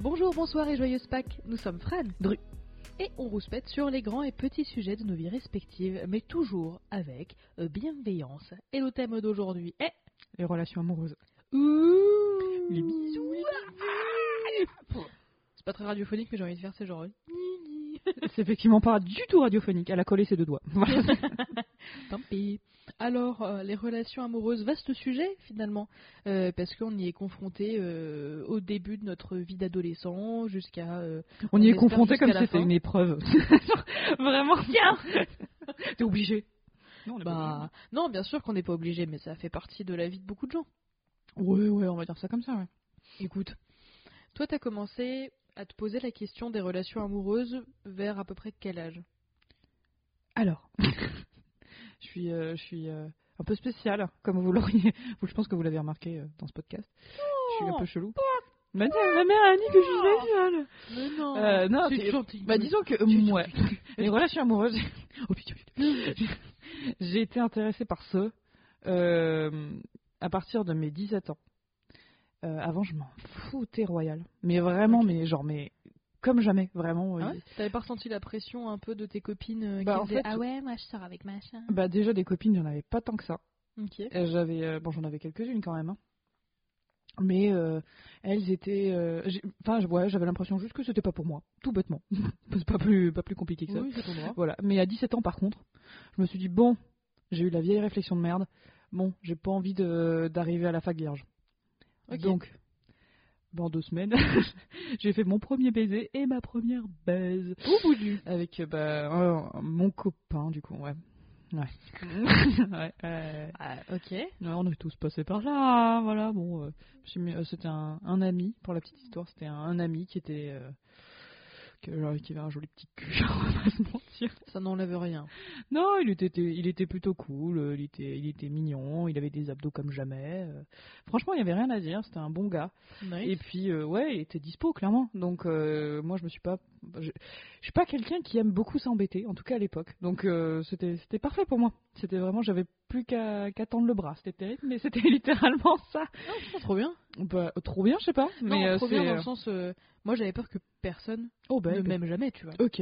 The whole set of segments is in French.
Bonjour, bonsoir et joyeuse Pâques. Nous sommes Fran, Dru. et on rouspète sur les grands et petits sujets de nos vies respectives, mais toujours avec euh, bienveillance. Et le thème d'aujourd'hui est Les relations amoureuses. Ouh Les bisous, C'est pas très radiophonique, mais j'ai envie de faire ce genre. C'est effectivement pas du tout radiophonique. Elle a collé ses deux doigts. Tant pis. Alors, euh, les relations amoureuses, vaste sujet finalement, euh, parce qu'on y est confronté euh, au début de notre vie d'adolescent jusqu'à. euh, On y est confronté comme si c'était une épreuve. Vraiment, tiens T'es obligé. Non, on est pas bah, non, bien sûr qu'on n'est pas obligé, mais ça fait partie de la vie de beaucoup de gens. Ouais, ouais, on va dire ça comme ça, ouais. Écoute, toi, t'as commencé à te poser la question des relations amoureuses vers à peu près quel âge? Alors, je suis, euh, je suis euh, un peu spéciale, comme vous l'auriez. Je pense que vous l'avez remarqué euh, dans ce podcast. Je suis un peu chelou. Ma, ma mère a dit que je suis spéciale. Mais non, Euh, non, c'est gentil. Bah disons que ouais. les relations amoureuses. Oh, putain. J'ai été intéressée par ce euh, à partir de mes 17 ans. Euh, avant, je m'en foutais royal. Mais vraiment, mais genre, mais comme jamais, vraiment. Ah euh, ouais T'avais pas ressenti la pression un peu de tes copines euh, Bah, qui en disaient fait- Ah ouais, moi je sors avec machin. Bah déjà des copines, j'en avais pas tant que ça. Ok. Euh, J'avais, euh, bon, j'en avais quelques-unes quand même. hein. Mais euh, elles étaient, euh, enfin, je- ouais, j'avais l'impression juste que c'était pas pour moi, tout bêtement. C'est pas plus, pas plus compliqué que ça. Oui. Voilà. Mais à 17 ans, par contre, je me suis dit, bon, j'ai eu la vieille réflexion de merde. Bon, j'ai pas envie d'arriver à la fac vierge. Ok. Donc, dans deux semaines, j'ai fait mon premier baiser et ma première baise. Au bout du. Avec euh, bah, un- mon copain, du coup, ouais. Ouais. Ah, ok. Ouais, on est tous passés par là, voilà. Bon, euh, euh, c'était un, un ami, pour la petite histoire, c'était un, un ami qui était. euh, qui avait un joli petit cul, Ça n'enlève rien. Non, il était, il était plutôt cool, euh, il était, il était mignon, il avait des abdos comme jamais. euh. Franchement, il n'y avait rien à dire, c'était un bon gars. Nice. Et puis, euh, ouais, il était dispo, clairement. Donc, euh, moi, je me suis pas. Je, je suis pas quelqu'un qui aime beaucoup s'embêter, en tout cas à l'époque. Donc, euh, c'était c'était parfait pour moi. C'était vraiment, j'avais plus qu'à qu'à tendre le bras. C'était terrible, mais c'était littéralement ça. Non, trop bien. Bah, trop bien, je sais pas. Mais non, trop bien dans le sens. moi j'avais peur que personne Oh, bah, ne m'aime jamais, tu vois. Ok.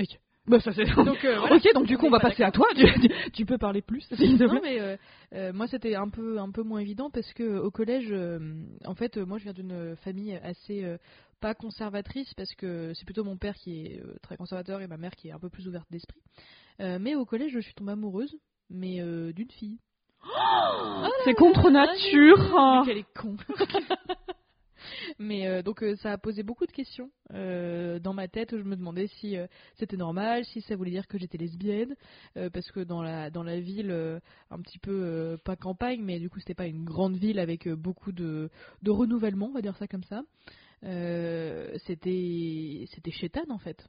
Ok. Bah, ça c'est. Donc, euh, voilà. Ok, donc du coup, on va pas passer à toi. Tu, tu- tu peux parler plus, s'il te Non plaît. mais euh, euh, moi c'était un peu un peu moins évident parce que au collège euh, en fait euh, moi je viens d'une famille assez euh, pas conservatrice parce que c'est plutôt mon père qui est euh, très conservateur et ma mère qui est un peu plus ouverte d'esprit. Euh, mais au collège je suis tombée amoureuse mais euh, d'une fille. C'est contre nature. hein. Mais qu'elle est con. Mais euh, donc euh, ça a posé beaucoup de questions euh, dans ma tête. Je me demandais si c'était normal, si ça voulait dire que j'étais lesbienne, parce que dans la dans la ville, un petit peu pas campagne, mais du coup c'était pas une grande ville avec beaucoup de de renouvellement, on va dire ça comme ça. C'était c'était chétane en fait.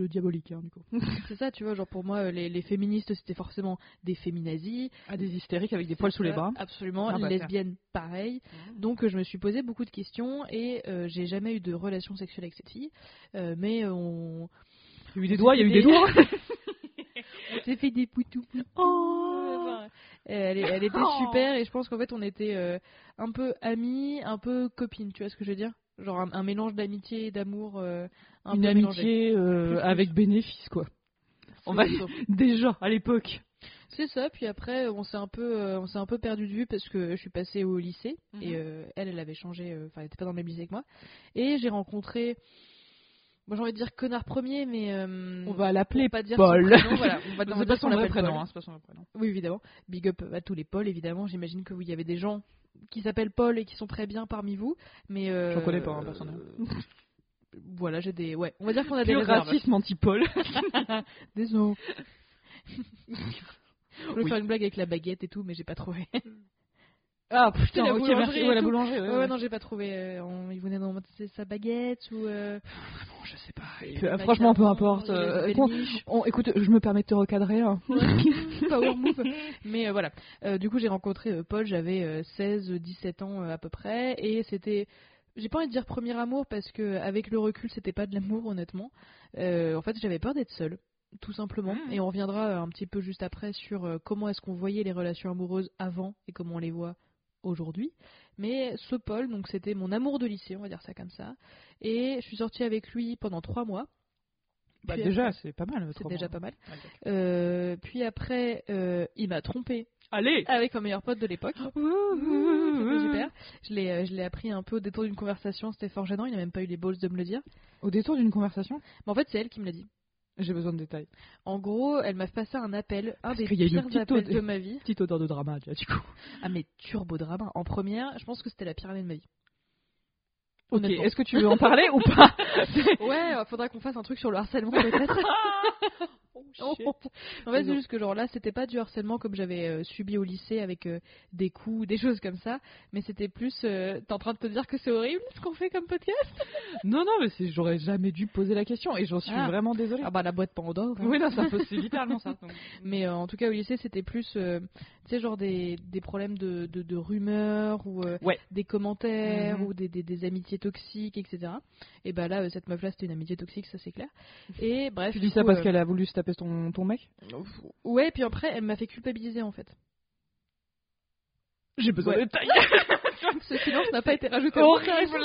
Diabolique, hein, du coup. C'est ça, tu vois, genre pour moi euh, les, les féministes c'était forcément des féminazis, Ah, des hystériques avec des poils sous les bras. Absolument, Ah bah, lesbienne pareil. Donc euh, je me suis posé beaucoup de questions et euh, j'ai jamais eu de relation sexuelle avec cette fille. Euh, mais on, Il y a eu des doigts, il y a eu des doigts. on s'est fait des poutous. Oh. Enfin, elle, était Oh. super et je pense qu'en fait on était euh, un peu amis, un peu copines, tu vois ce que je veux dire? Genre un, un mélange d'amitié et d'amour. euh, un Une peu amitié euh, avec bénéfice, quoi. On va-. Déjà, à l'époque. C'est ça, puis après on s'est un peu euh, on s'est un peu perdu de vue parce que je suis passée au lycée Mhm. et euh, elle elle avait changé euh, enfin elle était pas dans le même lycée que moi et j'ai rencontré moi j'ai envie de dire connard premier mais euh, On va l'appeler pas dire Paul. prénom, voilà, on va, on va C'est dire pas son vrai prénom, Paul. hein, c'est pas son vrai prénom. Oui évidemment, big up à tous les Paul évidemment, j'imagine que il y avait des gens qui s'appellent Paul et qui sont très bien parmi vous, mais euh, J'en connais pas, hein, personnellement. euh, voilà, j'ai des ouais, on va dire qu'on a des Pur réserves. racisme anti-Paul. Désolé. Je voulais Oui. faire une blague avec la baguette et tout, mais j'ai pas trouvé. Ah la putain, ok, boulangerie merci. Ouais, la boulangerie, ouais, Ouais, ouais. non, j'ai pas trouvé. euh, on- il venait dans sa baguette ou. euh, Bon, je sais pas. Peu- franchement, peu importe. euh, on- écoute, je me permets de te recadrer. hein. Power move. Mais euh, voilà. Euh, du coup, j'ai rencontré Paul, j'avais euh, 16, 17 ans à peu près. Et c'était. J'ai pas envie de dire premier amour parce que avec le recul, c'était pas de l'amour, honnêtement. En fait, j'avais peur d'être seule. Tout simplement. Mhm. Et on reviendra un petit peu juste après sur comment est-ce qu'on voyait les relations amoureuses avant et comment on les voit aujourd'hui. Mais ce Paul, donc c'était mon amour de lycée, on va dire ça comme ça. Et je suis sortie avec lui pendant trois mois. Bah, déjà, après- c'est pas mal. C'est déjà pas mal. D'accord. Euh, puis après, euh, il m'a trompé Allez avec mon meilleur pote de l'époque. Super. Je l'ai, euh, je l'ai appris un peu au détour d'une conversation, c'était fort gênant, il n'a même pas eu les balls de me le dire. Au détour d'une conversation, Mais en fait, c'est elle qui me l'a dit. J'ai besoin de détails. En gros, elle m'a passé un appel, un Parce des pires appels odeur. de ma vie. Petite odeur de drama, vois, du coup. Ah mais turbo drama. En première, je pense que c'était la pire année de ma vie. Ok, est-ce que tu veux en parler ou pas Ouais, euh, faudra qu'on fasse un truc sur le harcèlement peut-être. Oh, shit. en fait, c'est juste que genre là, c'était pas du harcèlement comme j'avais euh, subi au lycée avec euh, des coups, des choses comme ça, mais c'était plus. euh, T'es en train de te dire que c'est horrible ce qu'on fait comme podcast? Non, non, mais c'est- j'aurais jamais dû poser la question et j'en suis Ah. vraiment désolée. Ah bah la boîte Pandore. hein. Oui, non, ça c'est littéralement ça. donc. Mais en tout cas au lycée, c'était plus, tu sais, genre des, des problèmes de, de, de rumeurs ou Ouais. des commentaires Mhm. ou des, des, des amitiés toxiques, etc. Et bah là, euh, cette meuf-là, c'était une amitié toxique, ça c'est clair. Et bref. Tu dis ça parce euh, qu'elle a voulu se taper ton, ton mec? Ouais, puis après, elle m'a fait culpabiliser en fait. J'ai besoin Ouais. de détails. Ce silence n'a pas été rajouté. Horrible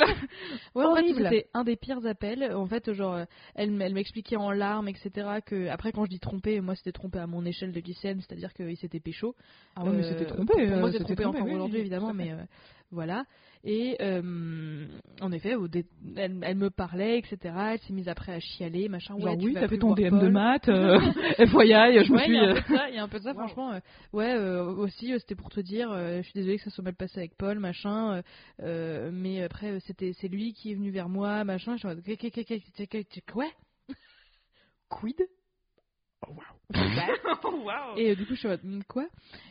Ouais, en fait, c'était un des pires appels. En fait, genre, euh, elle, elle m'expliquait en larmes, etc. Que après, quand je dis trompé, moi, c'était trompé à mon échelle de lycéenne, c'est-à-dire qu'il s'était pécho. Ah ouais, mais c'était trompé. Pour moi, c'était trompé encore oui, aujourd'hui, évidemment, mais euh, voilà. Et euh, en effet, au dé- elle, elle me parlait, etc. Elle s'est mise après à chialer, machin. Genre, ouais, oui, t'as fait ton DM de maths, euh, FYI, je me Ouais, suis. il y a un euh, peu de ça, il y a un peu de ça, Wow. franchement. euh, ouais, aussi, c'était pour te dire, je suis désolée que ça soit mal passé avec Paul, machin, mais après, c'était, c'est lui qui est venu vers moi, machin. Je suis en mode, quoi? Quid? Oh, wow. Et euh, du coup, je suis en mode, Hmm, quoi?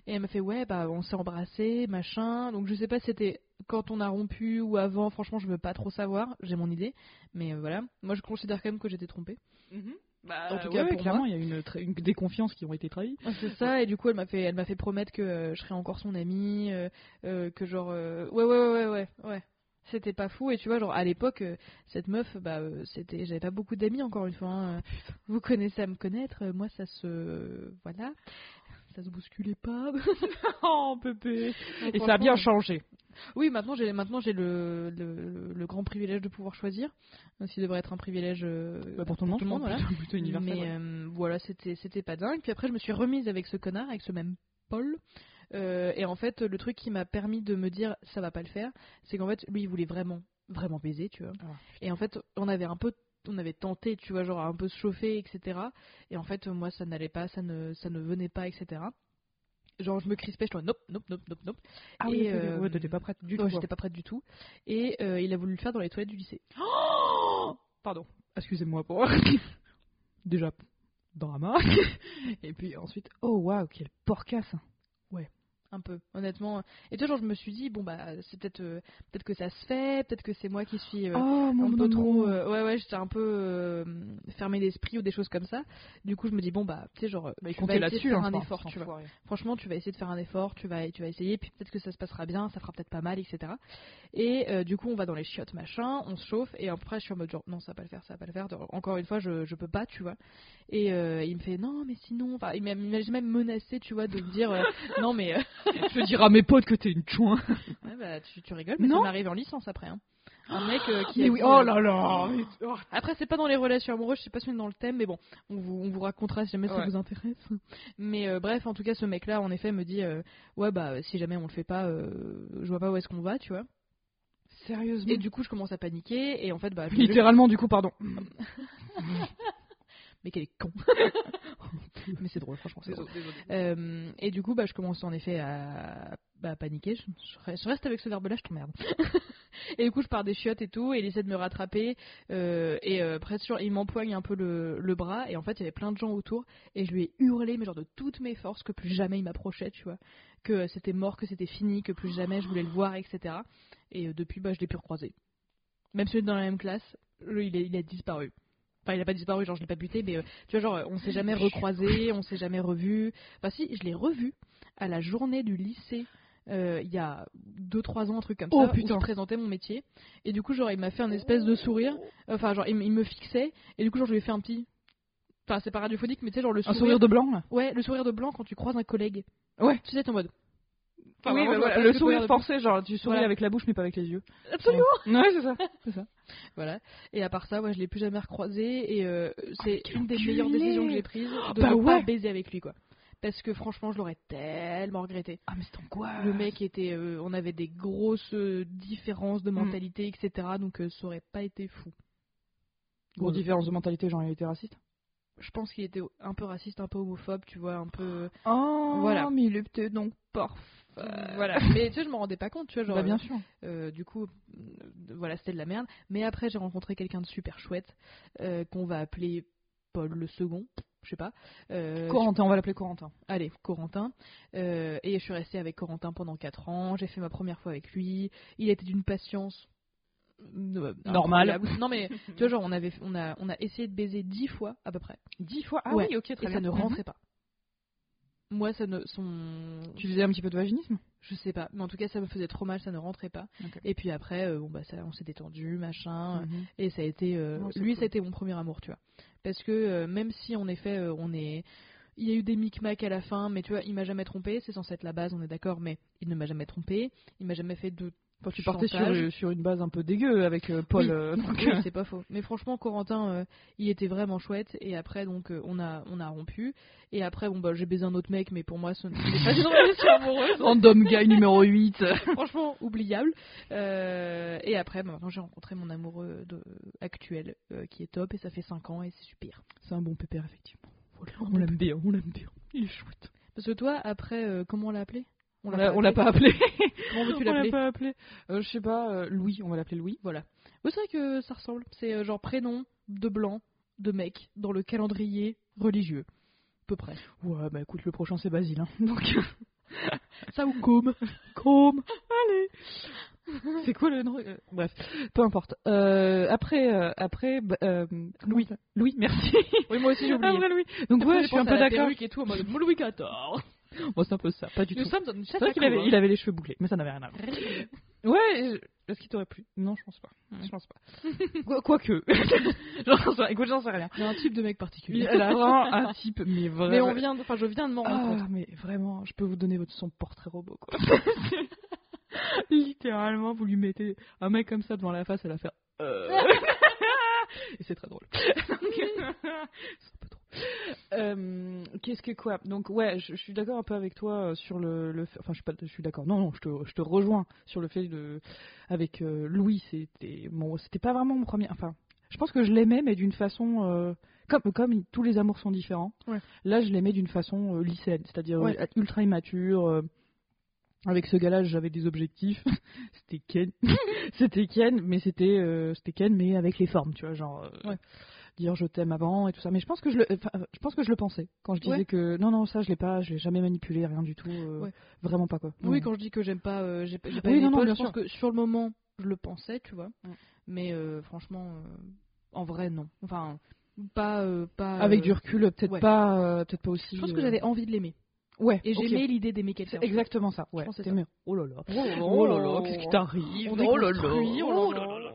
Et elle m'a fait, ouais, bah, on s'est embrassé, machin. Donc, je sais pas si c'était quand on a rompu ou avant, franchement, je veux pas trop savoir, j'ai mon idée, mais euh, voilà. Moi, je considère quand même que j'étais trompée. Mhm. Bah, En tout cas, ouais, pour clairement, il y a une, une- des confiances qui ont été trahies. C'est ça, et du coup elle m'a fait, elle m'a fait promettre que euh, je serais encore son amie, euh, euh, que genre, euh, ouais ouais ouais ouais ouais, ouais. C'était pas fou et tu vois genre à l'époque euh, cette meuf, bah euh, c'était, j'avais pas beaucoup d'amis encore une fois. hein, euh, Vous connaissez à me connaître, moi ça se, voilà, ça se bousculait pas. bébé. Donc, Et ça a bien changé. Oui, maintenant j'ai, maintenant j'ai le, le, le grand privilège de pouvoir choisir, ce qui devrait être un privilège Bah, pour tout le monde, tout le monde, je pense, voilà. plutôt, plutôt universel. Mais ouais. euh, voilà, c'était c'était pas dingue. Puis après, je me suis remise avec ce connard, avec ce même Paul. Euh, et en fait, le truc qui m'a permis de me dire ça va pas le faire, c'est qu'en fait, lui, il voulait vraiment, vraiment baiser, tu vois. Ah. Et en fait, on avait un peu, on avait tenté, tu vois, genre à un peu se chauffer, etc. Et en fait, moi, ça n'allait pas, ça ne, ça ne venait pas, etc. Genre, je me crispais, je suis nope, nope, nope, nope, nope. Ah oui, euh, ouais, t'étais pas prête du tout. Quoi. j'étais pas prête du tout. Et euh, il a voulu le faire dans les toilettes du lycée. Oh Pardon, excusez-moi pour. Déjà, drama. Et puis ensuite, oh waouh, quelle porcasse. Un peu honnêtement. Et genre je me suis dit bon bah c'est peut-être euh, peut-être que ça se fait peut-être que c'est moi qui suis euh, oh un peu trop euh, ouais ouais j'étais un peu euh, fermé d'esprit ou des choses comme ça. Du coup je me dis bon bah tu sais genre Bah, tu vas essayer de faire hein, un effort tu vois. franchement tu vas essayer de faire un effort tu vas tu vas essayer puis peut-être que ça se passera bien ça fera peut-être pas mal etc et du coup on va dans les chiottes machin on se chauffe et après je suis en mode genre non ça va pas le faire ça va pas le faire. Encore une fois je, je peux pas tu vois. Et il me fait non mais sinon enfin il m'a même menacé tu vois de me dire non mais Je dire à mes potes que t'es une chouin. Ouais, bah, tu, tu rigoles, mais Non. ça m'arrive en licence après. Hein. Un mec euh, qui. Mais oui, oh euh, là là. mais- oh. Après, c'est pas dans les relations amoureuses, je sais pas si on est dans le thème, mais bon, on vous, on vous racontera si jamais ça vous intéresse. Mais euh, bref, en tout cas, ce mec-là, en effet, me dit euh, Ouais, bah, si jamais on le fait pas, je vois pas où est-ce qu'on va, tu vois. Sérieusement. Et du coup, je commence à paniquer, et en fait, bah. je- Littéralement, du coup, pardon. Mais qu'elle est con. mais c'est drôle, franchement, c'est drôle. Euh, et du coup, bah, je commence en effet à, bah, paniquer. Je, je reste- avec ce verbe-là, je t'emmerde. et du coup, je pars des chiottes et tout, et il essaie de me rattraper. euh, et euh, presque sûr, il m'empoigne un peu le, le bras. Et en fait, il y avait plein de gens autour. Et je lui ai hurlé, mais genre de toutes mes forces, que plus jamais il m'approchait, tu vois. Que euh, c'était mort, que c'était fini, que plus jamais je voulais le voir, etc. Et depuis, bah, je l'ai plus recroisé. Même si on est dans la même classe, il, est- il a disparu. Enfin, il a pas disparu, genre je l'ai pas buté, mais euh, tu vois, genre on s'est jamais recroisé, on s'est jamais revu. Enfin, si, je l'ai revu à la journée du lycée. euh, il y a 2-3 ans, un truc comme Oh, ça, putain. où je présentais mon métier. Et du coup, genre, il m'a fait un espèce de sourire. Enfin, genre, il, me fixait. Et du coup, genre, je lui ai fait un petit. Enfin, c'est pas radiophonique, mais tu sais, genre le Un sourire. sourire de blanc là Ouais, le sourire de blanc quand tu croises un collègue. Ouais. Tu sais, t'es en mode. Enfin, oui, bah voilà, le sourire forcé, genre tu souris Voilà. avec la bouche mais pas avec les yeux. Absolument. Ouais, c'est ça. C'est ça. Voilà. Et à part ça, ouais, je l'ai plus jamais recroisé et euh, c'est quel une des meilleures décisions que j'ai prises de bah ne pas ouais. baiser avec lui, quoi. Parce que franchement, je l'aurais tellement regretté. Ah mais c'est angoisse. Le mec était, euh, on avait des grosses euh, différences de mentalité, etc. Donc euh, ça aurait pas été fou. Grosse différence de mentalité, genre il était raciste? Je pense qu'il était un peu raciste, un peu homophobe, tu vois, un peu. Oh, Voilà. mais il est peut-être donc parfait. Voilà. Mais tu sais, je me rendais pas compte, tu vois, genre. Bah bien sûr. Euh, du coup, euh, voilà, c'était de la merde. Mais après, j'ai rencontré quelqu'un de super chouette euh, qu'on va appeler Paul le second. Je sais pas. Euh, Corentin, on va l'appeler Corentin. Allez, Corentin. Euh, et je suis restée avec Corentin pendant 4 ans. J'ai fait ma première fois avec lui. Il était d'une patience. euh, Normale. Non mais tu vois genre on avait on a on a essayé de baiser dix fois à peu près Dix fois? Ah Ouais. oui, ok, très et bien. ça ne Mhm. rentrait pas. Moi ça ne son Tu faisais un petit peu de vaginisme? Je sais pas mais en tout cas ça me faisait trop mal ça ne rentrait pas. Et puis après euh, bon bah ça on s'est détendu machin Mhm. et ça a été euh, Oh, lui cool. ça a été mon premier amour tu vois parce que euh, même si en effet euh, on est il y a eu des micmacs à la fin mais tu vois il m'a jamais trompé c'est censé être la base on est d'accord mais il ne m'a jamais trompé il m'a jamais fait de Enfin, tu partais sur, sur une base un peu dégueu avec euh, Paul. Oui. euh, Oui, c'est pas faux. Mais franchement, Corentin, euh, il était vraiment chouette. Et après, donc, euh, on a, on a rompu. Et après, bon, bah, j'ai baisé un autre mec, mais pour moi, ce n'est pas une relation amoureuse. Random guy numéro 8. franchement, oubliable. Et après, bah, maintenant, j'ai rencontré mon amoureux de, actuel, qui est top, et ça fait 5 ans, et c'est super. C'est un bon pépère, effectivement. On On l'aime bien, on l'aime bien. Il est chouette. Parce que toi, après, comment on l'a appelé? On l'a pas appelé. Comment veux-tu On l'a l'appeler pas appelé. Euh, je sais pas, euh, Louis, on va l'appeler Louis. Voilà. Oui, c'est vrai que ça ressemble. C'est euh, genre prénom de blanc, de mec, dans le calendrier religieux. À peu près. Ouais, bah écoute, le prochain c'est Basile. Hein. Donc, Ça ou comme comme, allez. C'est quoi le nom Bref, peu importe. Euh, après, euh, après, euh, Louis. Louis, merci. Oui, moi aussi j'ai oublié. Après Louis. Donc ouais, je suis un peu d'accord. et tout, en mode Louis XIV. Bon, c'est un peu ça, pas du Nous tout. sommes dans une C'est vrai qu'il avait, il avait les cheveux bouclés, mais ça n'avait rien à voir. Ouais, je- est-ce qu'il t'aurait plu? Non, je pense pas. Ouais. Je pense pas. Quoi- Quoique. Écoute, j'en sais rien. Il y a un type de mec particulier. Elle a vraiment un type, mais vraiment. Mais on vient, de- enfin, je viens de m'en rendre compte. Ah, mais vraiment, je peux vous donner votre son portrait robot, quoi. Littéralement, vous lui mettez un mec comme ça devant la face, elle va faire. Euh... Et c'est très drôle. C'est un peu drôle. Euh, Qu'est-ce que quoi? Donc ouais, je, je suis d'accord un peu avec toi euh, sur le, le fait- enfin je suis pas, je suis d'accord. Non, non, je te, je te rejoins sur le fait de avec euh, Louis, c'était bon, c'était pas vraiment mon premier. Enfin, je pense que je l'aimais, mais d'une façon euh, comme comme tous les amours sont différents. Ouais. Là, je l'aimais d'une façon lycéenne, c'est-à-dire Ouais. ultra immature. avec ce gars-là, j'avais des objectifs. c'était Ken, c'était Ken, mais c'était c'était Ken, mais avec les formes, tu vois, genre Ouais. Dire je t'aime avant et tout ça. Mais je pense que je le, enfin, je pense que je le pensais quand je disais Ouais. que non non ça je l'ai pas, je l'ai jamais manipulé, rien du tout, euh, Ouais. vraiment pas quoi. Oui, quand je dis que j'aime pas, euh, j'ai pas, j'ai pas Oui, non, non, Paul, bien je pense sûr. que sur le moment, je le pensais, tu vois. Mais euh, franchement, en vrai, non. Enfin, pas, pas. avec du recul, peut-être pas, peut-être pas aussi. Je pense que j'avais envie de l'aimer. ouais Et j'aimais l'idée d'aimer C'est quelqu'un. exactement ça. Ouais. que c'est t'aimais- Oh là là. Oh là là, qu'est-ce qui t'arrive? Oh là là. oh Oh là. là.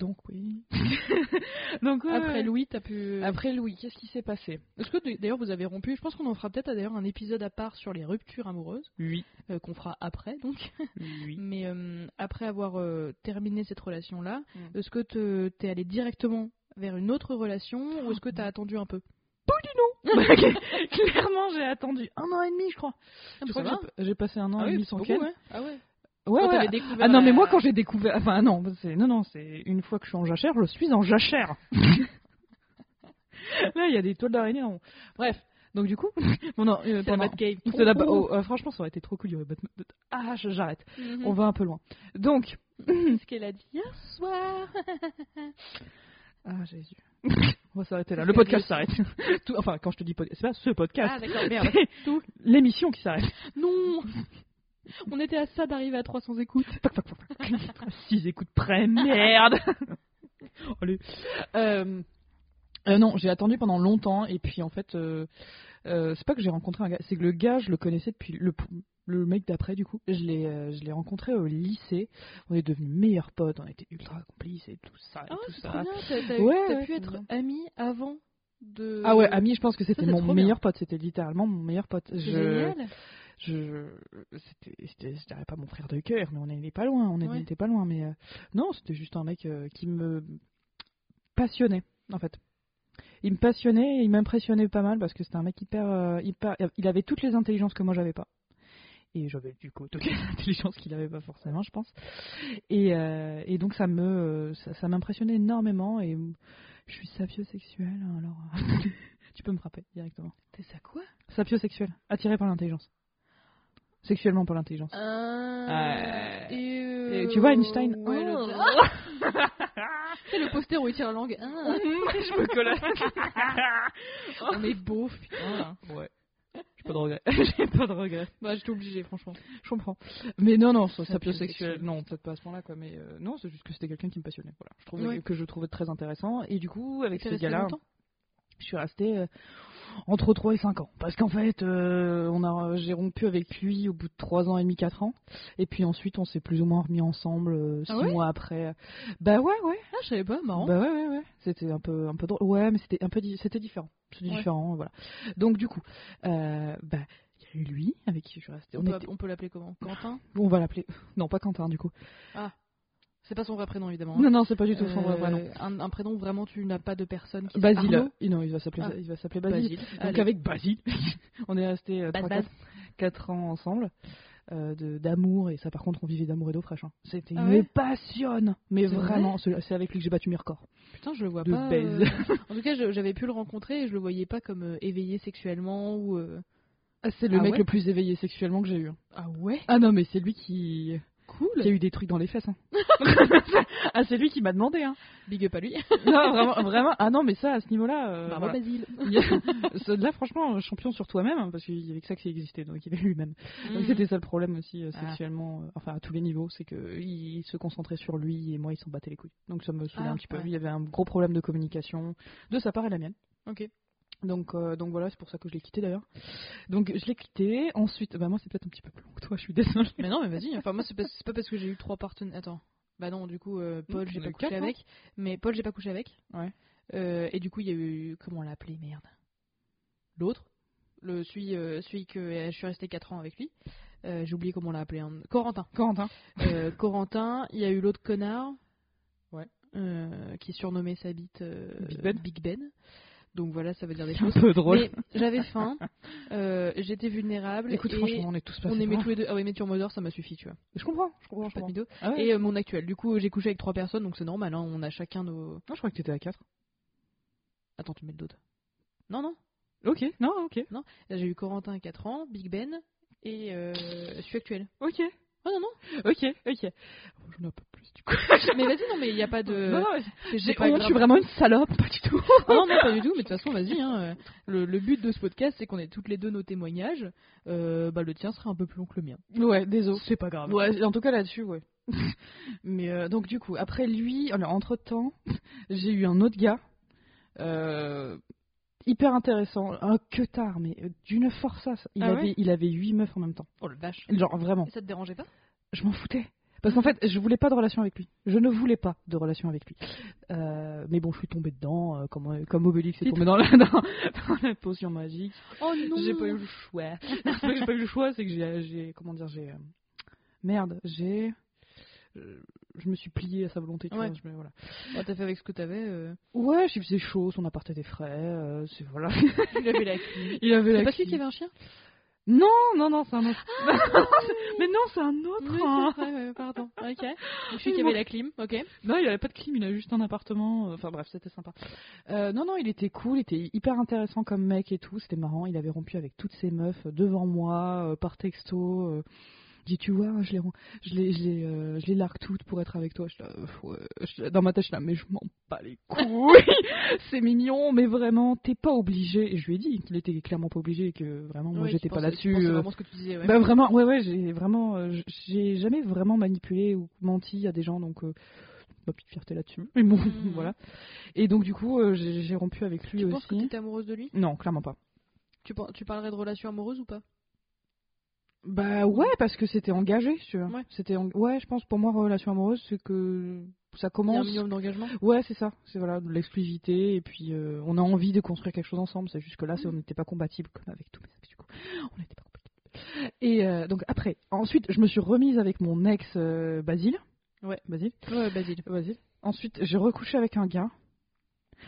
Donc oui. Donc ouais, Après. Louis, t'as pu. Après Louis, qu'est-ce qui s'est passé? Est-ce que d'ailleurs vous avez rompu Je pense qu'on en fera peut-être d'ailleurs un épisode à part sur les ruptures amoureuses Oui. euh, qu'on fera après donc. Oui. Mais euh, après avoir euh, terminé cette relation-là, Mm. est-ce que te- t'es allé directement vers une autre relation ou est-ce que t'as attendu un peu? Clairement, j'ai attendu un an et demi, je crois. Ah, Je crois j'ai- passé un an Ah et demi sans beaucoup, ouais. Ah ouais. Ouais, Quand ouais. t'avais découvert Ah non, mais moi quand j'ai découvert, enfin non, c'est non non, c'est une fois que je suis en jachère, je suis en jachère. Là, il y a des toiles d'araignée. non. Bref, donc du coup, bon, non, euh, pendant- la ba- oh, euh, franchement, ça aurait été trop cool. il y aurait Batman- Ah, j'arrête. Mhm. On va un peu loin. Donc, ce qu'elle a dit hier soir. ah Jésus, on va s'arrêter là. Le podcast s'arrête. Tout- Enfin, quand je te dis podcast, c'est pas ce podcast. Ah d'accord, merde. Tout l'émission qui s'arrête. non On était à ça d'arriver à 300 écoutes. 6 écoutes près, merde Allez. Euh, euh, non, j'ai attendu pendant longtemps et puis en fait, euh, euh, c'est pas que j'ai rencontré un gars, c'est que le gars, je le connaissais depuis le, le mec d'après du coup. Je l'ai, euh, je l'ai rencontré au lycée. On est devenus meilleurs potes, on était ultra complices et tout ça et Ah, tout ça. bien. T'as t'as- Ouais, t'as ouais, pu être bien. amis avant de. Ah ouais, ami, je pense que c'était Ça, mon bien. meilleur pote. C'était littéralement mon meilleur pote. Je, génial. Je c'était c'était je dirais pas mon frère de cœur mais on n'était pas loin on Ouais. n'était pas loin mais euh, non c'était juste un mec euh, qui me passionnait en fait. Il me passionnait et il m'impressionnait pas mal parce que c'était un mec hyper euh, hyper il avait toutes les intelligences que moi j'avais pas. Et j'avais du coup toutes les intelligences qu'il avait pas forcément je pense. Et, et donc ça me ça, ça m'impressionnait énormément et je suis sapiosexuelle alors euh, tu peux me frapper directement. T'es ça quoi? Sapiosexuelle attiré par l'intelligence sexuellement par l'intelligence. Euh, Et tu vois Einstein Ouais, le... Oh. C'est le poster où il tire la langue. Ah, je me colle on est beau, putain. ouais. J'ai pas de regret j'ai pas de regret Bah, j'étais obligée, franchement. je comprends. Mais non non ça- Sapiosexuel. non peut-être pas à ce point là quoi mais euh, non c'est juste que c'était quelqu'un qui me passionnait voilà. Je trouvais Ouais. que je trouvais très intéressant. Et du coup avec ce resté gars là longtemps? je suis restée euh, entre 3 et 5 ans. Parce qu'en fait, euh, on a, j'ai rompu avec lui au bout de 3 ans et demi, 4 ans. Et puis ensuite, on s'est plus ou moins remis ensemble 6 Ah ouais mois après. Bah ouais, ouais. Ah, je savais pas, marrant. Bah ouais, ouais, ouais. C'était un peu, un peu drôle. Ouais, mais c'était un peu, c'était différent. C'était Ouais. différent, voilà. Donc du coup, euh, bah, il y a eu lui avec qui je suis restée. on, On, peut, était- on peut l'appeler comment? Quentin? On va l'appeler. Non, pas Quentin, du coup. C'est pas son vrai prénom, évidemment. Non, non, c'est pas du tout son vrai Euh, prénom. Un, un prénom vraiment, tu n'as pas de personne qui Basile. Non, il va s'appeler, Ah. il va s'appeler Basile. Basile. Donc Allez. avec Basile, on est resté Bad 3 bad. 4, ans ensemble. euh, d'amour et ça par contre on vivait d'amour et d'eau fraîche hein. c'était Ah ouais passionne mais vraiment c'est c'est avec lui que j'ai battu mes records Putain, je le vois de pas. baise. euh, En tout cas, j'avais pu le rencontrer et je le voyais pas comme euh, éveillé sexuellement ou. euh, Ah, c'est le Ah mec ouais le plus éveillé sexuellement que j'ai eu hein. Ah ouais ah non mais c'est lui qui Cool qui a eu des trucs dans les fesses hein. ah c'est lui qui m'a demandé hein. Big up à lui. non vraiment vraiment ah non mais ça à ce niveau là Bravo Basile. là franchement champion sur toi-même hein, parce qu'il y avait que ça qui existait donc il avait lui-même Mhm. c'était ça le problème aussi euh, Ah. sexuellement, euh, enfin à tous les niveaux, c'est que il se concentrait sur lui et moi il s'en battait les couilles. Donc ça me saoulait Ah, un petit peu. Il y avait un gros problème de communication de sa part et la mienne. Ok. Donc euh, donc voilà, c'est pour ça que je l'ai quitté d'ailleurs. Donc je l'ai quitté. Ensuite, bah moi c'est peut-être un petit peu plus long que toi, je suis désolée. Mais non, mais vas-y. Enfin, moi, c'est pas, parce que j'ai eu trois partenaires. Attends. Bah non, du coup, euh, Paul, j'ai pas couché quatre, avec. Mais Paul, j'ai pas couché avec. Ouais. Euh, et du coup, il y a eu. Comment on l'a appelé Merde. L'autre le, celui, euh, celui que je suis resté 4 ans avec lui. J'ai oublié comment on l'a appelé. hein. Corentin. Corentin. Corentin, il y a eu l'autre connard. Ouais. qui surnommait sa bite Big Ben. Big Ben. Donc voilà, ça veut dire des C'est un choses. peu drôle. J'avais faim, euh, j'étais vulnérable. Écoute, et franchement, on est tous passés on aimait tous les deux. Ah ouais, mais Mother, ça m'a suffi, tu vois. Je comprends, je comprends. Je pas de. Ah ouais. Et euh, mon actuel. Du coup, j'ai couché avec trois personnes, donc c'est normal. Hein, on a chacun nos. Non, je crois que t'étais à 4. Attends, tu mets le doute. Non, non. Ok, non, ok. Là, j'ai eu Corentin à 4 ans, Big Ben et euh, je suis actuel. Ok, Oh non, non. ok, ok. J'en ai un peu plus du coup. mais vas-y, non, mais il n'y a pas de. non, j'ai honte, je grave. suis vraiment une salope, pas du tout. Ah non, non, pas du tout, mais de toute façon, vas-y. Hein, le, le but de ce podcast, c'est qu'on ait toutes les deux nos témoignages. Euh, bah, le tien serait un peu plus long que le mien. Ouais, désolé. C'est pas grave. Ouais, en tout cas là-dessus, ouais. Mais euh, donc du coup, après lui, alors entre temps, j'ai eu un autre gars, euh, hyper intéressant, un que tard, mais euh, d'une forçace. Il Ah avait, ouais il avait huit meufs en même temps. Oh le vache. Genre vraiment, Et ça te dérangeait pas? Je m'en foutais. Parce qu'en fait, je voulais pas de relation avec lui. Je ne voulais pas de relation avec lui. Euh, mais bon, je suis tombée dedans, euh, comme, comme Obélix est tombé dans la, dans, dans la potion magique. Oh non J'ai pas eu le choix. c'est pas que j'ai pas eu le choix, c'est que j'ai, comment dire, j'ai, euh, merde, j'ai, je me suis pliée à sa volonté. Tu Ouais. vois, je voilà. T'as fait avec ce que t'avais. Euh... Ouais, je faisais chaud, son appart était frais, euh, c'est voilà. Il avait la clé. Il avait C'est la pas celui qui avait un chien? Non, non, non, c'est un autre. mais non, c'est un autre. Oui, hein. c'est vrai, pardon. Ok. Celui qui avait la clim, ok. Non, il avait pas de clim, il a juste un appartement. euh, Enfin bref, c'était sympa. Euh, non, non, il était cool, il était hyper intéressant comme mec et tout. C'était marrant. Il avait rompu avec toutes ses meufs euh, devant moi, euh, par texto. euh. Dit, tu vois, je les, je les, je les, euh, je les largue toutes pour être avec toi. Je, là, ouais. Dans ma tête, je là, mais je m'en bats les couilles. C'est mignon, mais vraiment, t'es pas obligé. Et je lui ai dit qu'il était clairement pas obligé et que vraiment, moi, Ouais, j'étais pas là-dessus. euh, vraiment ce que tu disais, ouais. bah vraiment, ouais ouais, j'ai vraiment, euh, j'ai jamais vraiment manipulé ou menti à des gens, donc euh, ma petite fierté là-dessus. Mais bon, Mhm. voilà. Et donc du coup, euh, j'ai rompu avec lui tu penses que aussi. t'étais amoureuse de lui? Non, clairement pas. tu, tu parlerais de relation amoureuse ou pas? Bah ouais, parce que c'était engagé, tu vois. Ouais. C'était, en- ouais, je pense pour moi relation amoureuse, c'est que ça Il y a un commence. minimum d'engagement Ouais, c'est ça. C'est voilà de l'exclusivité et puis euh, on a envie de construire quelque chose ensemble. C'est juste que là, on n'était pas compatibles comme avec tous mes ex du coup. On n'était pas compatibles. Et euh, donc après, ensuite, je me suis remise avec mon ex euh, Basile. Ouais. Basile. Ouais, Basile. Basile. Ensuite, j'ai recouché avec un gars.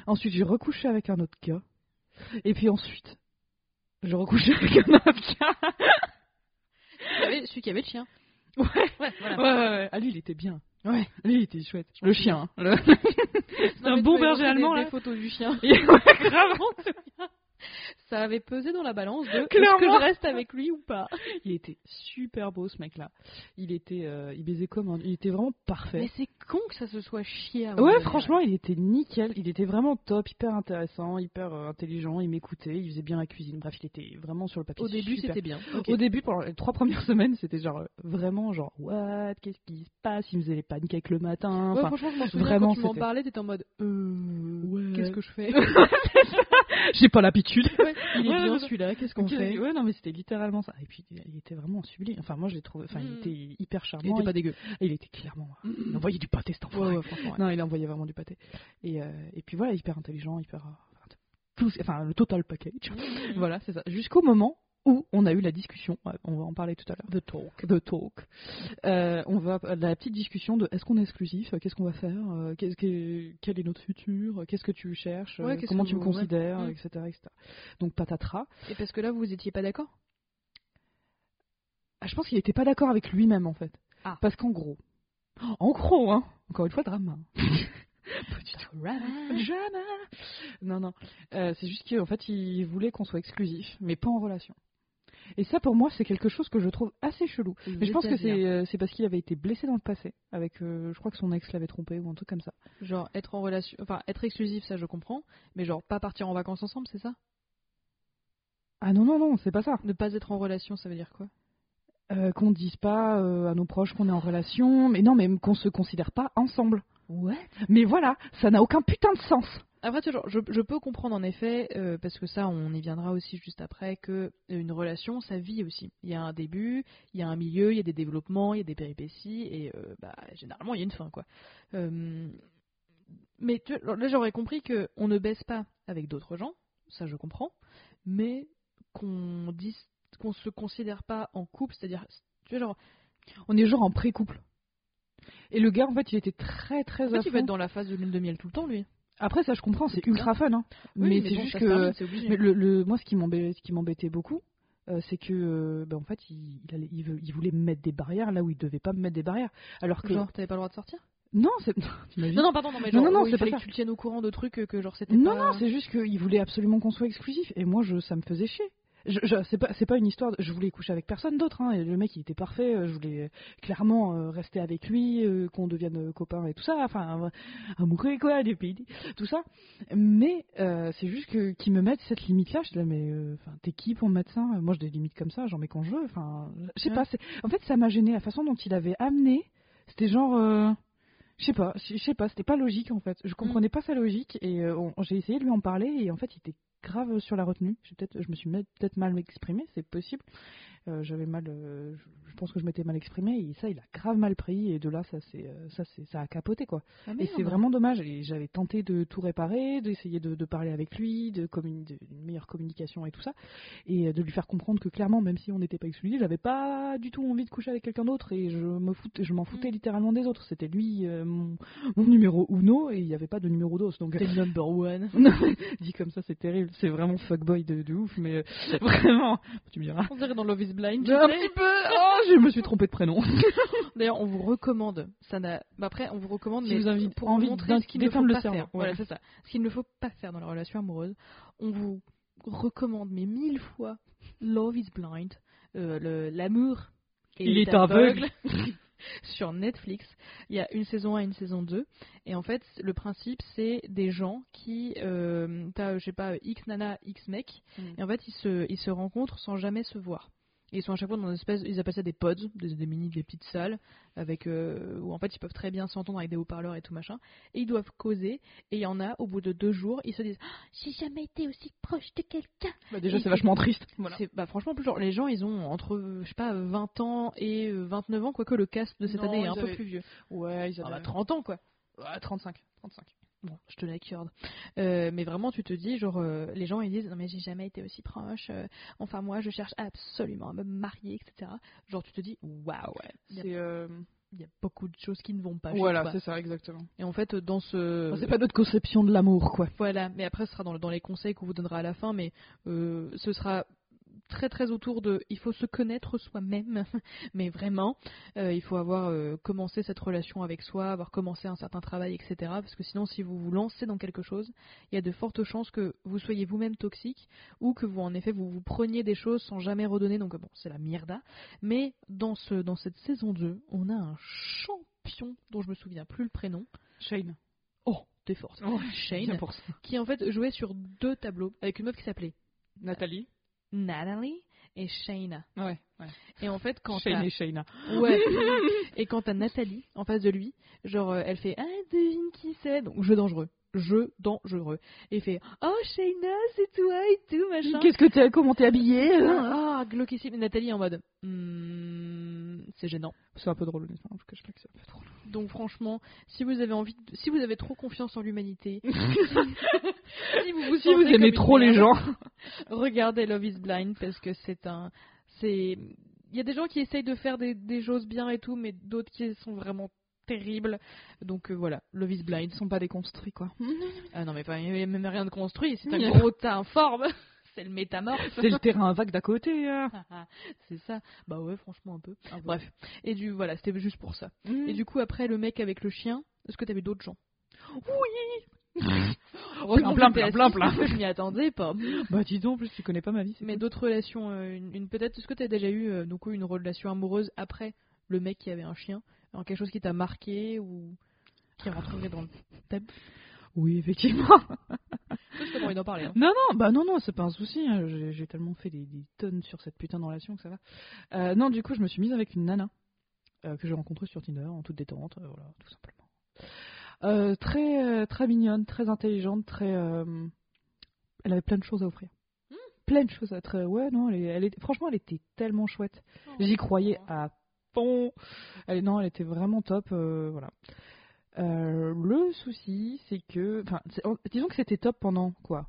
Ensuite, j'ai recouché avec un autre gars. Et puis ensuite, j'ai recouché avec un autre gars. Celui qui avait le chien. Ouais. Ouais, voilà. Ouais, ouais, ouais. Ah, lui, il était bien. Ouais. Lui, il était chouette. Le chien. hein. Le- C'est un bon berger allemand, des, là. des photos du chien. ouais, grave. Ça avait pesé dans la balance de est-ce que je reste avec lui ou pas? Il était super beau, ce mec-là. Il était, euh, il baisait comme un... Il était vraiment parfait. Mais c'est con que ça se soit chié. à Ouais, franchement, il était nickel. Il était vraiment top, hyper intéressant, hyper euh, intelligent. Il m'écoutait, il faisait bien la cuisine. Bref, il était vraiment sur le papier. Au début, super. c'était bien. Au début, pendant les trois premières semaines, c'était genre euh, vraiment genre what, qu'est-ce qui se passe? Il me faisait les pancakes le matin. Ouais, franchement, je m'en souviens vraiment, quand tu m'en parlais, t'étais en mode euh, Ouais. qu'est-ce que je fais? j'ai pas l'habitude. Ouais, Il est Ouais, bien celui-là, qu'est-ce qu'on fait Ouais, non, mais c'était littéralement ça. Et puis, il était vraiment sublime. Enfin, moi, je l'ai trouvé. Enfin, Mm. il était hyper charmant. Il était pas dégueu. Et il était clairement. Il envoyait du pâté, cet enfoiré. Ouais, ouais, franchement. Non, il envoyait vraiment du pâté. Et, euh, et puis voilà, hyper intelligent, hyper. euh, enfin, tout, enfin, le total package. Mhm. Voilà, c'est ça. Jusqu'au moment où on a eu la discussion. On va en parler tout à l'heure. The talk. The talk. Euh, on va la petite discussion de est-ce qu'on est exclusif, qu'est-ce qu'on va faire, qu'est-ce que, quel est notre futur, qu'est-ce que tu cherches, Ouais, comment tu me ouais. considères, Mm. etc., etc. Donc patatras. Et parce que là, vous étiez pas d'accord? Ah, je pense qu'il était pas d'accord avec lui-même en fait. Ah. Parce qu'en gros, en gros, hein, encore une fois. Drama. Non, non. Euh, c'est juste qu'en fait, il voulait qu'on soit exclusif, mais pas en relation. Et ça, pour moi, c'est quelque chose que je trouve assez chelou. Mais je pense que c'est euh, c'est parce qu'il avait été blessé dans le passé. Avec, euh, je crois que son ex l'avait trompé ou un truc comme ça. Genre être en relation, enfin être exclusif, ça je comprends, mais genre pas partir en vacances ensemble, c'est ça? Ah non, non, non, c'est pas ça. Ne pas être en relation, ça veut dire quoi? Euh, qu'on dise pas euh, à nos proches qu'on est en relation, mais non, mais qu'on se considère pas ensemble. Ouais. Mais voilà, ça n'a aucun putain de sens. Après, genre, je, je peux comprendre en effet, euh, parce que ça, on y viendra aussi juste après, que une relation, ça vit aussi. Il y a un début, il y a un milieu, il y a des développements, il y a des péripéties, et euh, bah, généralement, il y a une fin, quoi. Euh, mais tu là, j'aurais compris que on ne baisse pas avec d'autres gens, ça je comprends, mais qu'on dise qu'on se considère pas en couple, c'est-à-dire, tu vois, genre, On est genre en pré-couple. Et le gars, en fait, il était très très en fait, à il fond. va être dans la phase de lune de miel tout le temps, lui. Après, ça, je comprends, c'est ultra fun. Hein. Oui, mais, mais c'est bon, juste que. termine, c'est obligé. mais le, le- moi, ce qui m'embêtait beaucoup, euh, c'est que, euh, ben, en fait, il, il, allait- il veut- il voulait me mettre des barrières là où il devait pas me mettre des barrières. Alors que. Genre, t'avais pas le droit de sortir? Non, c'est. Non, non, pardon, non, mais genre, non, non, il c'est pas fallait que tu le tiennes au courant de trucs euh, que genre c'était Non, pas... non, c'est juste qu'il voulait absolument qu'on soit exclusif. Et moi, je, ça me faisait chier. Je, je- c'est pas, une histoire. de- je voulais coucher avec personne d'autre. Hein, et le mec, il était parfait. euh, Je voulais clairement euh, rester avec lui, euh, qu'on devienne euh, copains et tout ça. Enfin, euh, amoureux quoi, des pays, tout ça. Mais euh, c'est juste que qu'ils me mettent cette limite-là. Je dis là, mais euh, enfin, t'es qui pour me mettre ça Moi, j'ai des limites comme ça. J'en mets quand je veux. Enfin, je sais Ouais. pas. En fait, ça m'a gêné. La façon dont il avait amené, c'était genre. euh, je sais pas, je sais pas, c'était pas logique en fait. Je comprenais pas sa logique et euh, j'ai essayé de lui en parler et en fait il était grave sur la retenue. Je me suis peut-être mal exprimé, c'est possible. Euh, J'avais mal, euh, je, pense que je m'étais mal exprimé et ça il a grave mal pris et de là ça c'est, euh, ça c'est, ça a capoté quoi. Ah, Et c'est vraiment dommage. Et j'avais tenté de tout réparer, d'essayer de, de parler avec lui, de communi- de- une meilleure communication et tout ça, et de lui faire comprendre que clairement, même si on n'était pas exclusifs, j'avais pas du tout envie de coucher avec quelqu'un d'autre et je me foutais, je m'en foutais Mm. littéralement des autres. C'était lui mon, mon numéro uno et il n'y avait pas de numéro dos. Donc T'es number one. dit comme ça, c'est terrible. C'est vraiment fuckboy de, de ouf, mais vraiment, tu me diras. On dirait dans Love is Blind. tu Un sais. petit peu. Oh, je me suis trompé de prénom. D'ailleurs, on vous recommande. Ça n'a. bah après, on vous recommande, Si mais vous avez pour envie montrer ce qu'il ne faut pas cerveau, faire. ouais. Voilà, c'est ça. Ce qu'il ne faut pas faire dans la relation amoureuse. On vous recommande, mais mille fois, Love is Blind, euh, l'amour. Il est aveugle. sur Netflix. Il y a une saison 1 et une saison 2. Et en fait, le principe, c'est des gens qui. Euh, T'as, je sais pas, X nana, X mec. Mm. Et en fait, ils se, ils se rencontrent sans jamais se voir. Et ils sont à chaque fois dans une espèce. Ils appellent ça des pods, des, des mini, des petites salles, avec, euh, où en fait, ils peuvent très bien s'entendre avec des haut-parleurs et tout machin. Et ils doivent causer. Et il y en a, au bout de deux jours, ils se disent Ah, J'ai jamais été aussi proche de quelqu'un. Bah, déjà, c'est vachement triste. Voilà. Bah, franchement, plus genre, les gens, ils ont entre, euh, je sais pas, 20 ans et euh, 29 ans, quoique le cast de cette Non, année est un peu plus vieux. Ouais, ils Ah, avaient bah, 30 ans, quoi. Ouais, 35. 35. Bon, je te l'accorde. Euh, mais vraiment, tu te dis, genre, euh, les gens ils disent, non mais j'ai jamais été aussi proche. euh, enfin, moi, je cherche absolument à me marier, etc. Genre, tu te dis, waouh, ouais. Il y a- C'est, euh, il y, a beaucoup de choses qui ne vont pas. Voilà, c'est ça, exactement. Et en fait, dans ce, Enfin, c'est pas notre conception de l'amour, quoi. Voilà, mais après ce sera dans, le- dans les conseils qu'on vous donnera à la fin, mais euh, ce sera très très autour de il faut se connaître soi-même, mais vraiment, euh, il faut avoir euh, commencé cette relation avec soi, avoir commencé un certain travail, etc. Parce que sinon, si vous vous lancez dans quelque chose, il y a de fortes chances que vous soyez vous-même toxique ou que vous en effet vous vous preniez des choses sans jamais redonner. Donc bon, c'est la mierda. Mais dans ce dans cette saison 2, on a un champion dont je me souviens plus le prénom. Shane. Oh, t'es forte. Shane pour ça. qui en fait jouait sur deux tableaux avec une meuf qui s'appelait Nathalie. Natalie et Shayna. Ouais, ouais. Et en fait, quand Shane et Shayna. Ouais. et quand t'as Nathalie en face de lui, genre euh, elle fait ah devine qui c'est donc jeu dangereux, jeu dangereux. Et fait oh Shayna c'est toi et tout machin. Qu'est-ce que t'es, comment t'es habillée? Ah glauquissime. Et Nathalie en mode Hmm, c'est gênant. C'est un peu drôle, honnêtement. Je cache pas que c'est un peu drôle. Donc franchement, si vous avez envie, de- si vous avez trop confiance en l'humanité, si vous vous, Si vous sentez aimez trop les gens. regardez Love is Blind parce que c'est un. C'est. Il y a des gens qui essayent de faire des, des choses bien et tout, mais d'autres qui sont vraiment terribles. Donc euh, voilà, Love is Blind. Ils sont pas déconstruits, quoi. Ah non, mais pas, il n'y a même rien de construit, c'est un gros tas informe. C'est le métamorphe. C'est le terrain vague d'à côté. hein. c'est ça. Bah ouais, franchement un peu. Ah bah. Bref. Et du voilà, c'était juste pour ça. Mm. Et du coup, après le mec avec le chien, est-ce que t'avais d'autres gens? Oui plein, plein, plein, plein. que Je m'y attendais pas. Bah dis donc, en plus tu connais pas ma vie. Mais d'autres relations, euh, une, une- peut-être, est-ce que tu as déjà eu euh, donc, une relation amoureuse après le mec qui avait un chien? Alors, Quelque chose qui t'a marqué ou qui rentrerait dans le thème? Oui, effectivement. Je pas envie d'en parler. hein. Non, non, bah non, non, c'est pas un souci. hein. J'ai j'ai tellement fait des, des tonnes sur cette putain de relation que ça va. Euh, non, du coup, je me suis mise avec une nana euh, que j'ai rencontrée sur Tinder en toute détente, euh, voilà, tout simplement. Euh, très, euh, très mignonne, très intelligente, très. euh, Elle avait plein de choses à offrir. Plein de choses à être. Ouais, non, elle, est- elle est- franchement, elle était tellement chouette. J'y croyais à fond. Elle, non, elle était vraiment top. euh, voilà. Euh, le souci, c'est que, enfin, disons que c'était top pendant quoi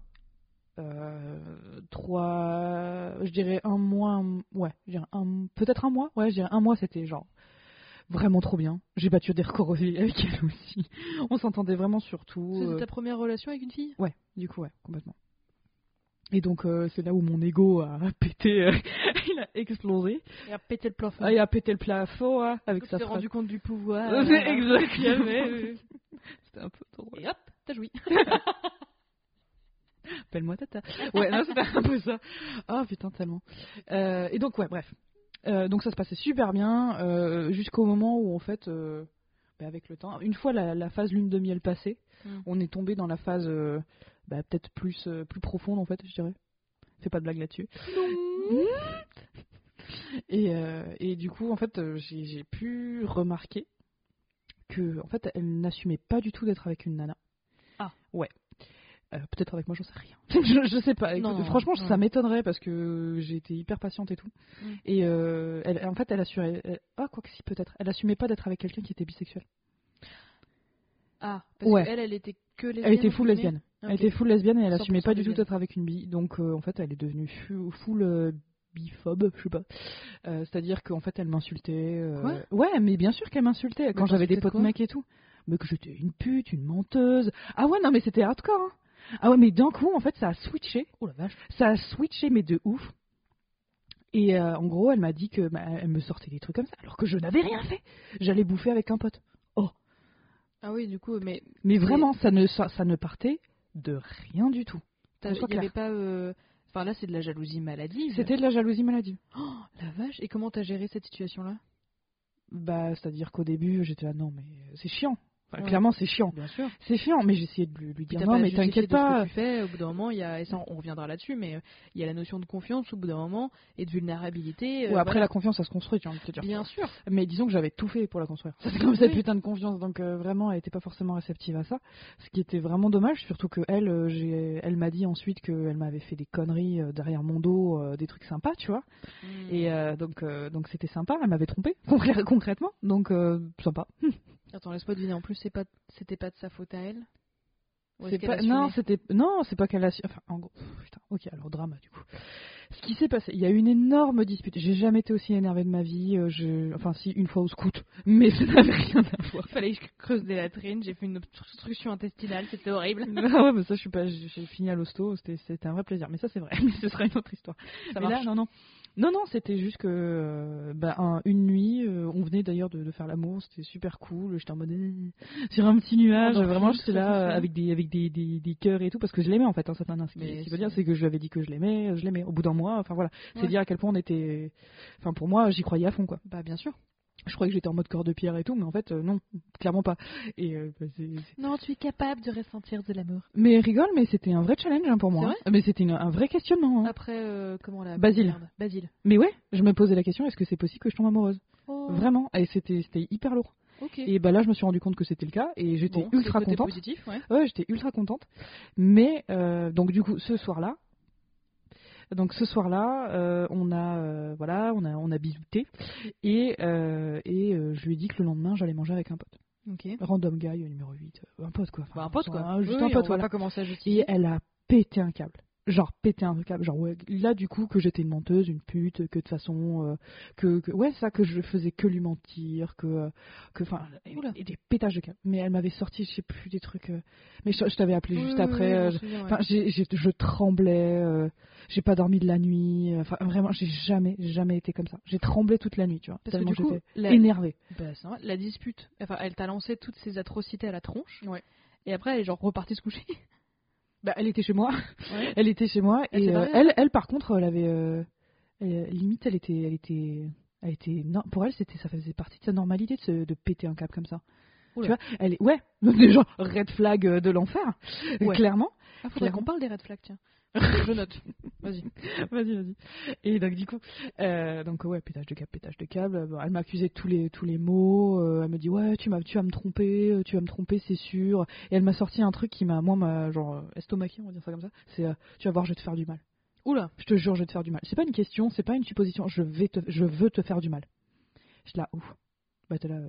euh, Trois, je dirais un mois, un- ouais, je dirais un, peut-être un mois, ouais, je dirais un mois, c'était genre vraiment trop bien. J'ai battu des records aussi avec elle aussi. On s'entendait vraiment sur tout. C'était euh, ta première relation avec une fille? Ouais, du coup, ouais, complètement. Et donc, euh, c'est là où mon ego a pété, euh, il a explosé. Et a pété le plafond. Ah, il a pété le plafond hein, avec Tu sa t'es phrase. rendu compte du pouvoir. Euh, exact. qu'il y avait. C'était un peu drôle. Et hop, t'as joui. Appelle-moi Tata. Ouais, non, c'était un peu ça. Ah putain, tellement. Euh, et donc, ouais, bref. Donc ça se passait super bien jusqu'au moment où en fait, bah, avec le temps, une fois la, la phase lune de miel passée, Mm. on est tombé dans la phase bah, peut-être plus euh, plus profonde en fait, je dirais. Fais pas de blague là-dessus. Et, euh, et du coup, en fait, euh, j'ai pu remarquer que en fait, elle n'assumait pas du tout d'être avec une nana. Ah. Ouais. Euh, Peut-être avec moi, j'en sais rien. je, je sais pas. Non, franchement, non. ça m'étonnerait parce que j'ai été hyper patiente et tout. Mm. Et euh, elle, en fait, elle assurait. elle- ah, quoi que si, peut-être. Elle assumait pas d'être avec quelqu'un qui était bisexuel. Ah, parce Ouais. qu'elle, elle était que lesbienne. Elle était full lesbienne. Elle était full lesbienne et elle 100% assumait pas du tout d'être avec une bi. Donc, euh, en fait, elle est devenue fu- full euh, biphobe, je sais pas. Euh, C'est-à-dire qu'en fait, elle m'insultait. euh, Ouais, mais bien sûr qu'elle m'insultait quand j'avais des potes mecs et tout. Mais que j'étais une pute, une menteuse. Ah ouais, non, mais c'était hardcore. hein. Ah ouais, mais d'un coup, en fait, ça a switché. Oh la vache. Ça a switché, mais de ouf. Et en gros, elle m'a dit que bah, elle me sortait des trucs comme ça, alors que je n'avais rien fait. J'allais bouffer avec un pote. Ah oui, du coup, mais Mais vraiment, ça ne, ça, ça ne partait de rien du tout. il y avait pas. euh, Enfin là, c'est de la jalousie maladive. C'était de la jalousie maladive. Oh, la vache. Et comment t'as géré cette situation-là? Bah, c'est-à-dire qu'au début, j'étais là, non, mais c'est chiant. Enfin, Ouais. Clairement, c'est chiant. C'est chiant, mais j'essayais de lui, dire, non, mais t'inquiète pas. tu fais. Au bout d'un moment, il y a, et ça, on reviendra là-dessus, mais il y a la notion de confiance au bout d'un moment et de vulnérabilité. euh, Ou après, voilà. la confiance, ça se construit, te dire. Bien sûr. Mais disons que j'avais tout fait pour la construire. Ça, c'est comme cette putain de confiance, donc euh, vraiment, elle était pas forcément réceptive à ça. Ce qui était vraiment dommage, surtout que elle, euh, elle m'a dit ensuite qu'elle m'avait fait des conneries derrière mon dos, des trucs sympas, tu vois. Et euh, donc, donc c'était sympa. Elle m'avait trompé concrè- concrètement, donc sympa. Attends, laisse-moi deviner. En plus, c'est pas, c'était pas de sa faute à elle. C'est pas, non, c'était non, c'est pas qu'elle a enfin en gros, putain, ok, alors drama du coup. Ce qui s'est passé, il y a eu une énorme dispute. J'ai jamais été aussi énervée de ma vie. euh, je... Enfin, si une fois au scout, mais ça n'avait rien à voir. Il fallait que je creuse des latrines, j'ai fait une obstruction intestinale, c'était horrible. ah ouais, mais ça, je suis pas. J'ai fini à l'hosto, c'était c'était un vrai plaisir. Mais ça, c'est vrai. Mais ce sera une autre histoire. Ça mais là, marche. non, non, non, non, c'était juste que euh, bah, un- une nuit, euh, on venait d'ailleurs de, de faire l'amour, c'était super cool. J'étais en mode euh, sur un petit nuage, Endorphine, vraiment, j'étais là avec des avec des, des, des cœurs et tout parce que je l'aimais en fait. Hein, ça, Mais ce qui veut dire, c'est que je lui avais dit que je l'aimais, je l'aimais. Au bout d'un mois, enfin voilà, c'est dire à quel point on était. Enfin pour moi, j'y croyais à fond quoi. Bah bien sûr. Je croyais que j'étais en mode corps de pierre et tout, mais en fait euh, non, clairement pas. Et euh, bah, Non, tu es capable de ressentir de l'amour. mais rigole, mais c'était un vrai challenge hein, pour moi. Hein. Mais c'était un vrai questionnement. hein. Après, euh, comment la Basile. Basile. Mais ouais, je me posais la question est-ce que c'est possible que je tombe amoureuse? Oh. Vraiment, et c'était hyper lourd. Ok. Et bah là, je me suis rendu compte que c'était le cas et j'étais Bon, ultra contente. positif, ouais. Ouais, j'étais ultra contente. Mais donc du coup, ce soir-là, donc ce soir-là, euh, on a euh, voilà, on a on a bisouté et euh, et euh, je lui ai dit que le lendemain, j'allais manger avec un pote. Random guy numéro 8, euh, un pote quoi. Enfin, Bah, un pote quoi. un- juste Oui, un pote on voilà. va pas commencer à Et justifier. elle a pété un câble. Genre pété un câble. Genre ouais, là du coup que j'étais une menteuse, une pute, que de toute façon euh, que, que- ouais ça que je faisais que lui mentir, que euh, que enfin et, des pétages de câble. Mais elle m'avait sorti je sais plus des trucs. euh, mais je, je t'avais appelé Oui, juste oui, après. oui, euh, je tremblais, j'ai pas dormi de la nuit. Enfin, vraiment, j'ai jamais, jamais été comme ça. J'ai tremblé toute la nuit, tu vois. Parce que tellement j'étais la- énervée. Bah. La dispute, enfin, elle t'a lancé toutes ces atrocités à la tronche. Ouais. Et après, elle est genre repartie se coucher. Bah, elle était chez moi. Ouais. Elle était chez moi Elle et euh, elle, elle, par contre, elle avait euh, elle- limite, elle était, elle était, elle était, non, pour elle, c'était, ça faisait partie de sa normalité de, se- de péter un câble comme ça. Oula. Tu vois, elle est, ouais, déjà red flag euh, de l'enfer, Ouais. clairement. Ah, faudrait qu'on parle des red flags, tiens. je note. Vas-y. vas-y, vas-y. Et donc du coup, euh, donc ouais, pétage de câble, pétage de câble. Bon, elle m'accusait de tous les tous les mots. euh, elle me dit ouais, tu m'as, tu vas me tromper, euh, tu vas me tromper, c'est sûr. Et elle m'a sorti un truc qui m'a, moi, m'a genre estomaqué, on va dire ça comme ça. C'est, euh, tu vas voir, je vais te faire du mal. Oula. Je te jure, je vais te faire du mal. C'est pas une question, c'est pas une supposition. Je vais te, je veux te faire du mal. Je là, ouf. Bah t'es là,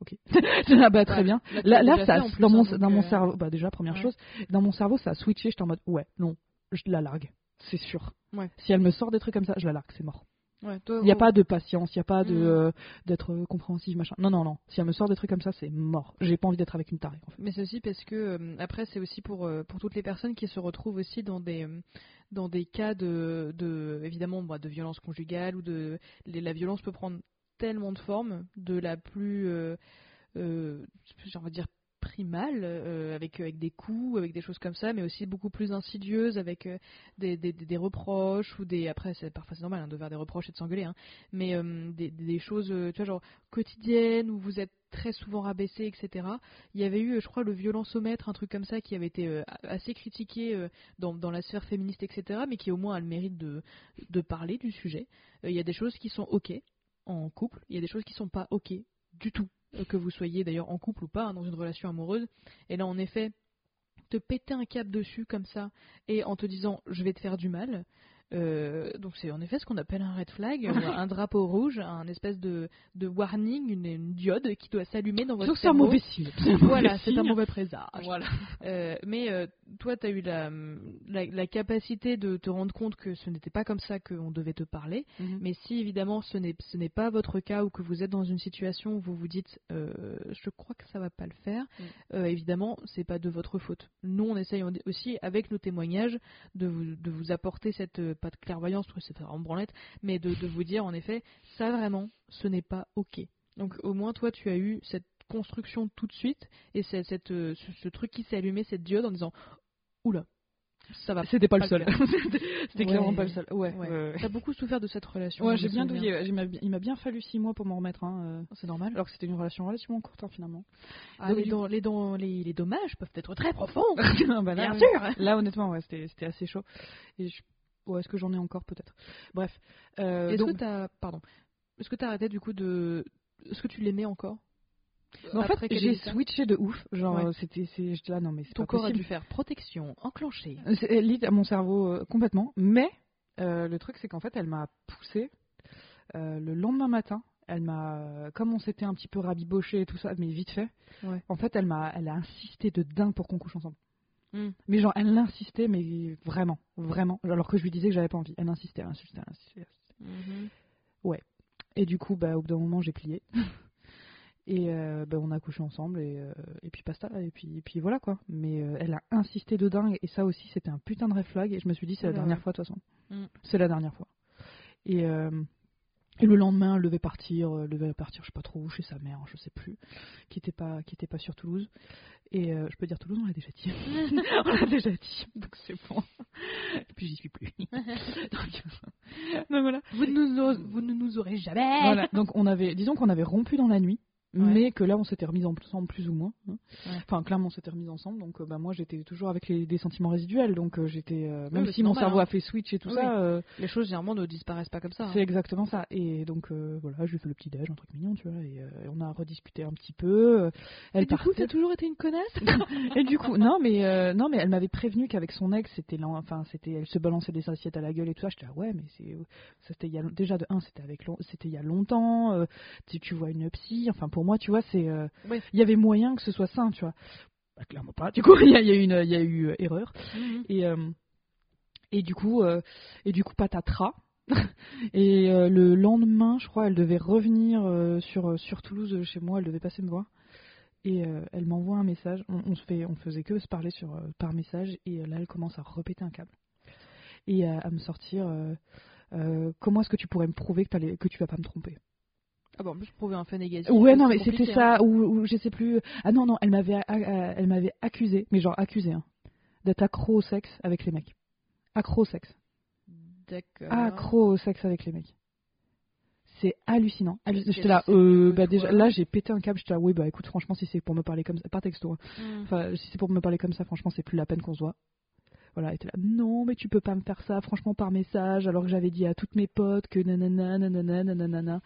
ok. Là, bah très Ouais, bien. là, tu Là, ça, plus, dans mon, hein, dans mon cerveau, bah déjà première ouais. chose, dans mon cerveau, ça a switché. J'étais en mode, ouais, non, je la largue, c'est sûr. Ouais. Si elle me sort des trucs comme ça, je la largue, c'est mort. Ouais, Il n'y a pas de patience, il n'y a pas de Mm. euh, d'être euh, compréhensif, machin. Non, non, non. Si elle me sort des trucs comme ça, c'est mort. J'ai pas envie d'être avec une tarée. En fait. Mais c'est aussi parce que euh, après c'est aussi pour euh, pour toutes les personnes qui se retrouvent aussi dans des dans des cas de, de évidemment bah, de violence conjugale ou de les- la violence peut prendre tellement de formes de la plus j'ai envie de dire primale euh, avec avec des coups avec des choses comme ça mais aussi beaucoup plus insidieuses avec euh, des, des, reproches ou des après c'est parfois c'est normal hein, de faire des reproches et de s'engueuler hein, mais euh, des, des choses tu vois genre quotidiennes où vous êtes très souvent rabaissé etc il y avait eu, je crois, le violencomètre, un truc comme ça, qui avait été assez critiqué dans, dans la sphère féministe, etc., mais qui au moins a le mérite de, de parler du sujet. Il y a des choses qui sont OK en couple, il y a des choses qui sont pas OK du tout, euh, que vous soyez d'ailleurs en couple ou pas, hein, dans une relation amoureuse. Et là, en effet, te péter un câble dessus comme ça, et en te disant je vais te faire du mal. euh, donc c'est en effet ce qu'on appelle un red flag, ou un drapeau rouge, un espèce de, de warning, une, une diode qui doit s'allumer dans votre Donc c'est un cerveau. mauvais signe. Voilà, c'est un mauvais présage. Voilà. Euh, mais euh, toi, tu as eu la, la, la capacité de te rendre compte que ce n'était pas comme ça qu'on devait te parler. Mhm. Mais si évidemment ce n'est pas votre cas ou que vous êtes dans une situation où vous vous dites euh, je crois que ça va pas le faire, Mm. euh, évidemment c'est pas de votre faute. Nous on essaye aussi avec nos témoignages de vous, de vous apporter cette euh, pas de clairvoyance parce que c'est en branlette, mais de, de vous dire en effet ça vraiment ce n'est pas ok. Donc au moins toi tu as eu cette construction tout de suite et cette, euh, ce, ce truc qui s'est allumé cette diode en disant oula ça va C'était pas le Pas seul. le C'était- C'était Ouais. clairement pas le seul. Ouais. Ouais. T'as beaucoup souffert de cette relation. Ouais, j'ai bien douillé. Il m'a bien fallu six mois pour m'en remettre. Hein, euh, C'est normal. alors que c'était une relation relativement courte hein, finalement. Ah, Donc, les, dommages peuvent être très profonds. Bah, là, Bien sûr. Là, honnêtement, ouais, c'était c'était assez chaud. Et je... ouais, est-ce que j'en ai encore peut-être? Bref. Euh, Est-ce donc- que t'as, pardon, est-ce que t'as arrêté du coup de, est-ce que tu l'aimais encore? Mais en fait, j'ai switché de ouf. Genre, Ouais. c'était, c'est, j'étais là, non, mais c'est Ton pas corps a dû faire protection enclenchée. C'est lit à mon cerveau euh, complètement. Mais euh, le truc, c'est qu'en fait, elle m'a poussé euh, le lendemain matin. Elle m'a, comme on s'était un petit peu rabiboché et tout ça, mais vite fait. Ouais. En fait, elle m'a, elle a insisté de dingue pour qu'on couche ensemble. Mm. Mais genre, elle insistait, mais vraiment, vraiment. Alors que je lui disais que j'avais pas envie. Elle insistait, elle insistait, elle insistait. elle insistait. Mhm. Et du coup, bah, au bout d'un moment, j'ai plié. et euh, bah, on a couché ensemble, et, euh, et puis basta. Et puis, et puis voilà quoi. Mais euh, elle a insisté de dingue, et ça aussi, c'était un putain de red flag. Et je me suis dit, c'est la Oula, dernière fois de toute façon. Mm. C'est la dernière fois. Et, et le lendemain, elle devait partir, elle devait partir, je sais pas trop où, chez sa mère, je sais plus, qui était pas, qui était pas sur Toulouse. Et je peux dire Toulouse, on l'a déjà dit. on l'a déjà dit, donc c'est bon. Et puis j'y suis plus. donc, donc voilà. Vous, ne nous, vous ne nous aurez jamais. Voilà, donc on avait, disons qu'on avait rompu dans la nuit, Ouais. mais que là on s'était remis ensemble plus ou moins. hein. Ouais. Enfin, clairement on s'était remis ensemble, donc euh, bah, moi j'étais toujours avec les, des sentiments résiduels, donc euh, j'étais, euh, même si mon normal, cerveau hein. a fait switch et tout Oui, ça, Les choses généralement ne disparaissent pas comme ça. hein. c'est exactement ça. Et donc voilà, je lui ai fait le petit déj, un truc mignon, tu vois, et, et on a rediscuté un petit peu. elle Et du coup, t'as toujours été une connasse? Et du coup, non, mais non, mais elle m'avait prévenu qu'avec son ex, c'était, enfin, c'était, elle se balançait des assiettes à la gueule et tout ça. J'étais là, ouais, mais c'est, c'était il y a, déjà de un, c'était avec, long- c'était il y a longtemps. tu, tu vois une psy, enfin pour moi, tu vois, c'est, euh, il Ouais. y avait moyen que ce soit sain, tu vois. Bah, clairement pas. Du coup, il y a, il y a eu une, il y a eu euh, erreur. Mhm. Et euh, et du coup, et du coup, patatras. et le lendemain, je crois, elle devait revenir sur sur Toulouse chez moi. Elle devait passer me voir. Et euh, elle m'envoie un message. On, on se fait, on faisait que se parler sur euh, par message. Et euh, là, elle commence à repéter un câble et à, à me sortir. comment est-ce que tu pourrais me prouver que, que tu vas pas me tromper? Ah bon, plus, prouver un fait négatif. Ouais, non, mais c'était ça, hein. ou, ou je sais plus. Ah non, non, elle m'avait, a- a- elle m'avait accusé, mais genre accusé, hein, d'être accro au sexe avec les mecs. Accro au sexe. D'accord. Accro au sexe avec les mecs. C'est hallucinant. J'étais là, euh, bah déjà, là j'ai pété un câble. J'étais là, oui, bah écoute, franchement, si c'est pour me parler comme ça, par texto, hein. Mhm. enfin, si c'est pour me parler comme ça, franchement, c'est plus la peine qu'on se voit. Voilà, était là, non, mais tu peux pas me faire ça, franchement, par message, alors que j'avais dit à toutes mes potes que nanana, nanana, nanana.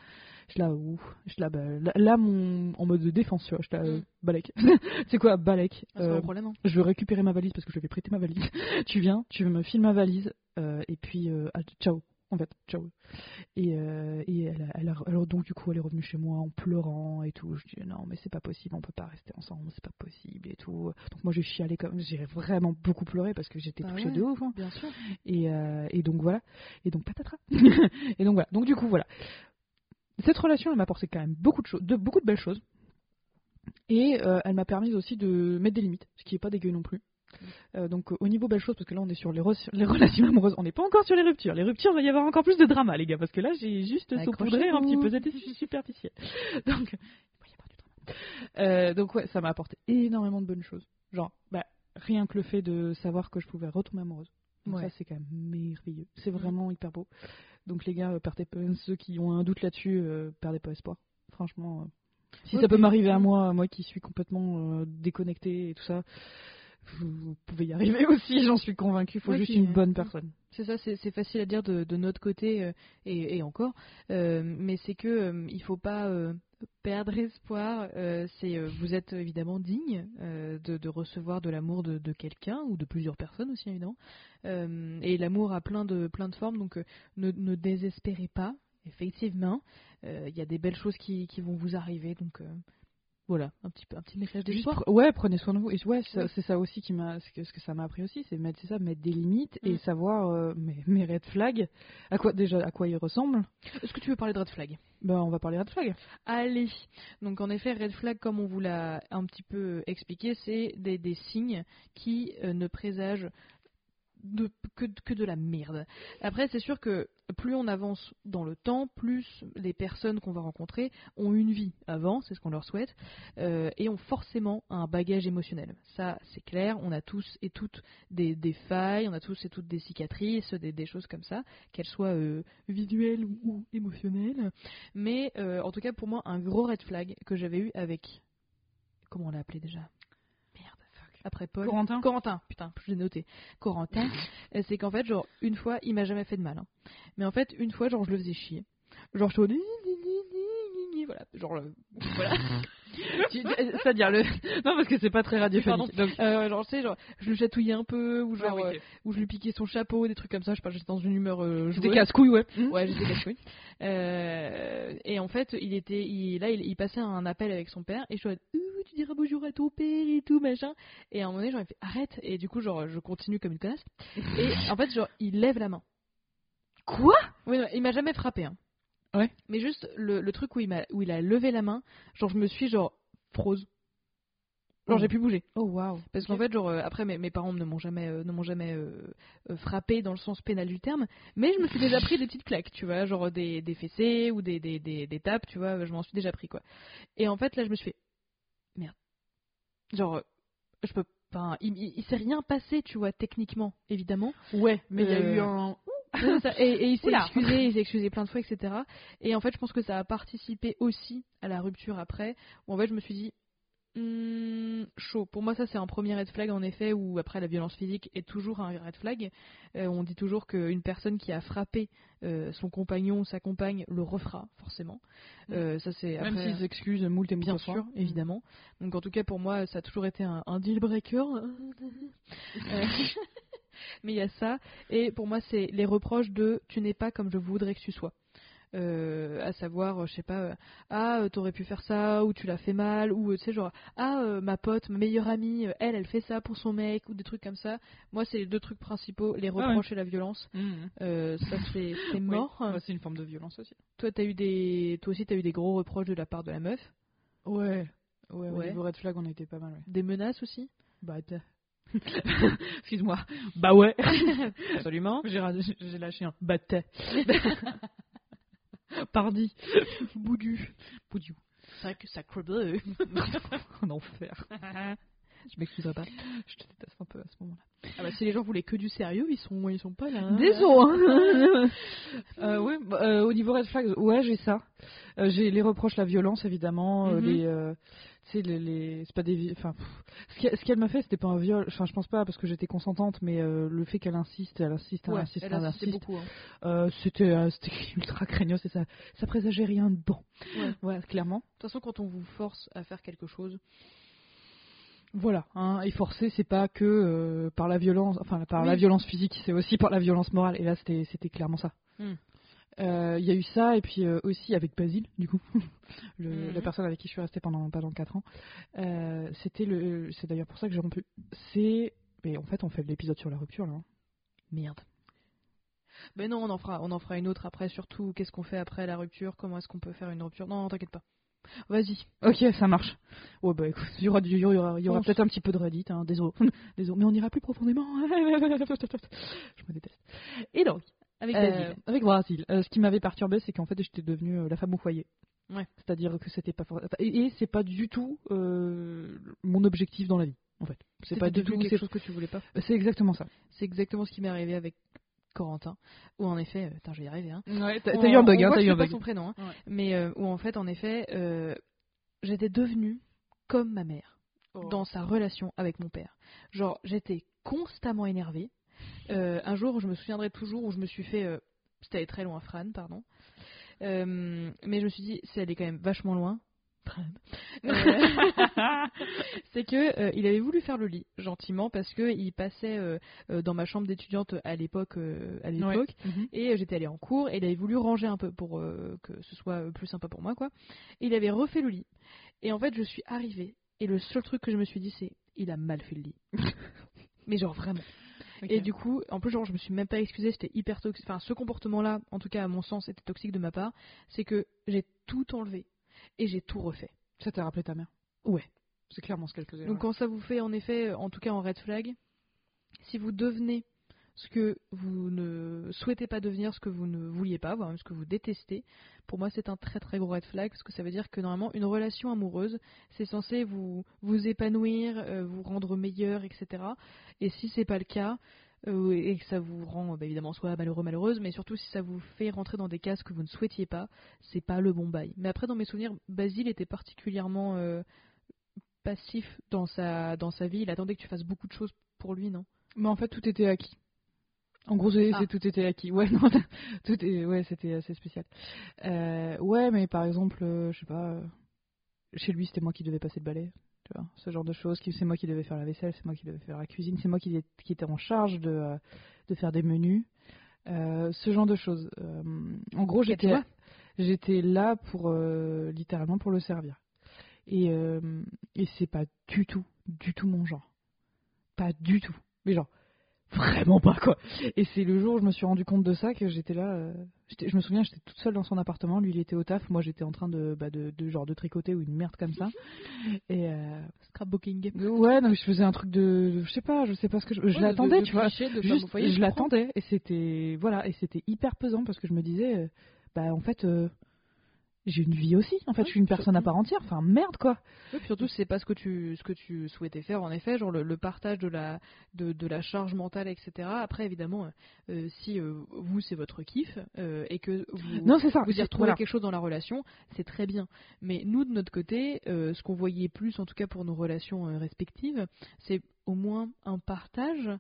Je là, ouh, je là, bah, là, là, mon, en mode de défense, tu vois, je là, euh, Mm. balek. c'est quoi, balek Ah, Euh, problème. hein. je veux récupérer ma valise parce que je vais prêter ma valise. tu viens, tu me files ma valise euh, et puis euh, ciao. En fait, ciao. Et, euh, et elle, elle alors donc du coup elle est revenue chez moi en pleurant et tout. Je dis non mais c'est pas possible, on peut pas rester ensemble, c'est pas possible et tout. Donc moi j'ai chialé comme j'ai vraiment beaucoup pleuré parce que j'étais Bah touchée ouais. de ouf. hein. Bien sûr. Et, euh, et donc voilà. Et donc patatras. et donc voilà. Donc du coup voilà. Cette relation elle m'a apporté quand même beaucoup de choses, de beaucoup de belles choses. Et euh, elle m'a permis aussi de mettre des limites, ce qui est pas dégueu non plus. Euh, donc euh, au niveau belles choses, parce que là on est sur les, re- les relations amoureuses, on n'est pas encore sur les ruptures. Les ruptures, il va y avoir encore plus de drama, les gars, parce que là j'ai juste saupoudré un petit peu, c'était superficiel. Donc, il du drama. Euh, donc ouais, ça m'a apporté énormément de bonnes choses. Genre, bah, rien que le fait de savoir que je pouvais retomber amoureuse. Donc Ouais. ça c'est quand même merveilleux. C'est vraiment hyper beau. Donc les gars, pas, ceux qui ont un doute là-dessus, euh, perdez pas espoir. Franchement, si ça peut m'arriver à moi, moi qui suis complètement euh, déconnecté et tout ça, vous, pouvez y arriver aussi, j'en suis convaincue. Il faut Ouais, juste puis, une euh, bonne personne. C'est ça, c'est facile à dire de, de notre côté euh, et, et encore, euh, mais c'est que euh, il faut pas euh, perdre espoir. euh, c'est euh, vous êtes évidemment digne euh, de, de recevoir de l'amour de, de quelqu'un ou de plusieurs personnes aussi évidemment. Euh, et l'amour a plein de plein de formes, donc euh, ne, ne désespérez pas. Effectivement, euh, il y a des belles choses qui, qui vont vous arriver, donc euh, voilà, un petit un petit message d'espoir. pre- ouais, prenez soin de vous. Et ouais, c'est ça aussi qui m'a, c'est que- ce que ça m'a appris aussi, c'est mettre, ça, mettre des limites et Mm. savoir euh, mes, mes red flags, à quoi déjà, à quoi ils ressemblent. Est-ce que tu veux parler de red flag Ben, on va parler red flag. Allez. Donc en effet, red flag, comme on vous l'a un petit peu expliqué, c'est des, des signes qui euh, ne présagent que, de la merde. Après, c'est sûr que plus on avance dans le temps, plus les personnes qu'on va rencontrer ont une vie avant, c'est ce qu'on leur souhaite, euh, et ont forcément un bagage émotionnel. Ça, c'est clair, on a tous et toutes des, failles, on a tous et toutes des cicatrices, des, choses comme ça, qu'elles soient euh, visuelles ou, émotionnelles. Mais euh, en tout cas, pour moi, un gros red flag que j'avais eu avec. Comment on l'a appelé déjà? Après Paul. Corentin Corentin, putain, je l'ai noté. Corentin, euh, c'est qu'en fait, genre, une fois, il m'a jamais fait de mal. hein. Mais en fait, une fois, genre, je le faisais chier. Genre, je suis voilà. Genre, euh, voilà. Tu- tu- C'est-à-dire le. Non, parce que c'est pas très radiophonique. Donc, Euh, genre, sais, genre, je le chatouillais un peu, ou genre, Ah, oui, euh, ou je lui piquais son chapeau, des trucs comme ça. Je sais pas, j'étais dans une humeur euh, Des joueuse. casse-couilles, ouais. Ouais, j'étais casse-couille. Euh, et en fait, il était, il, là, il, il passait un appel avec son père, et je suis tu diras bonjour à ton père et tout, machin. Et à un moment donné, genre, il fait, arrête. Et du coup, genre, je continue comme une connasse. Et en fait, genre, il lève la main. Quoi? Oui, non, il m'a jamais frappé, hein. Ouais. Mais juste, le, le truc où il, m'a, où il a levé la main, genre, je me suis, genre, froze. Genre, Oh. j'ai pu bouger. Oh, waouh. Parce qu'en fait, genre, euh, après, mes, mes parents ne m'ont jamais, euh, ne m'ont jamais euh, euh, frappé dans le sens pénal du terme, mais je me suis déjà pris des petites claques, tu vois, genre des, des fessées ou des, des, des, des tapes, tu vois, je m'en suis déjà pris, quoi. Et en fait, là, je me suis fait, merde. Genre, je peux, enfin, il, il, il s'est rien passé, tu vois, techniquement, évidemment. Ouais, mais il y a eu un. Et, et il s'est excusé, il s'est excusé plein de fois, etc. Et en fait, je pense que ça a participé aussi à la rupture après, où en fait, je me suis dit, hmm, chaud. Pour moi, ça, c'est un premier red flag, en effet, où après, la violence physique est toujours un red flag. Euh, on dit toujours qu'une personne qui a frappé euh, son compagnon ou sa compagne le refera, forcément. Euh, ça, c'est Même après- s'ils s'excusent moult et moult Bien fois. sûr, évidemment. Donc en tout cas pour moi ça a toujours été un, un deal breaker. Mais il y a ça et pour moi c'est les reproches de tu n'es pas comme je voudrais que tu sois. Euh, à savoir, euh, je sais pas, euh, ah euh, t'aurais pu faire ça ou tu l'as fait mal ou tu sais genre ah euh, ma pote, ma meilleure amie, elle elle fait ça pour son mec ou des trucs comme ça. Moi c'est les deux trucs principaux, les ouais. reproches et la violence. Mhm. Euh, ça c'est c'est mort. Ouais, c'est une forme de violence aussi. Toi t'as eu des, toi aussi t'as eu des gros reproches de la part de la meuf, Ouais. Ouais, Ouais. au niveau red flag, on était pas mal, ouais. des menaces aussi? Bah, Excuse-moi. Bah ouais. Absolument. J'ai lâché un bah t'es. Pardi. Boudu. Boudiou. Sac, sacre bleu. En enfer. Je m'excuserai pas. Je te déteste un peu à ce moment-là. Ah bah, si les gens voulaient que du sérieux, ils sont, ils sont pas là. hein. Désolé. euh, ouais, bah, euh, au niveau red flag, ouais, j'ai ça. Euh, j'ai les reproches, la violence, évidemment. euh, Mhm. les, sais, les, les- c'est pas des, enfin, pff, ce qu'elle- m'a fait, c'était pas un viol. Enfin, je pense pas parce que j'étais consentante, mais euh, le fait qu'elle insiste, elle insiste, elle Ouais, insiste, elle insiste. beaucoup. hein. Euh, c'était, euh, c'était ultra craignos et ça, ça présageait rien de bon. Ouais. Clairement. De toute façon, quand on vous force à faire quelque chose, Voilà, hein, et forcer, c'est pas que par la violence, enfin par Oui. la violence physique, c'est aussi par la violence morale. Et là, c'était, c'était clairement ça. Hmm. Euh, Il y a eu ça, et puis euh, aussi avec Basile, du coup, le- Mhm. la personne avec qui je suis restée pendant pendant 4 ans. Euh, c'était le, c'est d'ailleurs pour ça que j'ai rompu. C'est, mais en fait, on fait l'épisode sur la rupture là. hein. merde. Mais non, on en fera, on en fera une autre après. Surtout, qu'est-ce qu'on fait après la rupture? Comment est-ce qu'on peut faire une rupture? Non, t'inquiète pas. Vas-y. Ok, ça marche. Ouais, bah écoute, il y aura, y aura, y aura peut-être un petit peu de Reddit, hein, désolé. désolé, mais on ira plus profondément. je me déteste. Et donc, Avec Euh, Basile. avec Brasil. Euh, ce qui m'avait perturbé, c'est qu'en fait, j'étais devenue euh, la femme au foyer. Ouais. C'est-à-dire que c'était pas et, et c'est pas du tout euh, mon objectif dans la vie. En fait, c'est pas du tout. quelque chose que tu voulais pas. c'est exactement ça. C'est exactement ce qui m'est arrivé avec Corentin. Où en effet, putain, je vais y arriver. Hein. Ouais, t'as eu un bug, hein, t'as eu un pas bug. son prénom, hein. Ouais. mais euh, où en fait, en effet, euh, j'étais devenue comme ma mère Oh. dans sa relation avec mon père. Genre, j'étais constamment énervée. Euh, un jour, je me souviendrai toujours où je me suis fait. euh, C'était allé très loin, Fran, pardon. Euh, mais je me suis dit, c'est allé quand même vachement loin. Fran. Euh, c'est que euh, il avait voulu faire le lit gentiment parce que il passait euh, euh, dans ma chambre d'étudiante à l'époque à l'époque Mhm. et j'étais allée en cours et il avait voulu ranger un peu pour que ce soit plus sympa pour moi quoi. Et il avait refait le lit. Et en fait, je suis arrivée et le seul truc que je me suis dit c'est il a mal fait le lit. Mais genre vraiment. Et du coup, en plus genre je me suis même pas excusée, c'était hyper toxique. Enfin, ce comportement là, en tout cas à mon sens, était toxique de ma part, c'est que j'ai tout enlevé et j'ai tout refait. Ça t'a rappelé ta mère? Ouais. C'est clairement ce qu'elle faisait. Donc ouais. quand ça vous fait en effet, en tout cas en red flag, si vous devenez ce que vous ne souhaitez pas devenir, ce que vous ne vouliez pas, voire même ce que vous détestez, pour moi c'est un très très gros red flag parce que ça veut dire que normalement une relation amoureuse c'est censé vous vous épanouir, euh, vous rendre meilleur, etc. Et si c'est pas le cas euh, et que ça vous rend bah, évidemment soit malheureux malheureuse, mais surtout si ça vous fait rentrer dans des cases que vous ne souhaitiez pas, c'est pas le bon bail. Mais après dans mes souvenirs, Basile était particulièrement euh, passif dans sa dans sa vie. Il attendait que tu fasses beaucoup de choses pour lui, non? Mais en fait, tout était acquis. En gros, c'est, Ah. tout était acquis. Ouais, non, tout est, ouais, c'était assez spécial. Euh, ouais, mais par exemple, euh, je sais pas, euh, chez lui, c'était moi qui devais passer le balai. Tu vois, ce genre de choses. C'est moi qui devais faire la vaisselle, c'est moi qui devais faire la cuisine, c'est moi qui, qui était en charge de, euh, de faire des menus. Ce genre de choses. En gros, j'étais, j'étais là pour littéralement pour le servir. Et, et c'est pas du tout, du tout mon genre. Pas du tout. Mais genre, vraiment pas quoi. Et c'est le jour où je me suis rendu compte de ça que j'étais là. euh, je me souviens, j'étais toute seule dans son appartement. Lui, il était au taf. Moi, j'étais en train de, bah, de, de genre de tricoter ou une merde comme ça. Et euh, Scrapbooking. ouais, non, mais je faisais un truc de, de- je sais pas, je sais pas ce que je, je l'attendais, tu vois. Juste, je l'attendais et c'était voilà et c'était hyper pesant parce que je me disais, euh, bah en fait. Euh, j'ai une vie aussi, en fait, Ouais, je suis une personne à part entière. Enfin, merde, quoi. Oui, surtout, c'est pas ce que tu ce que tu souhaitais faire. En effet, genre le, le partage de la de, de la charge mentale, etc. Après, évidemment, euh, si euh, vous c'est votre kiff euh, et que vous Non, ça. vous y retrouvez voilà. quelque chose dans la relation, c'est très bien. Mais nous, de notre côté, euh, ce qu'on voyait plus, en tout cas pour nos relations euh, respectives, c'est au moins un partage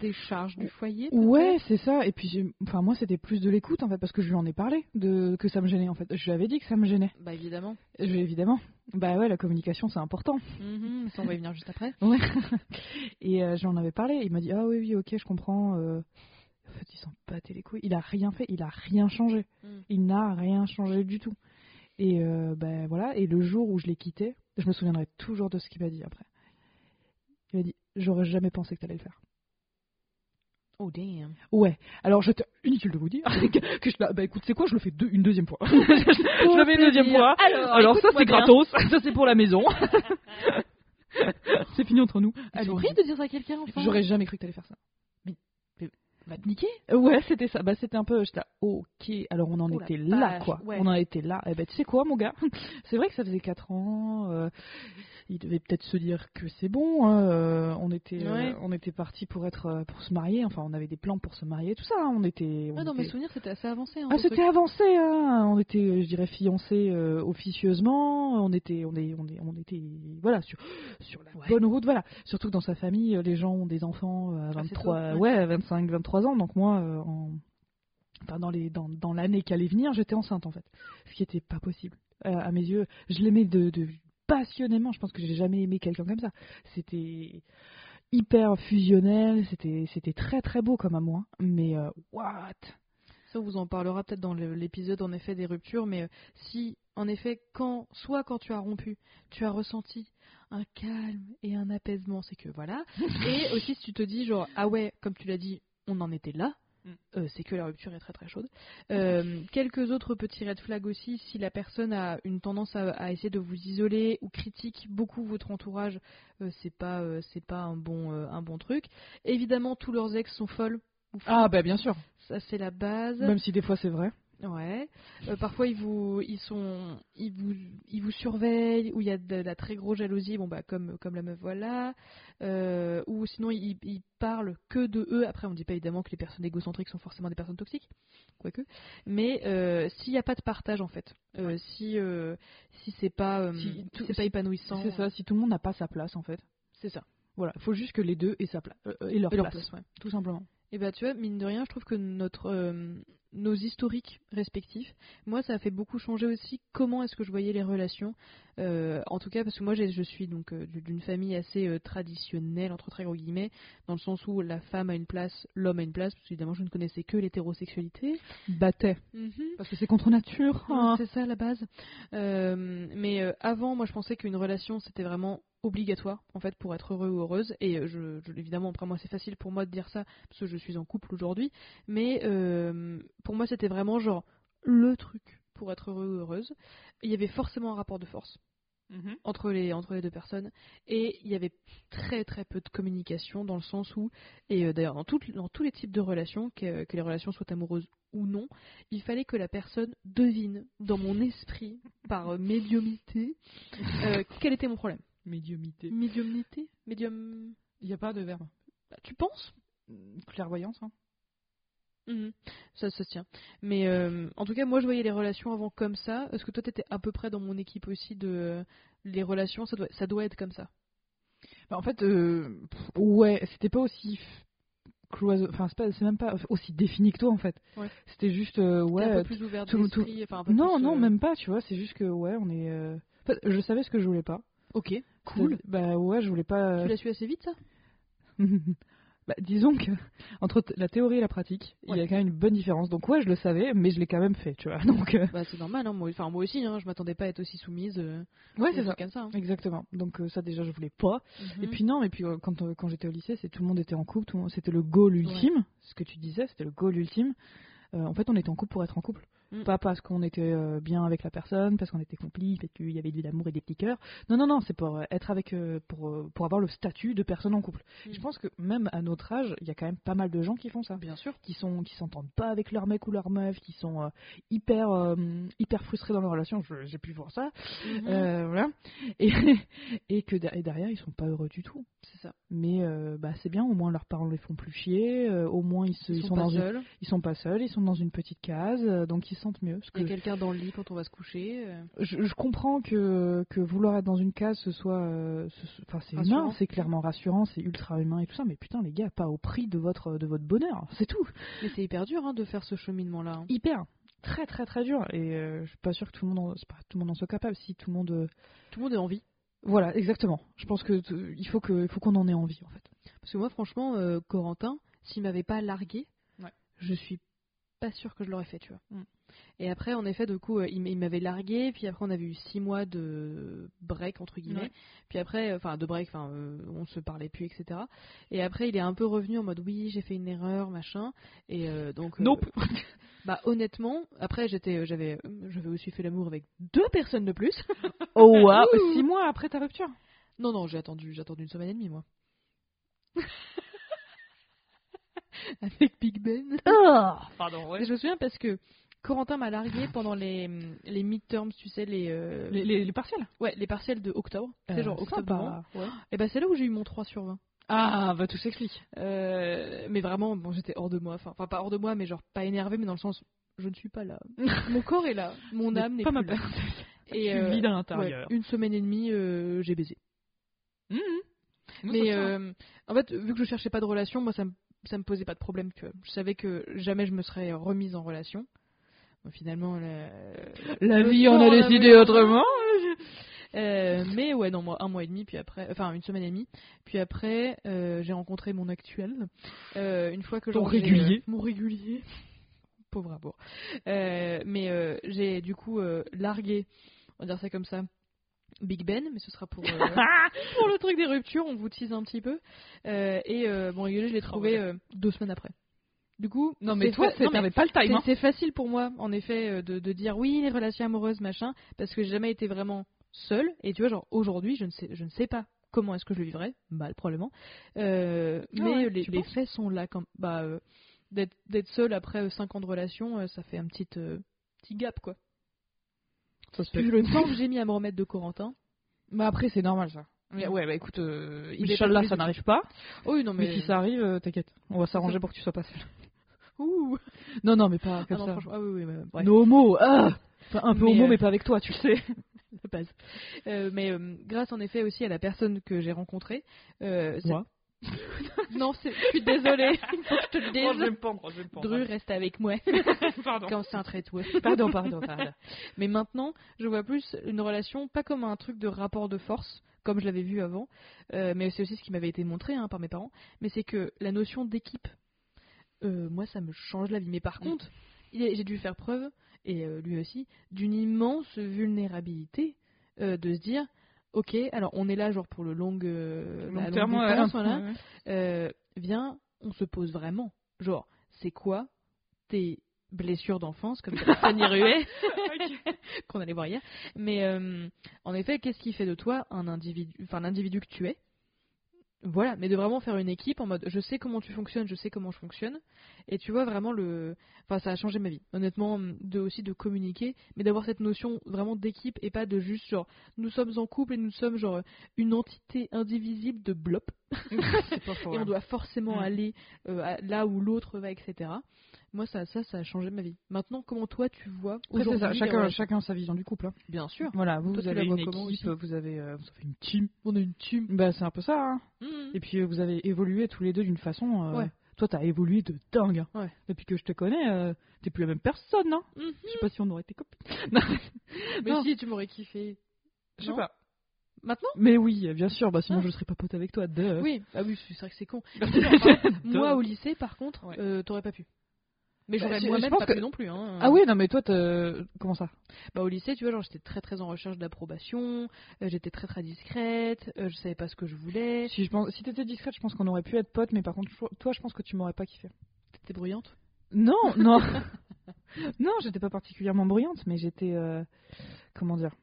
des charges du foyer. Ouais, c'est ça. Et puis, enfin, moi, c'était plus de l'écoute, en fait, parce que je lui en ai parlé, de que ça me gênait, en fait. Je lui avais dit que ça me gênait. Bah évidemment. Je- évidemment. Bah ouais, la communication, c'est important. Mhm, ça, on va y venir juste après. Ouais. Et euh, j'en avais parlé. Il m'a dit, ah oui, oui, ok, je comprends. euh. En fait, il s'en battait les couilles. Il a rien fait. Il a rien changé. Mm. Il n'a rien changé du tout. Et euh, ben voilà. Et le jour où je l'ai quitté, je me souviendrai toujours de ce qu'il m'a dit après. Il m'a dit, j'aurais jamais pensé que t'allais le faire. Oh damn. Ouais. Alors, je inutile de vous dire que, que je la... Bah écoute, c'est quoi Je le fais deux- une deuxième fois. je le fais une deuxième fois. Alors, Alors ça, c'est gratos. Ça, c'est pour la maison. c'est fini entre nous. C'est horrible de dire ça à quelqu'un, enfin. J'aurais jamais cru que t'allais faire ça. Va te niquer. Ouais, c'était ça. Bah, c'était un peu. J'étais ok. Alors, on en Oh était là, quoi. ouais. On en était là. Et ben, tu sais quoi, mon gars? C'est vrai que ça faisait 4 ans. euh, il devait peut-être se dire que c'est bon. hein, euh, on était, euh, Ouais. on était parti pour être, pour se marier. Enfin, on avait des plans pour se marier, tout ça. hein, On était. on Ah, dans mes était- souvenirs, c'était assez avancé. Hein, Ah, c'était avancé, hein. On était, je dirais, fiancés euh, officieusement. On était, on est, on est, on était, voilà, sur, sur la Ouais. bonne route, voilà. Surtout que dans sa famille, les gens ont des enfants à Assez 23, tôt, ouais, à 25, 23 ans. Donc moi, euh, en, enfin, dans les, dans, dans l'année qui allait venir, j'étais enceinte en fait. Ce qui était pas possible. Euh, à mes yeux, je l'aimais de, de passionnément. Je pense que j'ai jamais aimé quelqu'un comme ça. C'était hyper fusionnel. C'était, c'était très très beau comme amour. hein. Mais euh, what? Ça, on vous en parlera peut-être dans l'épisode en effet des ruptures, mais euh, si en effet, quand, soit quand tu as rompu, tu as ressenti un calme et un apaisement, c'est que voilà. et aussi si tu te dis genre ah ouais, comme tu l'as dit, on en était là. Mm. euh, c'est que la rupture est très très chaude. Euh, quelques autres petits red flags aussi, si la personne a une tendance à, à essayer de vous isoler ou critique beaucoup votre entourage, euh, c'est pas euh, c'est pas un bon un bon truc. Évidemment, tous leurs ex sont folles. ou fous. Ah bah bien sûr. ça c'est la base. Même si des fois c'est vrai. Ouais. Euh, parfois ils vous ils sont ils vous ils vous surveillent ou il y a de la très grosse jalousie bon bah comme comme la meuf voilà Euh, ou sinon ils, ils parlent que de eux après on dit pas évidemment que les personnes égocentriques sont forcément des personnes toxiques quoique mais euh, s'il n'y a pas de partage en fait si si c'est pas Si tout- c'est pas épanouissant C'est ça, si tout le monde n'a pas sa place en fait. c'est ça Voilà, il faut juste que les deux aient, sa pla- aient leur Et leur place. place, ouais. Tout simplement. Et bah tu vois, mine de rien, je trouve que notre euh, nos historiques respectifs, moi ça a fait beaucoup changer aussi comment est-ce que je voyais les relations. Euh, en tout cas parce que moi je suis donc euh, d'une famille assez euh, traditionnelle entre très gros guillemets, dans le sens où la femme a une place, l'homme a une place. Parce que évidemment je ne connaissais que l'hétérosexualité. Battait. Parce que c'est contre nature. hein. C'est ça la base. Euh, mais euh, avant, moi, je pensais qu'une relation, c'était vraiment obligatoire, en fait, pour être heureux ou heureuse. Et euh, je, je- évidemment, après moi, c'est facile pour moi de dire ça, parce que je suis en couple aujourd'hui. Mais euh, pour moi, c'était vraiment genre le truc pour être heureux ou heureuse. Il y avait forcément un rapport de force Mhm. entre les, entre les deux personnes. Et il y avait très très peu de communication dans le sens où, et euh, d'ailleurs dans, toutes- dans tous les types de relations, que, que les relations soient amoureuses ou non, il fallait que la personne devine dans mon esprit, par euh, médiumité, quel était mon problème. Médiumité. Médiumnité Médium. Il n'y a pas de verbe. bah, tu penses Clairvoyance. Hein. Mhm. Ça, ça se tient. Mais euh, en tout cas, moi je voyais les relations avant comme ça. Est-ce que toi t'étais à peu près dans mon équipe aussi de euh, les relations? Ça doit, ça doit être comme ça Bah, en fait, euh, pff, ouais, c'était pas aussi cloisonné. Enfin, c'est pas- c'est même pas aussi défini que toi en fait. Ouais. C'était juste, euh, ouais. un peu plus ouvert tout- tout- d'esprit, enfin un peu non, plus, non, euh, même pas, tu vois. C'est juste que, ouais, on est. euh, en fait, je savais ce que je voulais pas. Ok, cool. Bah ouais, je voulais pas. Tu l'as su assez vite ça? Bah, disons que entre la théorie et la pratique, il y a quand même une bonne différence. Donc ouais, je le savais, mais je l'ai quand même fait, tu vois. Donc euh, Bah c'est normal, hein. moi, enfin, moi aussi, hein. je m'attendais pas à être aussi soumise. euh, ouais, c'est ça. trucs comme ça. hein. Exactement. Donc euh, ça déjà je voulais pas. Et Mhm. puis non, et puis quand quand j'étais au lycée, c'est tout le monde était en couple, c'était le goal ultime. Ce que tu disais, c'était le goal ultime. En fait, on était en couple pour être en couple. Mm. Pas parce qu'on était euh, bien avec la personne, parce qu'on était complice, parce qu'il y avait de l'amour et des petits cœurs. Non, non, non, c'est pour euh, être avec, euh, pour, pour avoir le statut de personne en couple. Mm. Je pense que même à notre âge, il y a quand même pas mal de gens qui font ça. Bien sûr. qui sont qui s'entendent pas avec leur mec ou leur meuf, qui sont euh, hyper euh, hyper frustrés dans leur relation. J'ai pu voir ça, Mhm. Euh, voilà. Et et que et derrière ils sont pas heureux du tout. c'est ça. Mais bah c'est bien, au moins leurs parents les font plus chier, au moins ils, se, Ils, ils sont, sont pas dans une- seuls. ils sont pas seuls, ils sont dans une petite case, donc ils mieux. Il y a que quelqu'un dans le lit quand on va se coucher. euh. je, je comprends que, que vouloir être dans une case, ce soit, euh, enfin c'est humain, c'est clairement rassurant, c'est ultra humain et tout ça. Mais putain les gars, pas au prix de votre de votre bonheur, c'est tout. Mais c'est hyper dur hein, de faire ce cheminement-là. hein. hyper très très très dur et euh, je suis pas sûr que tout le monde en, pas tout le monde en soit capable si tout le monde euh, Tout le monde est en vie. voilà exactement je pense que il faut que il faut qu'on en ait envie en fait Parce que moi, franchement, euh, Corentin, s'il m'avait pas largué, Ouais. je suis pas sûre que je l'aurais fait, tu vois. Mm. Et après, en effet, du coup, euh, il m'avait largué, puis après, on avait eu six mois de break, entre guillemets. Ouais. Puis après, euh, enfin, de break, enfin, euh, on se parlait plus, etc. Et après, il est un peu revenu en mode, oui, j'ai fait une erreur, machin. Et euh, donc. euh, Nope. Bah, honnêtement, après, j'étais, j'avais, j'avais aussi fait l'amour avec deux personnes de plus. oh wow Ouh. six mois après ta rupture? Non, non, j'ai attendu, j'ai attendu une semaine et demie, moi. avec Big Ben. pardon Et je me souviens parce que Corentin m'a largué pendant les, les midterms, tu sais, les, euh, les, les, les partiels ouais, les partiels de octobre. Euh, c'est genre octobre. Et bah c'est là où j'ai eu mon 3 sur 20. ah bah tout s'explique Euh, mais vraiment, bon, j'étais hors de moi. Enfin, enfin, pas hors de moi, mais genre pas énervé, mais dans le sens, je ne suis pas là. mon corps est là, mon âme n'est pas plus ma là. place Et je euh, à ouais, l'intérieur une semaine et demie, euh, j'ai baisé. Mhm. Nous, mais euh, en fait, vu que je cherchais pas de relation, moi ça me, ça me posait pas de problème. Tu vois. Je savais que jamais je me serais remise en relation. Bon, finalement, la, vie en a décidé autrement Euh, mais ouais, non, moi, un mois et demi, puis après, enfin une semaine et demie, puis après, euh, j'ai rencontré mon actuel. Euh, une fois que Ton régulier. euh, mon régulier. Pauvre amour. Mais j'ai du coup largué, on va dire ça comme ça, Big Ben, mais ce sera pour, pour le truc des ruptures, on vous tease un petit peu. Et régulier, je l'ai trouvé voilà. euh, deux semaines après. Du coup, non mais c'est toi fa- mais t'avais pas le time c'est- hein. C'est facile pour moi, en effet, euh, de, de dire oui, les relations amoureuses, machin, parce que j'ai jamais été vraiment seule. Et tu vois, genre aujourd'hui, je ne sais, je ne sais pas comment est-ce que je le vivrais, mal probablement. Euh, Ah mais ouais, les, faits sont là, quand, bah, euh, d'être d'être seule après 5 ans de relation, euh, ça fait un petit, petit gap quoi. Ça se fait. le temps que j'ai mis à me remettre de Corentin. bah après c'est normal ça Mm. ouais bah écoute euh, Il est pas ça n'arrive pas Oh oui, non mais, mais. si ça arrive euh, t'inquiète on va s'arranger pour que tu sois pas seule Ouh. non non mais pas Ah comme non, ça franchement, ah oui, oui, mais. No homo, ah Enfin, un peu Mais, homo, euh, mais pas avec toi, tu le sais. la base. Euh, mais euh, grâce en effet aussi à la personne que j'ai rencontrée. euh, c'est- Moi Non, c'est- je suis désolée. Il faut que je te le dise. me pendre, je vais me pendre. Dru, reste avec moi. Pardon. Concentre-toi. Pardon, pardon, pardon. Mais maintenant, je vois plus une relation, pas comme un truc de rapport de force, comme je l'avais vu avant, euh, mais c'est aussi ce qui m'avait été montré hein, par mes parents, mais c'est que la notion d'équipe, euh, moi, ça me change la vie. Mais par Mm. contre, j'ai dû faire preuve, et euh, lui aussi, d'une immense vulnérabilité euh, de se dire, ok, alors on est là genre pour le long, la longue terme, distance, voilà Ouais. viens, on se pose vraiment. Genre, c'est quoi tes blessures d'enfance, comme Fanny Ruet, qu'on allait voir hier. Mais en effet, qu'est-ce qui fait de toi un individu, enfin l'individu que tu es? Voilà, mais de vraiment faire une équipe en mode, je sais comment tu fonctionnes, je sais comment je fonctionne, et tu vois vraiment le, enfin ça a changé ma vie. Honnêtement, de aussi de communiquer, mais d'avoir cette notion vraiment d'équipe et pas de juste genre, nous sommes en couple et nous sommes genre une entité indivisible de blop faux. et on ouais. doit forcément Mm. aller euh, à- là où l'autre va, etc. Moi, ça, ça, ça a changé ma vie. Maintenant, comment toi tu vois aujourd'hui ça, chacun, chacun sa vision du couple. hein. Bien sûr. Voilà, vous, Toi, vous avez une équipe, vous avez, euh, vous avez une team. On a une team. Bah, c'est un peu ça. Hein. Mhm. Et puis, euh, vous avez évolué tous les deux d'une façon euh, Ouais. Toi, t'as évolué de dingue. hein. Ouais. Depuis que je te connais, euh, t'es plus la même personne, non Mhm. Je sais pas si on aurait été copines. Mais Non. si, tu m'aurais kiffé. je sais pas. Maintenant? Mais oui, bien sûr, bah sinon Ah. je serais pas pote avec toi. duh. Oui, ah oui, c'est vrai que c'est con. Duh. Moi, au lycée, par contre, Ouais. euh, t'aurais pas pu. Mais Bah, j'aurais je moi-même pas que- non plus. Hein. Ah oui, non, mais toi, comment ça? Bah, au lycée, tu vois, genre, j'étais très très en recherche d'approbation, euh, j'étais très très discrète, euh, je savais pas ce que je voulais, Si, je pense, si t'étais discrète, je pense qu'on aurait pu être potes, mais par contre, toi, je pense que tu m'aurais pas kiffé. t'étais bruyante? Non, non. non, j'étais pas particulièrement bruyante, mais j'étais. euh, comment dire?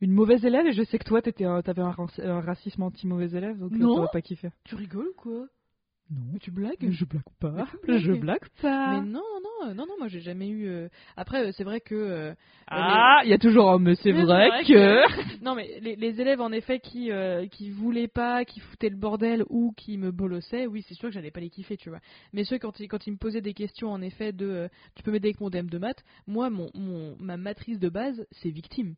Une mauvaise élève, et je sais que toi, t'étais un- t'avais un, raci- un racisme anti-mauvais élève, donc euh, t'aurais pas kiffé. Tu rigoles ou quoi? Non. Mais tu blagues Je blague pas. Blagues. Je blague pas. Mais non, non, euh, non, non, moi j'ai jamais eu. euh, Après, euh, c'est vrai que. euh, Ah, il y a toujours un mais c'est vrai, vrai que. Non, mais les, les élèves en effet qui euh, qui voulaient pas, qui foutaient le bordel ou qui me bolossaient, oui, c'est sûr que j'allais pas les kiffer, tu vois. Mais ceux quand ils quand ils me posaient des questions en effet de tu peux m'aider avec mon DM de maths, moi mon, mon ma matrice de base c'est victime.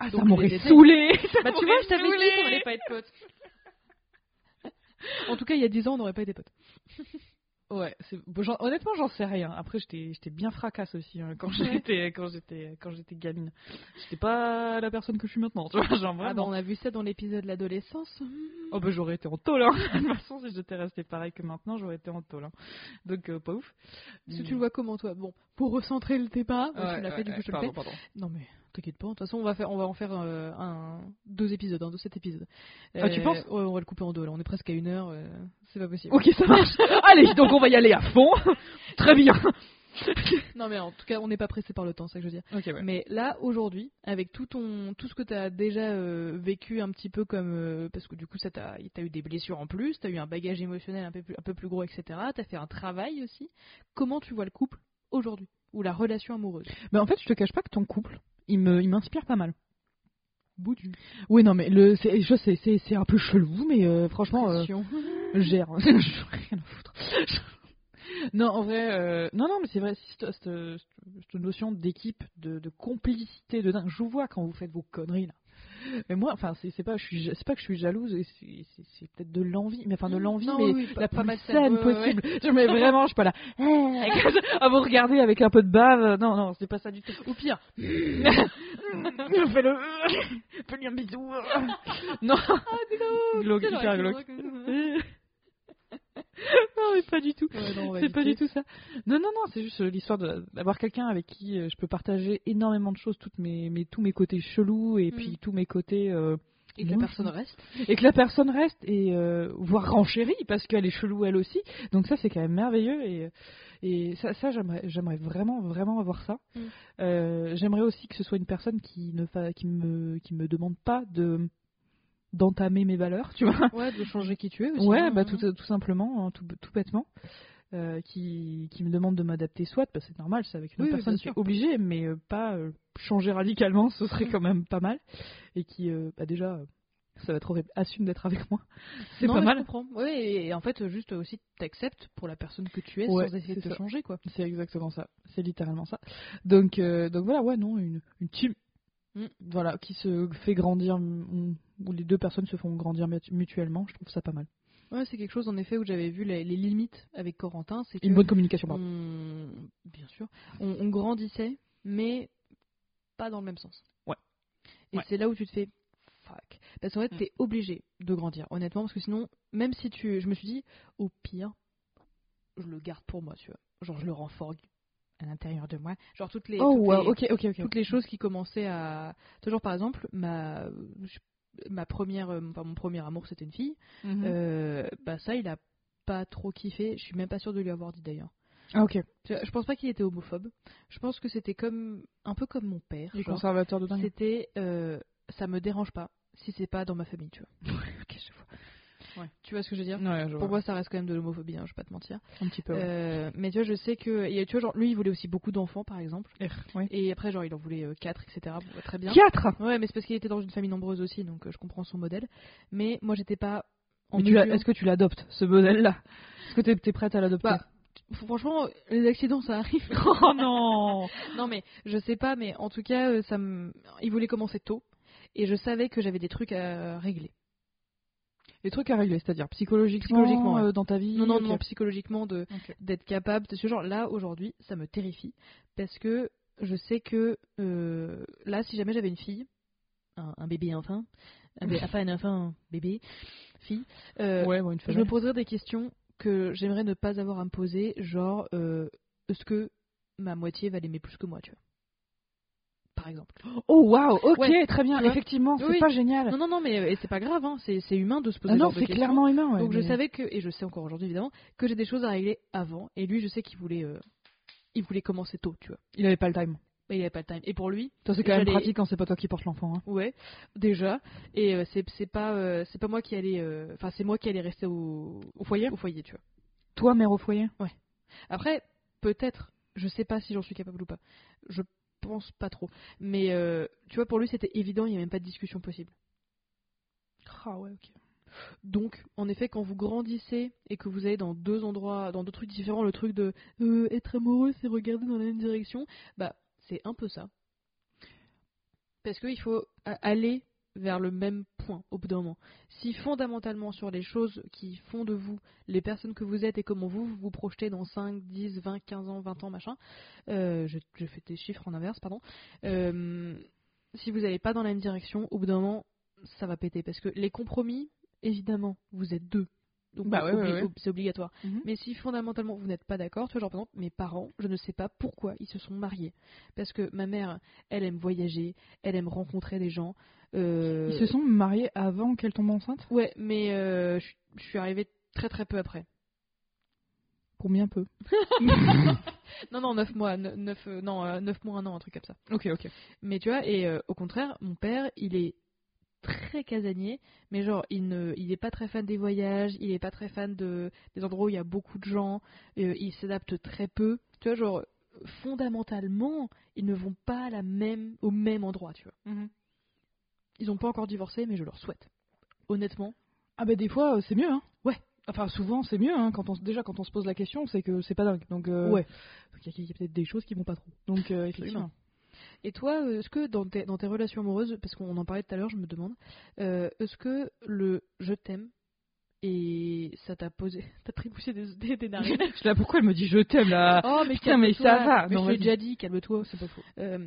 Ah, Donc, ça m'aurait saoulé. Bah tu vois, je t'avais dit qu'on allait pas être potes. en tout cas, il y a 10 ans, on n'aurait pas été potes. Ouais, honnêtement, j'en sais rien. Après, j'étais bien fracasse aussi hein, quand j'étais quand j'étais quand j'étais gamine. J'étais pas la personne que je suis maintenant, tu vois, genre Ah bah on a vu ça dans l'épisode de l'adolescence. Oh bah j'aurais été en tôle, hein. De toute façon, si j'étais resté pareil que maintenant, j'aurais été en tôle. hein. Donc euh, pas ouf. Parce que tu le vois comment toi? Bon, pour recentrer le débat, Ouais, ouais, fait, du coup ouais, je te le pardon, fais. pardon. Non mais t'inquiète pas, de toute façon on va faire, on va en faire euh, un, deux épisodes, un de cet épisode. Ah, tu penses? Ouais, on va le couper en deux là, on est presque à une heure, euh, c'est pas possible. Ok, ça marche. Allez, donc on va y aller à fond. Très bien. Non mais en tout cas on n'est pas pressé par le temps, c'est ça que je veux dire. Ok, ouais. Mais là aujourd'hui, avec tout ton, tout ce que t'as déjà euh, vécu un petit peu comme, euh, parce que du coup ça t'a, t'as eu des blessures en plus, t'as eu un bagage émotionnel un peu plus, un peu plus gros, etc. T'as fait un travail aussi. Comment tu vois le couple aujourd'hui? Ou la relation amoureuse? Mais en fait, je te cache pas que ton couple, il me, il m'inspire pas mal. Bout du Oui, non, mais le, c'est, je sais, c'est, c'est un peu chelou, mais euh, franchement, euh, je gère. Ai rien à foutre. non, en vrai, euh, non, non, mais c'est vrai, cette, notion d'équipe, de, de complicité, de dingue. Je vous vois quand vous faites vos conneries là. Mais moi, enfin, c'est, c'est pas, je c'est pas que je suis jalouse, c'est, peut-être de l'envie, mais enfin de l'envie, Non, mais oui, la pas plus saine ouais, ouais, ouais. possible. Je mets vraiment, je suis pas là à vous regarder avec un peu de bave. Non, non, c'est pas ça du tout. Ou pire, Fais-le, fais-lui un bisou. non, glauque, hyper glauque. non, mais pas du tout. Ouais, C'est pas du tout ça. Non, non, non, c'est juste euh, l'histoire d'avoir quelqu'un avec qui euh, je peux partager énormément de choses, toutes mes, mes, tous mes côtés chelous et Mm. puis tous mes côtés. euh, Et que la personne reste. et que la personne reste et euh, voire renchérit parce qu'elle est chelou elle aussi. Donc ça c'est quand même merveilleux et et ça, ça j'aimerais j'aimerais vraiment vraiment avoir ça. Mm. Euh, j'aimerais aussi que ce soit une personne qui ne fa... qui me qui me demande pas de d'entamer mes valeurs, tu vois. Ouais, de changer qui tu es aussi. Ouais, hein. bah tout, tout simplement, hein, tout, tout bêtement. Euh, qui, qui me demande de m'adapter, soit, bah, c'est normal, c'est avec une Oui, oui, personne est sûr. obligée, mais euh, pas euh, changer radicalement, ce serait quand même pas mal. Et qui, euh, bah, déjà, euh, ça va être horrible, assume d'être avec moi. C'est pas mal. Je comprends. Ouais, et, en fait, juste aussi t'acceptes pour la personne que tu es Ouais, sans essayer de te ça. changer, quoi. C'est exactement ça. C'est littéralement ça. Donc, euh, donc voilà, ouais, non, une, une team. Mm. Voilà, qui se fait grandir, mm, où les deux personnes se font grandir mutu- mutuellement, je trouve ça pas mal. Ouais, c'est quelque chose en effet où j'avais vu les, les limites avec Corentin, c'est Une bonne communication, pardon. on, bien sûr, on, on grandissait, mais pas dans le même sens. Ouais. Et Ouais. c'est là où tu te fais fuck, parce qu'en fait Mm. t'es obligé de grandir, honnêtement, parce que sinon, même si tu, je me suis dit, au pire, je le garde pour moi, tu vois, genre je le rends fort à l'intérieur de moi, genre toutes les, Oh, toutes wow, les- ok, ok, ok. toutes les choses qui commençaient à toujours par exemple ma je- ma première euh, enfin, mon premier amour c'était une fille Mhm. euh, bah ça il a pas trop kiffé je suis même pas sûre de lui avoir dit d'ailleurs Ah, ok. Je pense pas qu'il était homophobe je pense que c'était comme un peu comme mon père Les conservateurs de dingue. c'était euh, ça me dérange pas si c'est pas dans ma famille tu vois. tu vois ce que je veux dire? Ouais, je pour moi ça reste quand même de l'homophobie hein, je vais pas te mentir un petit peu. Euh, mais tu vois je sais que et, tu vois genre lui il voulait aussi beaucoup d'enfants par exemple Ouais. et après genre il en voulait 4 etc Bon, bah, très bien 4 Ouais, mais c'est parce qu'il était dans une famille nombreuse aussi, donc euh, je comprends son modèle. Mais moi, j'étais pas en tu Est-ce que tu l'adoptes, ce modèle-là? Est-ce que t'es es prête à l'adopter? Bah, Franchement, les accidents, ça arrive. Oh non non, mais je sais pas, mais en tout cas, euh, ça me... il voulait commencer tôt. Et je savais que j'avais des trucs à régler. Les trucs à régler, c'est-à-dire psychologiquement, Psychologiquement, ouais. euh, dans ta vie. Non, non, non, psychologiquement, de d'être capable de ce genre. Là, aujourd'hui, ça me terrifie. Parce que je sais que euh, là, si jamais j'avais une fille, un, un bébé enfin, un bé- enfin un enfant, bébé, fille, euh, ouais, bon, une je me poserais des questions que j'aimerais ne pas avoir à me poser, genre, euh, est-ce que ma moitié va l'aimer plus que moi, tu vois? Par exemple. Oh waouh, ok, Ouais, très bien. Effectivement, c'est Oui. pas génial. Non, non, non, mais c'est pas grave, hein, c'est humain de se poser Ah non, c'est clairement humain. Ouais, Donc je savais que, et je sais encore aujourd'hui évidemment, que j'ai des choses à régler avant. Et lui, je sais qu'il voulait, euh, il voulait commencer tôt, tu vois. il avait pas le time. Mais il avait pas le time. Et pour lui, Ça c'est quand même pratique quand c'est pas toi qui portes l'enfant. hein. ouais, déjà. Et euh, c'est pas, euh, c'est pas moi qui allais, euh, enfin c'est moi qui allais rester au, Au foyer? au foyer, tu vois. Toi, mère au foyer? Après, peut-être, je sais pas si j'en suis capable ou pas. Je pense pas trop. Mais euh, tu vois, pour lui, c'était évident, il n'y a même pas de discussion possible. Ah ouais, ok. Donc, en effet, quand vous grandissez et que vous allez dans deux endroits, dans deux trucs différents, le truc de euh, être amoureux, c'est regarder dans la même direction, bah, c'est un peu ça. Parce qu'il faut aller vers le même point au bout d'un moment. Si fondamentalement sur les choses qui font de vous les personnes que vous êtes et comment vous vous, vous projetez dans 5, 10, 20, 15 ans, 20 ans, machin, euh, je, je fais des chiffres en inverse, pardon, euh, si vous n'allez pas dans la même direction, au bout d'un moment, ça va péter. Parce que les compromis, évidemment, vous êtes deux. Donc Bah ouais, obli- ouais, ouais. ob- c'est obligatoire. Mhm. Mais si fondamentalement vous n'êtes pas d'accord, tu vois, genre par exemple, mes parents, je ne sais pas pourquoi ils se sont mariés. Parce que ma mère, elle aime voyager, elle aime rencontrer des gens. Euh, Ils se sont mariés avant qu'elle tombe enceinte? Ouais, mais euh, je suis arrivée très très peu après. Combien peu Non, non, 9 mois, 9, non, euh, neuf mois, un an, un truc comme ça. Ok, ok. Mais tu vois, et euh, au contraire, mon père, il est très casanier, mais genre, il ne, il est pas très fan des voyages, il est pas très fan de, des endroits où il y a beaucoup de gens, euh, il s'adapte très peu. Tu vois, genre, fondamentalement, ils ne vont pas à la même, au même endroit, tu vois. Ils ont pas encore divorcé, mais je leur souhaite. Honnêtement. Ah bah des fois, euh, c'est mieux, hein Ouais. Enfin, souvent, c'est mieux, hein. Quand on, déjà, quand on se pose la question, c'est que c'est pas dingue. Donc, euh, Ouais. Il y a, peut-être des choses qui vont pas trop. Donc, euh, effectivement. Et toi, est-ce que dans tes, dans tes relations amoureuses, parce qu'on en parlait tout à l'heure, je me demande, euh, est-ce que le je t'aime et ça t'a posé, t'as tribouché des, des, des narines? Là, pourquoi elle me dit je t'aime là? Oh mais Putain, mais ça va. Mais Non, je l'ai déjà dit, calme-toi. C'est pas faux. Euh,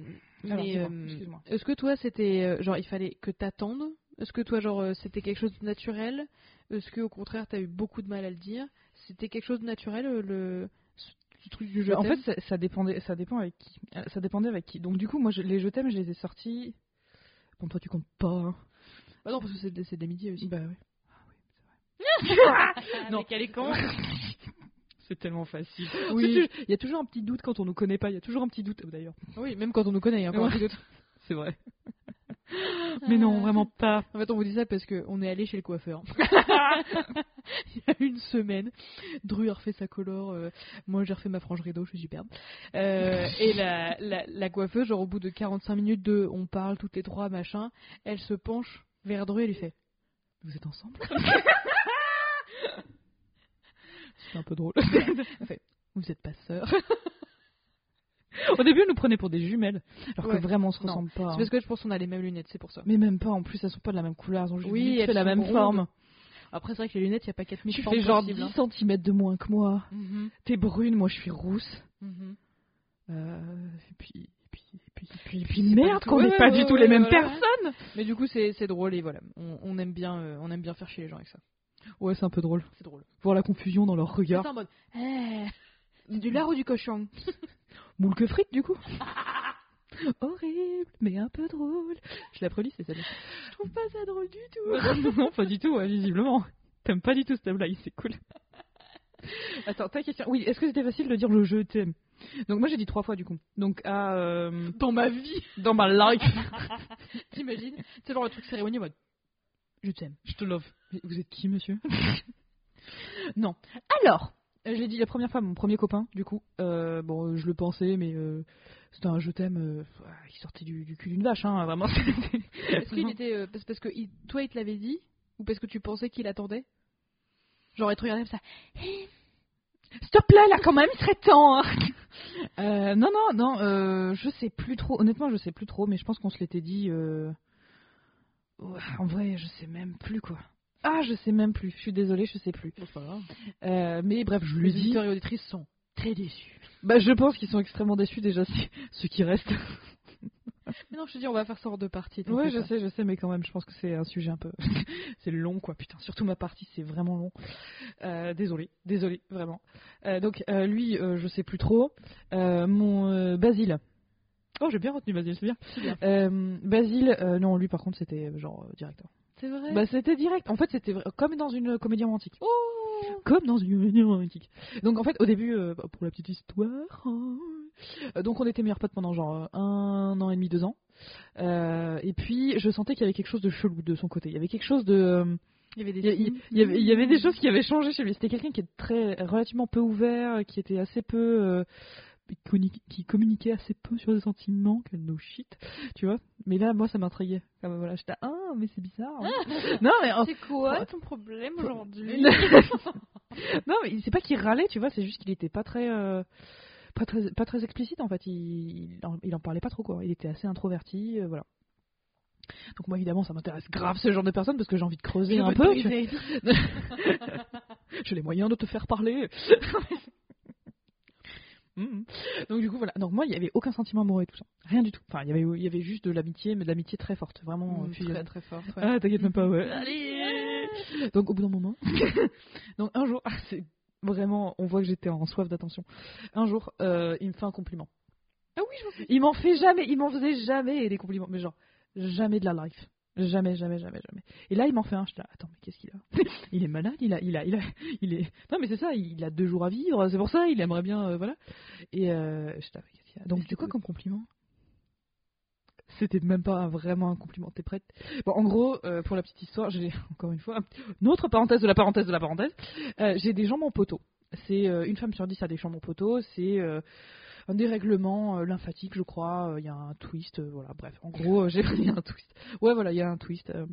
mais euh, est-ce que toi c'était euh, genre il fallait que t'attendes? Est-ce que toi genre euh, c'était quelque chose de naturel? Est-ce que au contraire t'as eu beaucoup de mal à le dire? C'était quelque chose de naturel le ce, truc du Bah, en t'aime? fait, ça, ça dépendait, ça dépend avec qui. Ça dépendait avec qui. Donc du coup, moi, je- les je t'aime, je les ai sortis. Bon, toi, tu comptes pas. hein. Bah non parce que c'est de, c'est l'amitié aussi. Bah oui. non, quel est con C'est tellement facile. Oui. Il y a toujours un petit doute quand on nous connaît pas. Il y a toujours un petit doute euh, d'ailleurs. Oui, même quand on nous connaît, il y a encore un petit doute. C'est vrai. Mais non, vraiment pas. En fait, on vous dit ça parce qu'on est allé chez le coiffeur. Il y a une semaine, Dru a refait sa color, euh, moi j'ai refait ma frange rideau, je suis superbe. Euh, et la, la, la coiffeuse, genre au bout de 45 minutes de on parle toutes les trois, machin, elle se penche vers Dru et lui fait Vous êtes ensemble C'est un peu drôle. Vous êtes pas sœurs Au début, elle nous prenait pour des jumelles. Alors Ouais. que vraiment, on se Non. ressemble pas. C'est hein. parce que je pense qu'on a les mêmes lunettes, c'est pour ça. Mais même pas, en plus, elles sont pas de la même couleur. Elles ont juste Oui, elles fait la même rondes. forme. Après, c'est vrai que les lunettes, il n'y a pas 4000 Tu fais genre possibles, 10 cm de moins que moi. hein. Mhm, T'es brune, moi je suis rousse. mhm. Euh, et puis, puis, puis, pas merde, du tout- qu'on ouais, n'est pas du tout les mêmes personnes. Mais du coup, c'est c'est drôle et voilà, on, on aime bien, euh, on aime bien faire chier les gens avec ça. Ouais, c'est un peu drôle. C'est drôle. Voir la confusion dans leur regard. C'est en mode, eh, c'est du lard ou du cochon? Moule que frites, du coup. Horrible, mais un peu drôle. Je l'ai applaudi, c'est celle-là. Je trouve pas ça drôle du tout. non, pas du tout, ouais, visiblement. T'aimes pas du tout cette blague, c'est cool. Attends, ta question. Oui, est-ce que c'était facile de dire le je t'aime? Donc moi j'ai dit trois fois du coup. Donc à euh, Dans ma vie, dans ma life, t'imagines C'est genre le truc cérémonieux mode, je t'aime. je te love. Mais Vous êtes qui, monsieur Non. Alors, euh, je l'ai dit la première fois, mon premier copain, du coup. Euh, bon, je le pensais, mais euh, c'était un je t'aime euh, qui sortait du, du cul d'une vache, hein, vraiment. Est-ce qu'il était, parce, parce que il- toi il te l'avait dit ou parce que tu pensais qu'il attendait? Genre il te regardait comme ça. S'il te plaît, là, quand même, il serait temps. hein. Euh, non, non, non, euh, je sais plus trop. Honnêtement, je sais plus trop, mais je pense qu'on se l'était dit. euh, ouais, en vrai, je sais même plus quoi. Ah, je sais même plus. Je suis désolée, je sais plus. Euh, mais bref, je lui Les dis. auditeurs et auditrices sont très déçus. Bah, je pense qu'ils sont extrêmement déçus déjà, ceux qui restent. Mais non, je te dis, on va faire ça hors de partie. Ouais, je sais, je sais, mais quand même, je pense que c'est un sujet un peu. c'est long, quoi. Putain, surtout ma partie, c'est vraiment long. Euh, désolé, désolé, vraiment. Euh, donc, euh, lui, je sais plus trop. Mon Basile. Oh, j'ai bien retenu Basile, c'est bien. Euh, Basile, euh, non, lui, par contre, c'était euh, genre euh, directeur. C'est vrai? Bah, c'était direct. En fait, c'était vra- comme dans une comédie romantique. oh Comme dans une comédie romantique. Donc, en fait, au début, euh, pour la petite histoire, hein, euh, donc on était meilleurs potes pendant genre euh, un an et demi, deux ans. Euh, et puis, je sentais qu'il y avait quelque chose de chelou de son côté. Il y avait quelque chose de. euh, Il y avait des il y, a- il- il y avait, il y avait des choses qui avaient changé chez lui. C'était quelqu'un qui était très relativement peu ouvert, qui était assez peu euh, qui communiquait assez peu sur ses sentiments, que no shit, tu vois. Mais là, moi, ça m'intriguait. Comme voilà, j'étais ah, mais c'est bizarre. hein. non, mais en- C'est quoi ton problème aujourd'hui non, mais c'est pas qu'il râlait, tu vois. C'est juste qu'il était pas très euh, pas très pas très explicite en fait. Il, il, en, il en parlait pas trop quoi. Il était assez introverti, euh, voilà. Donc moi évidemment ça m'intéresse grave ce genre de personnes parce que j'ai envie de creuser Je un peu. tu. J'ai les moyens de te faire parler. Mhm. Donc du coup voilà. Donc moi il y avait aucun sentiment amoureux et tout ça. Rien du tout. Enfin il y avait il y avait juste de l'amitié mais de l'amitié très forte, vraiment Mm, fusionne. Très très fort. ouais. Ah t'inquiète même pas ouais. Allez Donc au bout d'un moment, donc un jour, ah, c'est vraiment, on voit que j'étais en soif d'attention. Un jour, euh, il me fait un compliment. Ah oui, je m'en Il m'en fait jamais, il m'en faisait jamais des compliments, mais genre jamais de la life. Jamais, jamais, jamais, jamais. Et là, il m'en fait un. Je dis, attends, mais qu'est-ce qu'il a Il est malade, il a, il a, il a, il est. Non, mais c'est ça, il a deux jours à vivre. C'est pour ça, il aimerait bien, euh, voilà. Et euh, je dis, ah, qu'est-ce qu'il a Donc, c'était quoi comme compliment? C'était même pas vraiment un compliment. T'es prête? Bon, en gros, euh, pour la petite histoire, j'ai encore une fois une autre parenthèse de la parenthèse de la parenthèse. Euh, j'ai des jambes en poteau. C'est une femme sur dix a des jambes en poteau. C'est un dérèglement euh, lymphatique, je crois. Il y a un twist, euh, voilà. Bref, en gros, euh, j'ai un twist. Ouais, voilà, il y a un twist. euh,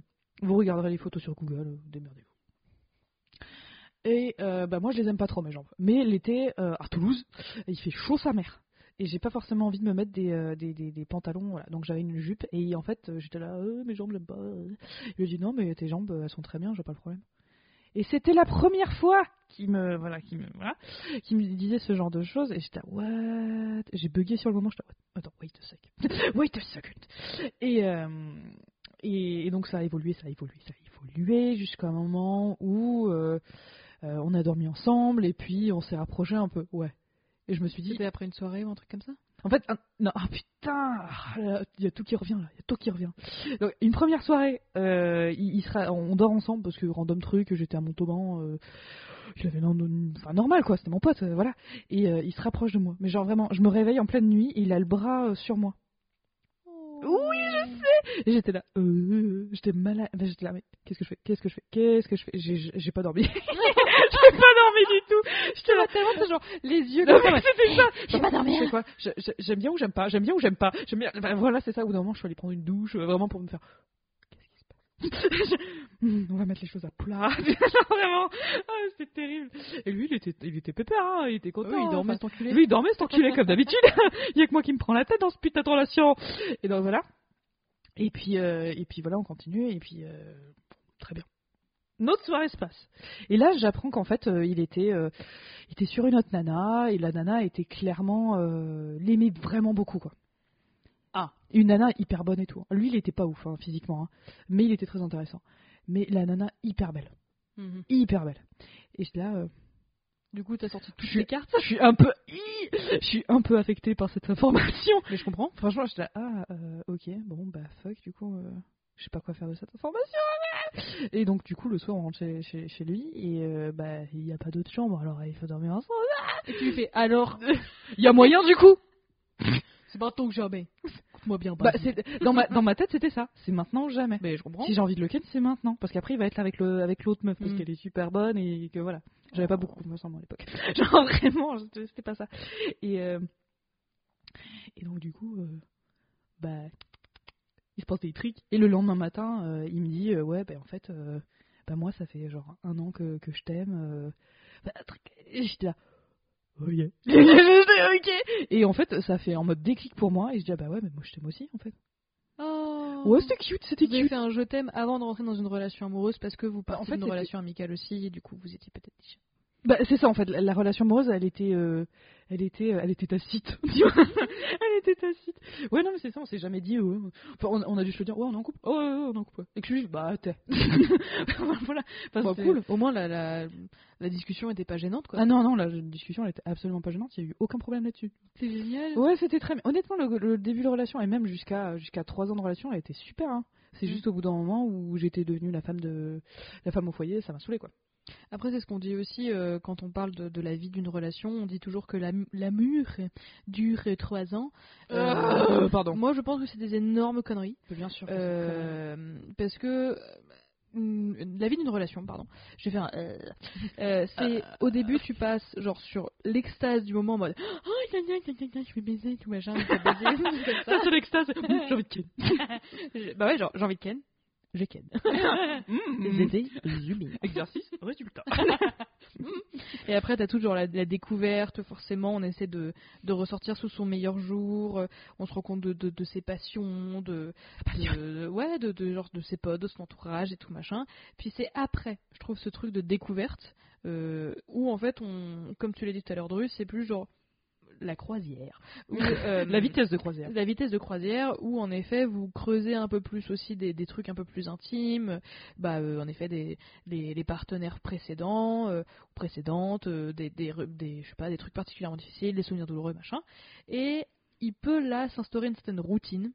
vous regarderez les photos sur Google, euh, démerdez-vous. Et euh, bah moi, je les aime pas trop mes jambes. Mais l'été euh, à Toulouse, il fait chaud sa mère. Et j'ai pas forcément envie de me mettre des, euh, des, des, des pantalons, voilà. Donc j'avais une jupe et en fait euh, j'étais là, euh, mes jambes j'aime pas. euh. Il lui a dit non mais tes jambes euh, elles sont très bien, j'ai pas le problème. Et c'était la première fois qu'il me voilà, qui me voilà, qui me disait ce genre de choses et j'étais what? J'ai bugué sur le moment, j'étais attends, wait a second. wait a second. Et, euh, et et donc ça a évolué, ça a évolué, ça a évolué jusqu'à un moment où euh, euh, on a dormi ensemble et puis on s'est rapproché un peu, ouais. Et je me suis dit, C'était après une soirée ou un truc comme ça? En fait, un- non, ah putain, ah il y a tout qui revient là, il y a tout qui revient. Donc, une première soirée, euh, il, sera, on dort ensemble parce que random truc, j'étais à Montauban, euh, je l'avais non- enfin normal quoi, c'était mon pote, euh, voilà. Et euh, il se rapproche de moi, mais genre vraiment, je me réveille en pleine nuit, et il a le bras euh, sur moi. Oui. Et j'étais là, euh, j'étais malade, ben, j'étais là, mais qu'est-ce que je fais, qu'est-ce que je fais, qu'est-ce que je fais, j'ai j'ai- j'ai pas dormi, j'ai pas dormi du tout. J'étais là tellement, genre les yeux non, mais ça. c'était ça. Je vais pas sais quoi J'aime bien ou j'aime pas? J'aime bien ou j'aime pas? J'aime bien. ben, voilà, c'est ça. Au bout d'un moment, je suis allée prendre une douche, euh, vraiment pour me faire. Hmm, On va mettre les choses à plat. Vraiment. Ah, c'était terrible. Et lui, il était, il était pépère. Hein. Il était content. Oui, il dormait Enfin, cet enculé. Lui, il dormait cet enculé comme d'habitude. il y a que moi qui me prends la tête dans ce putain de relation. Et donc voilà. Et puis, euh, et puis voilà, on continue. Et puis, euh, très bien. Notre soirée se passe. Et là, j'apprends qu'en fait, euh, il était, il était sur une autre nana, et la nana était clairement, l'aimait vraiment beaucoup, quoi. Ah. Une nana hyper bonne et tout. Lui, il était pas ouf, hein, physiquement, hein, mais il était très intéressant. Mais la nana hyper belle, Mhm. hyper belle. Et là, Du coup, t'as sorti toutes les cartes. je suis un peu, je suis un peu affectée par cette information. Mais je comprends. Franchement, je là, ah, euh, ok, bon, bah fuck, du coup, euh, je sais pas quoi faire de cette information. mais- Et donc, du coup, le soir, on rentre chez, chez, chez lui et euh, bah, il n'y a pas d'autre chambre, alors il faut dormir ensemble. Et tu lui fais alors, Il y a moyen, du coup. c'est maintenant que jamais. Écoute-moi bien. Bah, dans ma dans ma tête, c'était ça. C'est maintenant ou jamais. Mais je comprends. Si j'ai envie de le ken, c'est maintenant. Parce qu'après, il va être là avec le avec l'autre meuf parce Mm. qu'elle est super bonne et que voilà. J'avais pas beaucoup en moi à l'époque. Genre vraiment, c'était pas ça. Et euh, et donc du coup, euh, bah, il se passe des trucs. Et le lendemain matin, euh, il me dit, ouais, bah en fait, bah moi, ça fait genre un an que que je t'aime. bah, j'étais là. Oh ok. Et en fait, ça fait en mode déclic pour moi. Et je dis, ah bah ouais, mais moi je t'aime aussi en fait. Ouais, c'était cute, c'était Vous avez cute. fait un je t'aime avant de rentrer dans une relation amoureuse parce que vous Bah, en partez fait, d'une relation amicale aussi et du coup vous étiez peut-être déjà. Bah, c'est ça en fait, la, la relation amoureuse, elle était, euh, elle était, euh, elle était tacite. elle était tacite. Ouais, non, mais c'est ça, on s'est jamais dit. euh, Enfin, on, on a dû se le dire, ouais, on est en couple. Oh, ouais, ouais, on est en couple. ouais. Et que je lui dis, bah, t'es. voilà. Enfin, Bah, cool. Au moins la, la, la discussion était pas gênante quoi. Ah non, non, la discussion, elle était absolument pas gênante. Il y a eu aucun problème là-dessus. c'est génial. Ouais, c'était très. Honnêtement, le, le début de relation et même jusqu'à jusqu'à trois ans de relation, elle était super. Hein. C'est Mm. juste au bout d'un moment où j'étais devenue la femme de la femme au foyer, ça m'a saoulé quoi. Après, c'est ce qu'on dit aussi euh, quand on parle de, de la vie d'une relation. On dit toujours que la, l'amour dure trois ans. Euh, pardon. Moi, je pense que c'est des énormes conneries. Bien sûr. Euh, parce que euh, la vie d'une relation, pardon. Je vais faire un. euh, euh, c'est au début, tu passes genre sur l'extase du moment en mode oh gna, gna, gna, gna, je vais baiser tout machin, je vais baiser comme ça. Ça, c'est l'extase. J'ai envie de ken. Bah ouais, genre j'ai envie de ken. Je ken. Mm. Zézé, Zumi. Exercice, résultat. Et après, t'as toujours la, la découverte, forcément, on essaie de, de ressortir sous son meilleur jour, euh, on se rend compte de, de, de ses passions, de, ouais, de, de, genre, de ses potes, de son entourage et tout machin. Puis c'est après, je trouve, ce truc de découverte, euh, où en fait, on, comme tu l'as dit tout à l'heure, Drus, c'est plus genre la croisière. Euh, La vitesse de croisière. la vitesse de croisière où en effet vous creusez un peu plus aussi des, des trucs un peu plus intimes bah euh, en effet des les, les partenaires précédents euh, précédentes euh, des, des des je sais pas des trucs particulièrement difficiles des souvenirs douloureux machin et il peut là s'instaurer une certaine routine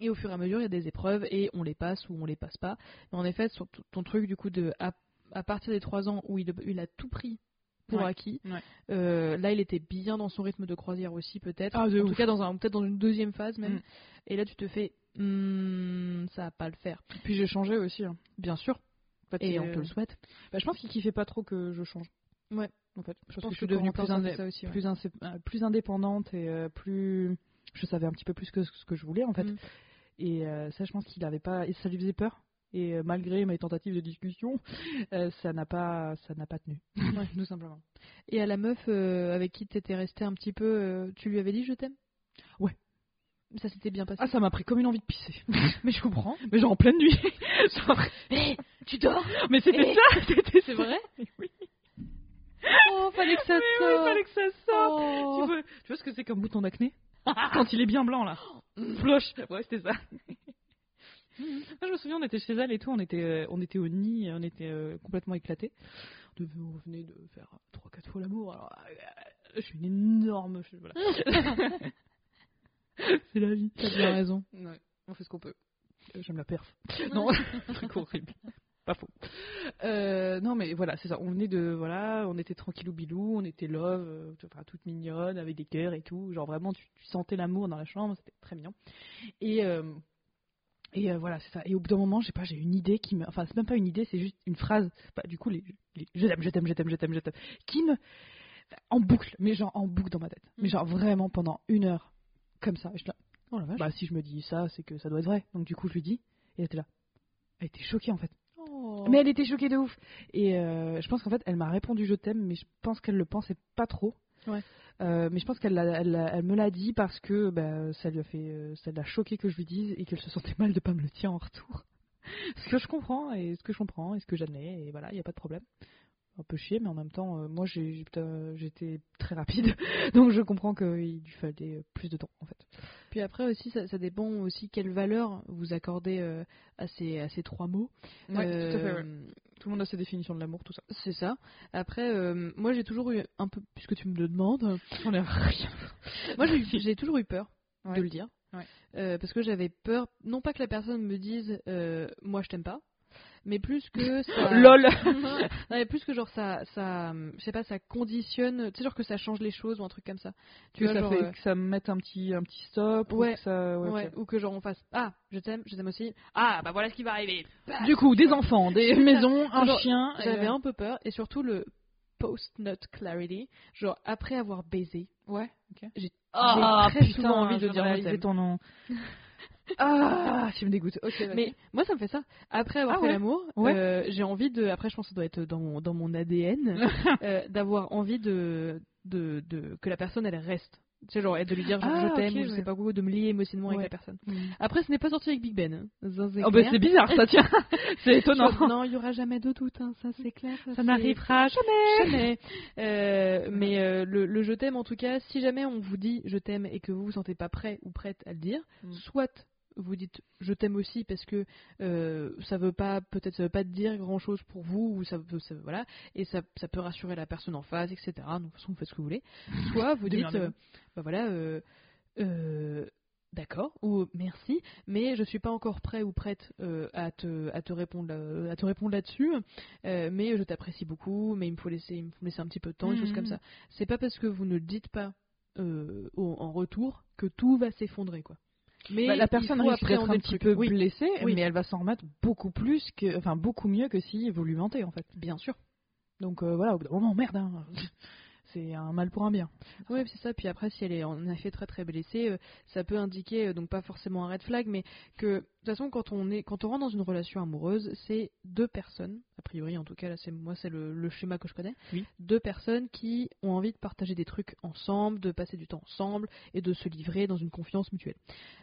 et au fur et à mesure il y a des épreuves et on les passe ou on les passe pas mais en effet ton truc du coup de à, à partir des 3 ans où il, il a tout pris pour Ouais, acquis ouais. Euh, là il était bien dans son rythme de croisière aussi peut-être Ah, en ouf. tout cas dans un peut-être dans une deuxième phase même Mm. et là tu te fais Hmm, ça va pas le faire Puis j'ai changé aussi. hein. bien sûr En fait, et on te le souhaite Bah, je pense qu'il kiffait pas trop que je change. Ouais. En fait, je Parce pense que je suis devenue Corentin, plus, ça indé- fait ça aussi, ouais. plus, insé- euh, plus indépendante et euh, plus. Je savais un petit peu plus que ce que je voulais en fait. Mm. Et euh, ça, je pense qu'il avait pas. Et ça lui faisait peur. Et euh, malgré mes tentatives de discussion, euh, ça n'a pas, ça n'a pas tenu. Ouais. Tout simplement. et à la meuf euh, avec qui t'étais resté un petit peu euh, tu lui avais dit je t'aime? Ouais. ça s'était bien passé? Ah, ça m'a pris comme une envie de pisser. mais je comprends Mais genre en pleine nuit. Hé, tu dors? Mais c'était Eh, ça. C'était c'est vrai? Oui. oh fallait que ça Mais oui, sorte fallait que ça sorte. Oh. Tu, vois, tu vois ce que c'est comme bouton d'acné? Quand il est bien blanc là. Floche. Ouais, c'était ça. Moi, je me souviens, on était chez elle et tout, on était, euh, on était au nid, on était euh, complètement éclatés. On venait de faire 3-4 fois l'amour. Alors, euh, je suis une énorme. voilà. c'est la vie. t'as bien raison Ouais, on fait ce qu'on peut. J'aime la perf. Non, truc horrible. Pas faux. Euh, non, mais voilà, c'est ça. On venait de. Voilà, on était tranquillou bilou, on était love, euh, enfin, toute mignonne, avec des cœurs et tout. Genre vraiment, tu, tu sentais l'amour dans la chambre, c'était très mignon. Et. euh, et euh, voilà, c'est ça. Et au bout d'un moment, j'ai pas, j'ai une idée qui me. Enfin, c'est même pas une idée, c'est juste une phrase. Bah, du coup, les, les- je t'aime, je t'aime, je t'aime, je t'aime, je t'aime. Qui me. En boucle, mais genre en boucle dans ma tête. Mais Mm. genre vraiment pendant une heure. Comme ça. Et je là, oh la vache bah si je me dis ça, c'est que ça doit être vrai. Donc du coup je lui dis, et elle était là. Elle était choquée en fait. Oh. Mais elle était choquée de ouf. Et euh, je pense qu'en fait elle m'a répondu je t'aime, mais je pense qu'elle le pensait pas trop. Ouais. Euh, mais je pense qu'elle elle, elle me l'a dit parce que bah, ça lui a fait, euh, ça l'a choqué que je lui dise et qu'elle se sentait mal de pas me le dire en retour. ce que je comprends et ce que je comprends et ce que j'admets et voilà, il y a pas de problème. Un peu chier, mais en même temps, euh, moi j'étais très rapide, donc je comprends qu'il lui fallait plus de temps en fait. Puis après aussi, ça, ça dépend aussi quelle valeur vous accordez euh, à, ces, à ces trois mots. Euh, Tout le monde a ses définitions de l'amour, tout ça. C'est ça. Après, euh, moi j'ai toujours eu un peu, puisque tu me le demandes, J'en ai rien. moi j'ai toujours eu peur Ouais. de le dire. Ouais. Euh, parce que j'avais peur, non pas que la personne me dise euh, moi je t'aime pas, mais plus que ça. LOL Non, mais plus que genre ça, ça, je sais pas, ça conditionne, tu sais genre que ça change les choses ou un truc comme ça. Tu que vois, ça genre, fait euh, que ça me mette un petit un petit stop ou Ouais. que ça ouais, ouais, ok. ou que genre on fasse ah je t'aime, je t'aime aussi. Ah bah voilà ce qui va arriver. du coup des enfants des maisons un Genre, chien J'avais un peu peur et surtout le post-nut clarity, genre après avoir baisé, ouais ok j'ai j'ai très putain souvent envie je de dire ton nom ah tu me dégoûtes ok vas-y. Mais moi ça me fait ça. Après avoir Ah fait ouais l'amour, Ouais. euh, j'ai envie de. Après je pense que ça doit être dans mon, dans mon ADN, euh, d'avoir envie de, de, de que la personne elle reste C'est genre, et de lui dire genre, Ah, je t'aime ou je sais ouais. pas quoi, de me lier émotionnellement avec la personne. Après, ce n'est pas sorti avec Big Ben. hein. Ça, c'est Oh bah c'est bizarre ça, tiens. c'est étonnant. Non, il y aura jamais de doute, hein, ça c'est clair. Ça n'arrivera jamais. Jamais. Euh, mais le, le je t'aime, en tout cas, si jamais on vous dit je t'aime et que vous vous sentez pas prêt ou prête à le dire, Mm. soit vous dites je t'aime aussi parce que euh, ça veut pas peut-être ça veut pas te dire grand chose pour vous ou ça, ça- voilà. Et ça, ça peut rassurer la personne en face etc donc de toute façon vous faites ce que vous voulez. Soit vous dites euh, bah voilà euh, euh, d'accord ou merci mais je suis pas encore prêt ou prête euh, à te à te répondre là- à te répondre là-dessus. Euh, mais je t'apprécie beaucoup mais il me faut laisser il me faut laisser un petit peu de temps des choses comme ça. C'est pas parce que vous ne le dites pas euh, au- en retour que tout va s'effondrer quoi mais Bah, la personne risque d'être un petit peu oui, blessée, Oui. mais elle va s'en remettre beaucoup plus que, enfin beaucoup mieux que si vous lui mentez en fait. bien sûr Donc euh, voilà, au bout d'un moment, merde, hein. C'est un mal pour un bien. Oui, c'est ça. Puis après, si elle est en effet très très blessée, euh, ça peut indiquer, euh, donc pas forcément un red flag, mais que de toute façon, quand on est, quand on rentre dans une relation amoureuse, c'est deux personnes, a priori en tout cas, là, c'est moi, c'est le, le schéma que je connais, Oui. deux personnes qui ont envie de partager des trucs ensemble, de passer du temps ensemble et de se livrer dans une confiance mutuelle.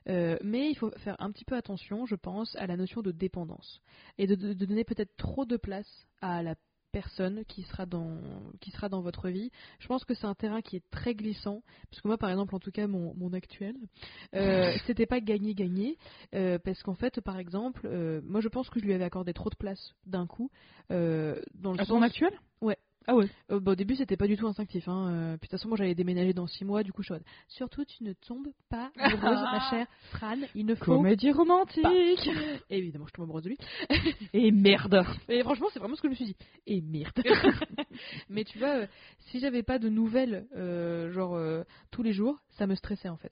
Euh, mais il faut faire un petit peu attention, je pense, à la notion de dépendance et de, de- de donner peut-être trop de place à la personne qui sera dans qui sera dans votre vie je pense que c'est un terrain qui est très glissant parce que moi par exemple en tout cas mon, mon actuel euh, c'était pas gagné gagné euh, parce qu'en fait par exemple euh, moi je pense que je lui avais accordé trop de place d'un coup dans le À sens son actuel? Ouais. Ah ouais. euh, bah, au début, c'était pas du tout instinctif. Hein. euh, puis de toute façon, moi, j'allais déménager dans 6 mois. Du coup, je suis en mode, Surtout, tu ne tombes pas amoureuse, ma chère Fran. Il ne faut Comédie romantique. Et évidemment, je tombe amoureuse de lui. Et merde. Et franchement, c'est vraiment ce que je me suis dit. Et merde. Mais tu vois, euh, si j'avais pas de nouvelles, euh, genre euh, tous les jours, ça me stressait en fait.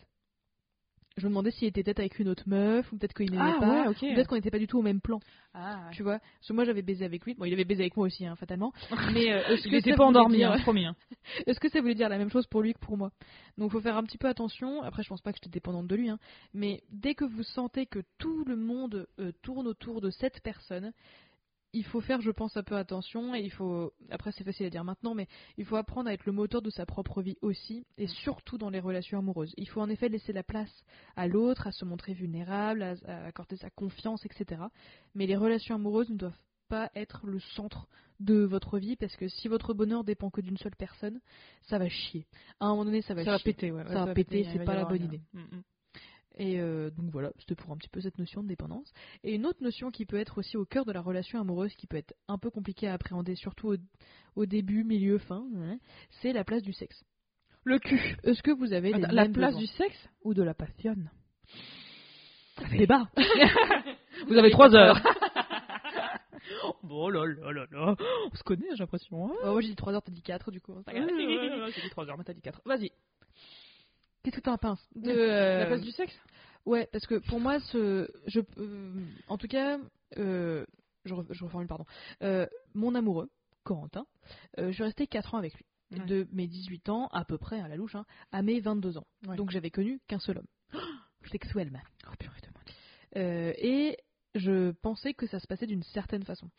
Je me demandais s'il était peut-être avec une autre meuf, ou peut-être qu'il m'aimait Ah pas, ouais, ok. ou peut-être qu'on n'était pas du tout au même plan. Ah, Tu vois, parce que moi j'avais baisé avec lui. Bon, il avait baisé avec moi aussi, hein, fatalement. Mais euh, est-ce que pas endormi, dire- hein, promis. hein. Est-ce que ça voulait dire la même chose pour lui que pour moi? Donc faut faire un petit peu attention. Après, je pense pas que j'étais dépendante de lui, hein. mais dès que vous sentez que tout le monde euh, tourne autour de cette personne, il faut faire, je pense, un peu attention. Et il faut. Après, c'est facile à dire maintenant, mais il faut apprendre à être le moteur de sa propre vie aussi, et surtout dans les relations amoureuses. Il faut en effet laisser la place à l'autre, à se montrer vulnérable, à, à accorder sa confiance, etc. Mais les relations amoureuses ne doivent pas être le centre de votre vie parce que si votre bonheur dépend que d'une seule personne, ça va chier. À un moment donné, ça va Ça va chier. péter, ouais. Ça va péter, c'est pas la bonne idée. Mm, mm. Et euh, donc voilà, c'était pour un petit peu cette notion de dépendance. Et une autre notion qui peut être aussi au cœur de la relation amoureuse, qui peut être un peu compliquée à appréhender, surtout au, au début, milieu, fin, hein, c'est la place du sexe. Le cul. Est-ce que vous avez Attends, la place du sexe ou de la passion débat Vous avez trois heures. bon là là là là. On se connaît, j'ai l'impression. hein. Oh, Moi j'ai dit 3 heures, t'as dit 4 du coup. c'est pas grave. J'ai dit trois heures, mais t'as dit quatre. Vas-y. Qu'est-ce que t'en penses de La euh, place du sexe? Ouais, parce que pour moi, ce, je, euh, en tout cas, euh, je, re- je reformule, pardon. Euh, mon amoureux, Corentin, euh, je suis restée 4 ans avec lui. Ouais. De mes 18 ans, à peu près, à la louche, hein, à mes 22 ans. Ouais. Donc j'avais connu qu'un seul homme. Sexuellement. Oh purée de. Euh, et je pensais que ça se passait d'une certaine façon.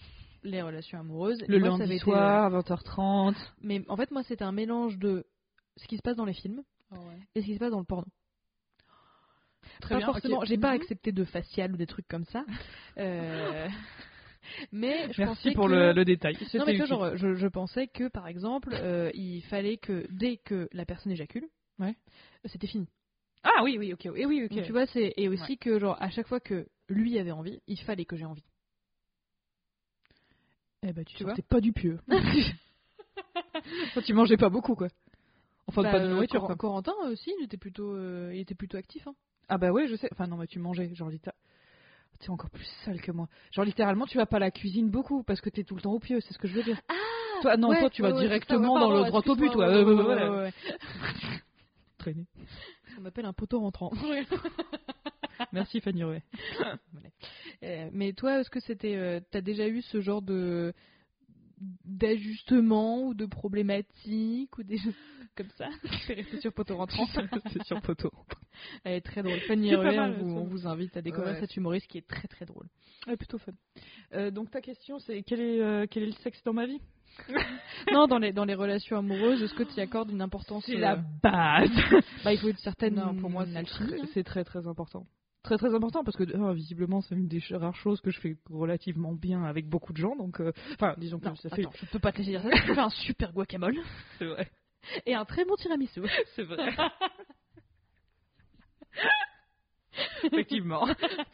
Les relations amoureuses. Le Moi, lundi avait été, soir, 20h30. euh, mais en fait, moi, c'était un mélange de ce qui se passe dans les films et ce qui se passe dans le porno. Très pas bien, forcément, ok. j'ai pas Mhm. accepté de facial ou des trucs comme ça. Euh, mais je Merci pour que... le, le détail. Non, mais vois, genre, je, je pensais que par exemple, euh, il fallait que dès que la personne éjacule, Ouais. c'était fini. Ah oui, oui, ok. Oui, oui, ok. Donc, tu vois, c'est et aussi que genre à chaque fois que lui avait envie, il fallait que j'ai envie. Eh ben, tu, Tu sortais pas du pieu. Toi, tu mangeais pas beaucoup, quoi. Enfin, Bah, pas de euh, nourriture, Cor- quoi. Corentin aussi, il était plutôt, euh, il était plutôt actif. Hein. Ah bah ouais, je sais. Enfin non, mais tu mangeais, genre littéralement. T'es encore plus sale que moi. Genre littéralement, tu vas pas à la cuisine beaucoup parce que t'es tout le temps au pieu, c'est ce que je veux dire. Ah Toi, non, ouais, toi, tu vas ouais, directement ça, dans le droit au but, toi. ouais, Ouais. Traîner. On m'appelle un poteau rentrant. Merci Fanny Ruet. Euh, mais toi, est-ce que c'était, euh, t'as déjà eu ce genre de d'ajustement ou de problématique ou des choses comme ça C'est resté sur poteau rentrant. c'est sur poteau. Elle est très drôle. Fanny Ruet, on vous, on vous invite à découvrir Ouais. cet humoriste qui est très très drôle. Ouais, plutôt fun. Euh, donc ta question, c'est quel est euh, quel est le sexe dans ma vie? Non, dans les, dans les relations amoureuses, est-ce que tu y accordes une importance C'est euh, la base. bah, Il faut une certaine. Non, pour moi, c'est alchimie, très, hein. c'est très très important. Très très important parce que euh, visiblement c'est une des rares choses que je fais relativement bien avec beaucoup de gens donc euh, enfin disons que Non, ça fait attends, je peux pas te laisser dire ça. Tu fais un super guacamole. C'est vrai. Et un très bon tiramisu. c'est vrai. Effectivement.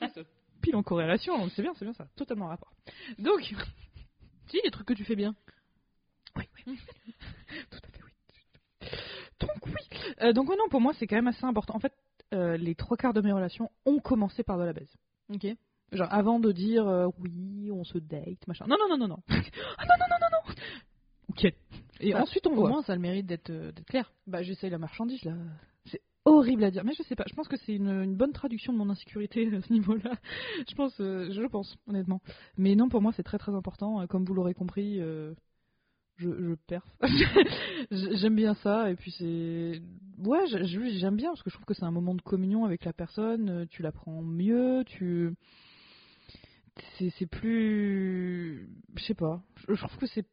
Pile en corrélation c'est bien c'est bien ça totalement en rapport. Donc si, des trucs que tu fais bien. oui oui. Tout à fait oui. Donc oui. Euh, donc ouais, non pour moi c'est quand même assez important. En fait euh, les trois quarts de mes relations ont commencé par de la baise Ok. Genre avant de dire euh, oui, on se date, machin. Non, non, non, non, non. ah non, non, non, non, non. Ok. Et Bah, ensuite on Au voit. moins, ça a le mérite d'être euh, d'être clair. Bah j'essaye la marchandise là. C'est horrible à dire, mais je sais pas. Je pense que c'est une, une bonne traduction de mon insécurité à ce niveau-là. Je pense, je le pense honnêtement. Mais non, pour moi c'est très très important. Comme vous l'aurez compris, je, je perf. J'aime bien ça et puis c'est ouais, j'aime bien parce que je trouve que c'est un moment de communion avec la personne. euh, Tu l'apprends mieux, tu c'est plus je sais pas. Je, je trouve que c'est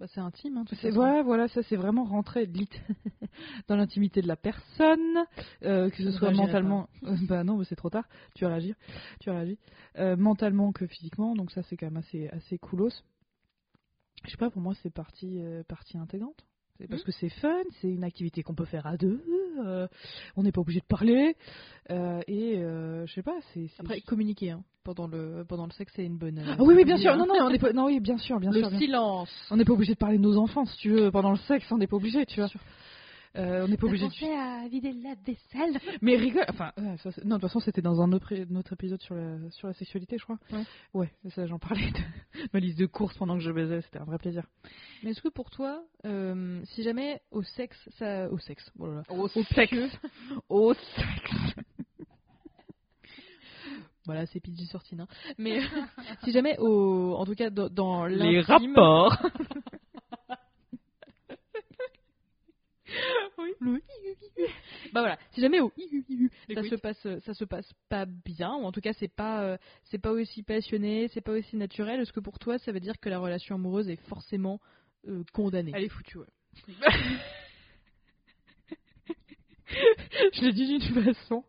Bah, c'est intime. Hein, c'est ouais, voilà, ça c'est vraiment rentrer dans l'intimité de la personne, euh, que ce Je soit mentalement. Euh, bah non, mais c'est trop tard. Tu vas réagir, tu réagir, Euh, mentalement que physiquement. Donc ça c'est quand même assez assez coolos. Je sais pas, pour moi c'est partie partie intégrante. C'est parce Mhm. que c'est fun, c'est une activité qu'on peut faire à deux. euh, on n'est pas obligé de parler euh, et euh, je sais pas, c'est Après, communiquer hein, pendant le pendant le sexe, c'est une bonne. Ah oui oui bien sûr. hein. Non non, on est pas... non oui bien sûr bien le sûr. bien- silence. on n'est pas obligé de parler de nos enfants, si tu veux, pendant le sexe, on n'est pas obligé, tu vois. Euh, on n'est pas obligé de... à vider la vaisselle? Mais rigole, enfin, ça, c'est- non, de toute façon, c'était dans un autre, notre épisode sur la, sur la sexualité, je crois. Ouais. Ouais, ça, j'en parlais de ma liste de courses pendant que je baisais, c'était un vrai plaisir. Mais est-ce que pour toi, euh, si jamais au sexe, ça, au sexe, oh là là, Au sexe. Au sexe. voilà, c'est PG sortine, hein. Mais si jamais au, en tout cas dans, dans Les rapports. Le bah voilà, si jamais au ça se passe, ça se passe pas bien, ou en tout cas c'est pas, euh, c'est pas aussi passionné, c'est pas aussi naturel. Est-ce que pour toi ça veut dire que la relation amoureuse est forcément euh, condamnée? Elle est foutue, ouais. je l'ai dit d'une façon.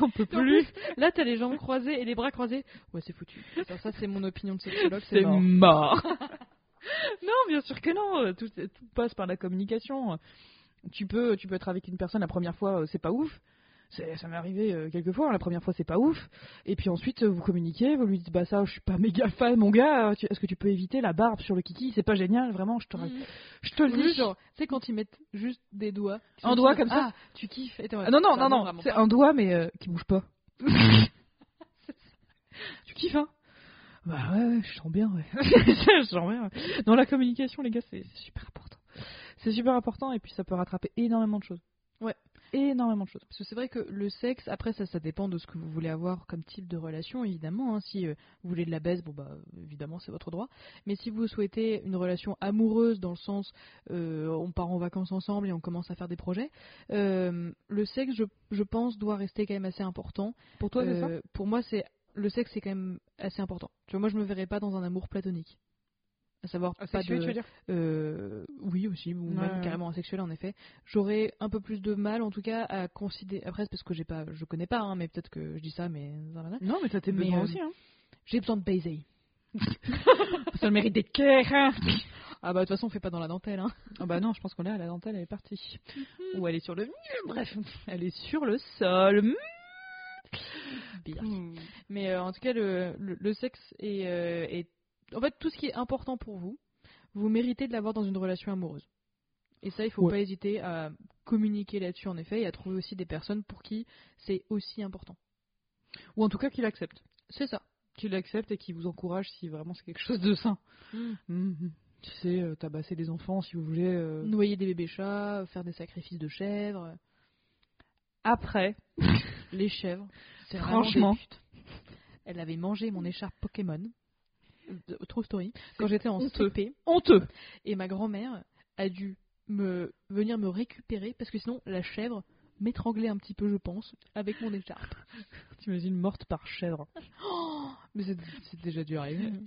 On peut plus. plus, là t'as les jambes croisées et les bras croisés. Ouais, c'est foutu. Ça, ça, c'est mon opinion de sexologue, c'est mort. mort. non, bien sûr que non. euh, Tout, tout passe par la communication. Tu peux, tu peux être avec une personne la première fois, euh, c'est pas ouf. Ça m'est arrivé euh, quelques fois. La première fois, c'est pas ouf. Et puis ensuite, euh, vous communiquez, vous lui dites bah ça, je suis pas méga fan, mon gars. Est-ce que tu peux éviter la barbe sur le kiki? C'est pas génial, vraiment. Je te, Mhm. je te le dis. genre, tu sais quand ils mettent juste des doigts. Un doigt comme ça. Ah, tu kiffes. Et Ah, non non non non, c'est un doigt mais euh, qui bouge pas. tu kiffes hein? Bah ouais, ouais, je sens bien, ouais. je sens bien. ouais. Non, la communication, les gars, c'est c'est super important. C'est super important et puis ça peut rattraper énormément de choses. Ouais. Énormément de choses. Parce que c'est vrai que le sexe, après ça, ça dépend de ce que vous voulez avoir comme type de relation, évidemment. hein. Si euh, vous voulez de la baisse, bon bah évidemment c'est votre droit. Mais si vous souhaitez une relation amoureuse dans le sens, euh, on part en vacances ensemble et on commence à faire des projets, euh, le sexe, je, je pense, doit rester quand même assez important. Pour toi, c'est ça? Euh, Pour moi, c'est le sexe, c'est quand même assez important. Tu vois, moi, je me verrais pas dans un amour platonique. À savoir pas Asexué, de, tu veux dire? Euh, oui aussi, ou Ouais, même ouais. carrément asexuel en effet. J'aurais un peu plus de mal, en tout cas, à considérer. Après, c'est parce que j'ai pas, je connais pas, hein, mais peut-être que je dis ça, mais Non, mais ça tes Mais, besoins euh, aussi. Hein. j'ai besoin de baiser. Ça le mérite d'être clair. Hein. Ah bah de toute façon, on fait pas dans la dentelle. Hein. Ah bah non, je pense qu'on est à la dentelle, elle est partie. Ou elle est sur le. Bref, elle est sur le sol. Bien. Mm. Mais euh, en tout cas, le, le, le sexe est, euh, est, en fait, tout ce qui est important pour vous, vous méritez de l'avoir dans une relation amoureuse. Et ça, il faut Ouais. pas hésiter à communiquer là-dessus en effet et à trouver aussi des personnes pour qui c'est aussi important. Ou en tout cas qu'il accepte. C'est ça. Qu'il accepte et qu'il vous encourage si vraiment c'est quelque chose de sain. Mhm. Tu sais, euh, tabasser des enfants si vous voulez. euh. Noyer des bébés chats, faire des sacrifices de chèvres. Après, Les chèvres, c'est vraiment Franchement. Elle avait mangé mon écharpe Pokémon. True story. Quand j'étais en honteux. CP, honteux. et ma grand-mère a dû me venir me récupérer parce que sinon la chèvre m'étranglait un petit peu, je pense, avec mon écharpe. T'imagines morte par chèvre. Mais c'est déjà dû arriver.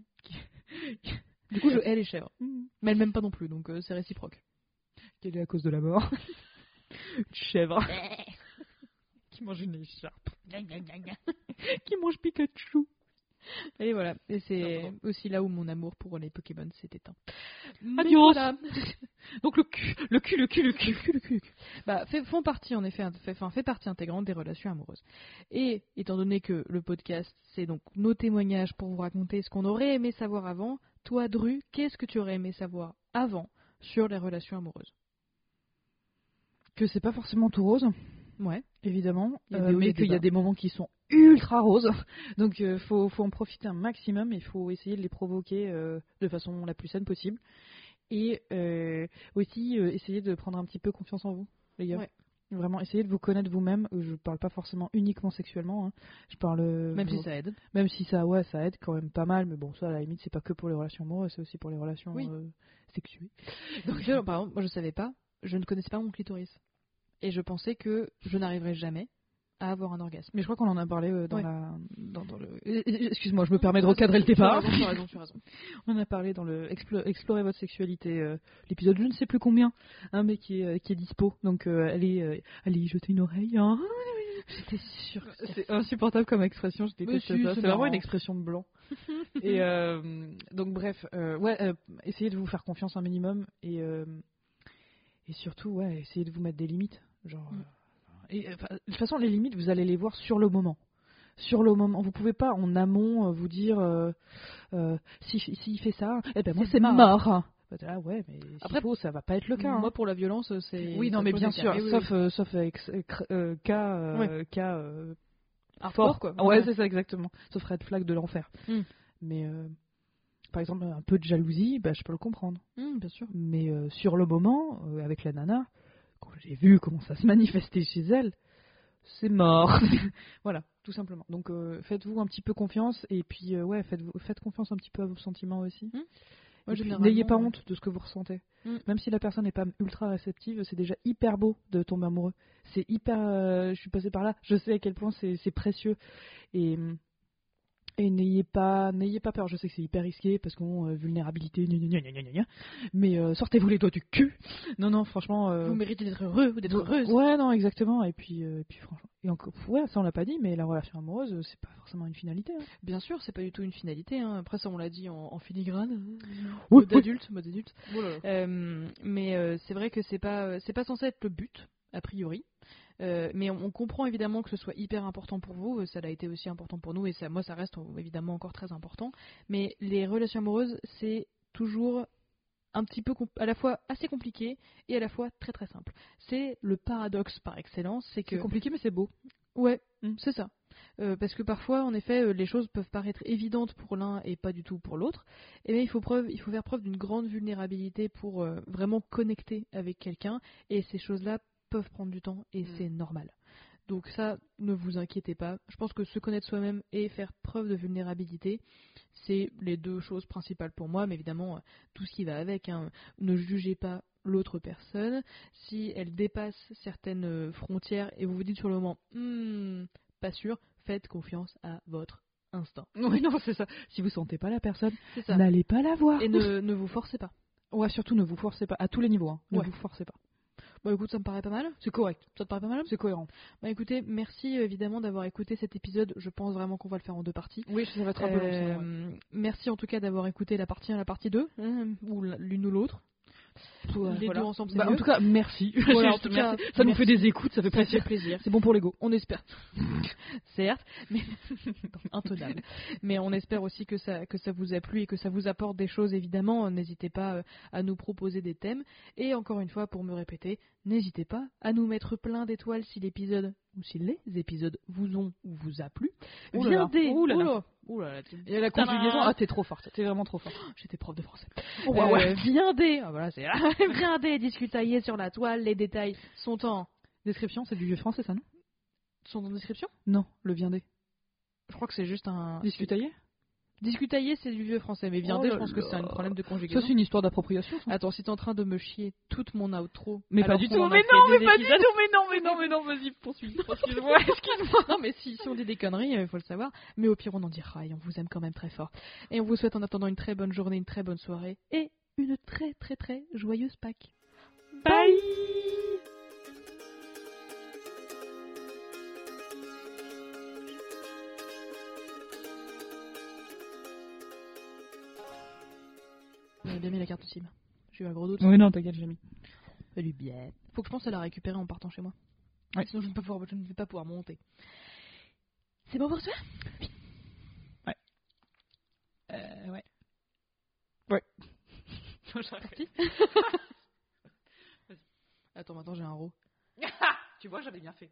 Du coup, je hais les chèvres. Mais elles m'aiment pas non plus, donc euh, c'est réciproque. Quelle est la cause de la mort Une chèvre qui mange une écharpe. qui mange Pikachu. Et voilà. Et c'est aussi là où mon amour pour les Pokémon s'est éteint. Mais Adios. voilà. Donc le cul, le cul, le cul, le cul, le cul, le cul. bah, fait, font partie en effet, fait, enfin, fait partie intégrante des relations amoureuses. Et étant donné que le podcast, c'est donc nos témoignages pour vous raconter ce qu'on aurait aimé savoir avant, toi, Dru, qu'est-ce que tu aurais aimé savoir avant sur les relations amoureuses? Que c'est pas forcément tout rose, Ouais. évidemment, Il y a euh, des mais qu'il y a des moments qui sont ultra roses. Donc il faut, faut en profiter un maximum. Il faut essayer de les provoquer euh, de façon la plus saine possible. Et euh, aussi euh, essayer de prendre un petit peu confiance en vous, les gars. Ouais. Vraiment, essayez de vous connaître vous-même. Euh, Je parle pas forcément uniquement sexuellement. hein. Je parle euh, Même si ça aide. Même si ça, ouais, ça aide quand même pas mal, mais bon, ça, à la limite, c'est pas que pour les relations amoureuses, c'est aussi pour les relations Oui. euh, sexuées. Donc, je- par exemple, moi je savais pas, je ne connaissais pas mon clitoris. Et je pensais que je n'arriverais jamais à avoir un orgasme. Mais je crois qu'on en a parlé euh, dans Ouais. la, dans, dans le. Excuse-moi, je me permets de recadrer le départ. tu as raison, tu as raison. On en a parlé dans le Explo- Explorer votre sexualité, euh, l'épisode je ne sais plus combien, hein, mais qui est, euh, qui est dispo. Donc allez, allez y jeter une oreille. Hein. J'étais sûre C'est insupportable comme expression, je déteste si, ça. c'est vraiment une expression de blanc. et donc bref, ouais, essayez de vous faire confiance un minimum et et surtout ouais, essayez de vous mettre des limites, genre. Mm. Euh, et enfin, de toute façon, les limites, vous allez les voir sur le moment. Sur le moment, vous pouvez pas en amont euh, vous dire euh, euh, si s'il fait ça, eh ben moi C'est mort. mort. Là, ouais, mais Après, faut, ça va pas être le cas. hein. Moi pour la violence, c'est. oui, non, mais bien sûr, Oui, sauf oui. euh, sauf cas cas Hardcore, quoi. ah ouais, c'est ça exactement. Sauf red flag de l'enfer. Mm. Mais par exemple, un peu de jalousie, bah, je peux le comprendre. Hum, bien sûr. Mais sur le moment, avec la nana, quand j'ai vu comment ça se manifestait chez elle, c'est mort. voilà, tout simplement. Donc euh, faites-vous un petit peu confiance et puis euh, ouais, faites, faites confiance un petit peu à vos sentiments aussi. Mm. Puis, généralement, N'ayez pas ouais. honte de ce que vous ressentez. Mm. Même si la personne n'est pas ultra réceptive, c'est déjà hyper beau de tomber amoureux. C'est hyper. euh, je suis passée par là, je sais à quel point c'est c'est précieux. Et. Et n'ayez pas, n'ayez pas peur. Je sais que c'est hyper risqué parce qu'on euh, vulnérabilité, gna gna gna mais euh, sortez-vous les doigts du cul. Non non, franchement. euh, Vous méritez d'être heureux ou d'être heureuse. Ouais, non, exactement. Et puis, euh, et puis franchement, et encore, ouais, ça on l'a pas dit, mais la relation amoureuse, c'est pas forcément une finalité. hein. Bien sûr, c'est pas du tout une finalité. hein. Après ça, on l'a dit en, en filigrane, Oui, mode oui. adulte, mode adulte. Euh, mais c'est vrai que c'est pas, c'est pas censé être le but a priori. Euh, mais on, on comprend évidemment que ce soit hyper important pour vous, euh, ça l'a été aussi important pour nous et ça, moi ça reste évidemment encore très important. Mais les relations amoureuses, c'est toujours un petit peu à la fois assez compliqué et à la fois très très simple. C'est le paradoxe par excellence, c'est que C'est compliqué, mais c'est beau. Ouais, Mm. c'est ça. Euh, parce que parfois, en effet, euh, les choses peuvent paraître évidentes pour l'un et pas du tout pour l'autre. Et bien, il faut preuve, il faut faire preuve d'une grande vulnérabilité pour euh, vraiment connecter avec quelqu'un. Et ces choses-là peuvent prendre du temps et Mm. c'est normal. Donc ça, ne vous inquiétez pas. Je pense que se connaître soi-même et faire preuve de vulnérabilité, c'est les deux choses principales pour moi. Mais évidemment, tout ce qui va avec. hein. Ne jugez pas l'autre personne. Si elle dépasse certaines euh, frontières et vous vous dites sur le moment, Hmm, pas sûr, faites confiance à votre instinct. Oui, non, c'est ça. Si vous sentez pas la personne, n'allez pas la voir. Et ne, ne vous forcez pas. Ouais, surtout ne vous forcez pas à tous les niveaux. Hein. Ne Ouais. vous forcez pas. Bah écoute, ça me paraît pas mal. C'est correct. Ça te paraît pas mal? C'est cohérent. Bah écoutez, merci euh, évidemment d'avoir écouté cet épisode. Je pense vraiment qu'on va le faire en deux parties. Oui, ça va être un peu long. Euh, Merci en tout cas d'avoir écouté la partie 1 et la partie 2, hein, ou l'une ou l'autre. Les voilà. deux ensemble, Bah, mieux. en tout cas, merci. Voilà, en Juste tout cas, merci. ça nous fait des écoutes, ça fait Ça fait plaisir. plaisir. C'est bon pour l'ego. On espère. Certes, mais intenable. Mais on espère aussi que ça, que ça vous a plu et que ça vous apporte des choses, évidemment. N'hésitez pas euh, à nous proposer des thèmes. Et encore une fois, pour me répéter, n'hésitez pas à nous mettre plein d'étoiles si l'épisode, ou si les épisodes vous ont ou vous a plu. Ouh là. Viendez. Ouh là là. Et la conjugaison, ah, t'es trop forte. T'es vraiment trop forte. J'étais prof de français. Oh, ouais, ouais. Euh, viendez. Ah, voilà, c'est viendez discutailler sur la toile. Les détails sont en Description, c'est du vieux français, ça, non? Sont en description? Non, le viandé. Je crois que c'est juste un Discutailler Discutailler, c'est du vieux français, mais viandé, Oh je pense que c'est un problème de Ça, conjugaison. c'est une histoire d'appropriation. ça. Attends, si t'es en train de me chier toute mon outro. Mais pas du tout. Mais non, mais pas du tout. Mais non, mais non, mais non, vas-y, poursuis. Excuse-moi, excuse-moi. non, mais si, si on dit des conneries, il faut le savoir. Mais au pire, on en dira et on vous aime quand même très fort. Et on vous souhaite en attendant une très bonne journée, une très bonne soirée et une très très très joyeuse Pâques. Bye J'avais bien mis la carte SIM. J'ai eu un gros doute. Oui, non, t'inquiète, j'ai mis. Salut bien. Faut que je pense à la récupérer en partant chez moi. Ouais. Sinon, je ne, vais pas pouvoir, je ne vais pas pouvoir monter. C'est bon pour toi? Euh, ouais. Parti Attends, maintenant j'ai un row. tu vois, j'avais bien fait.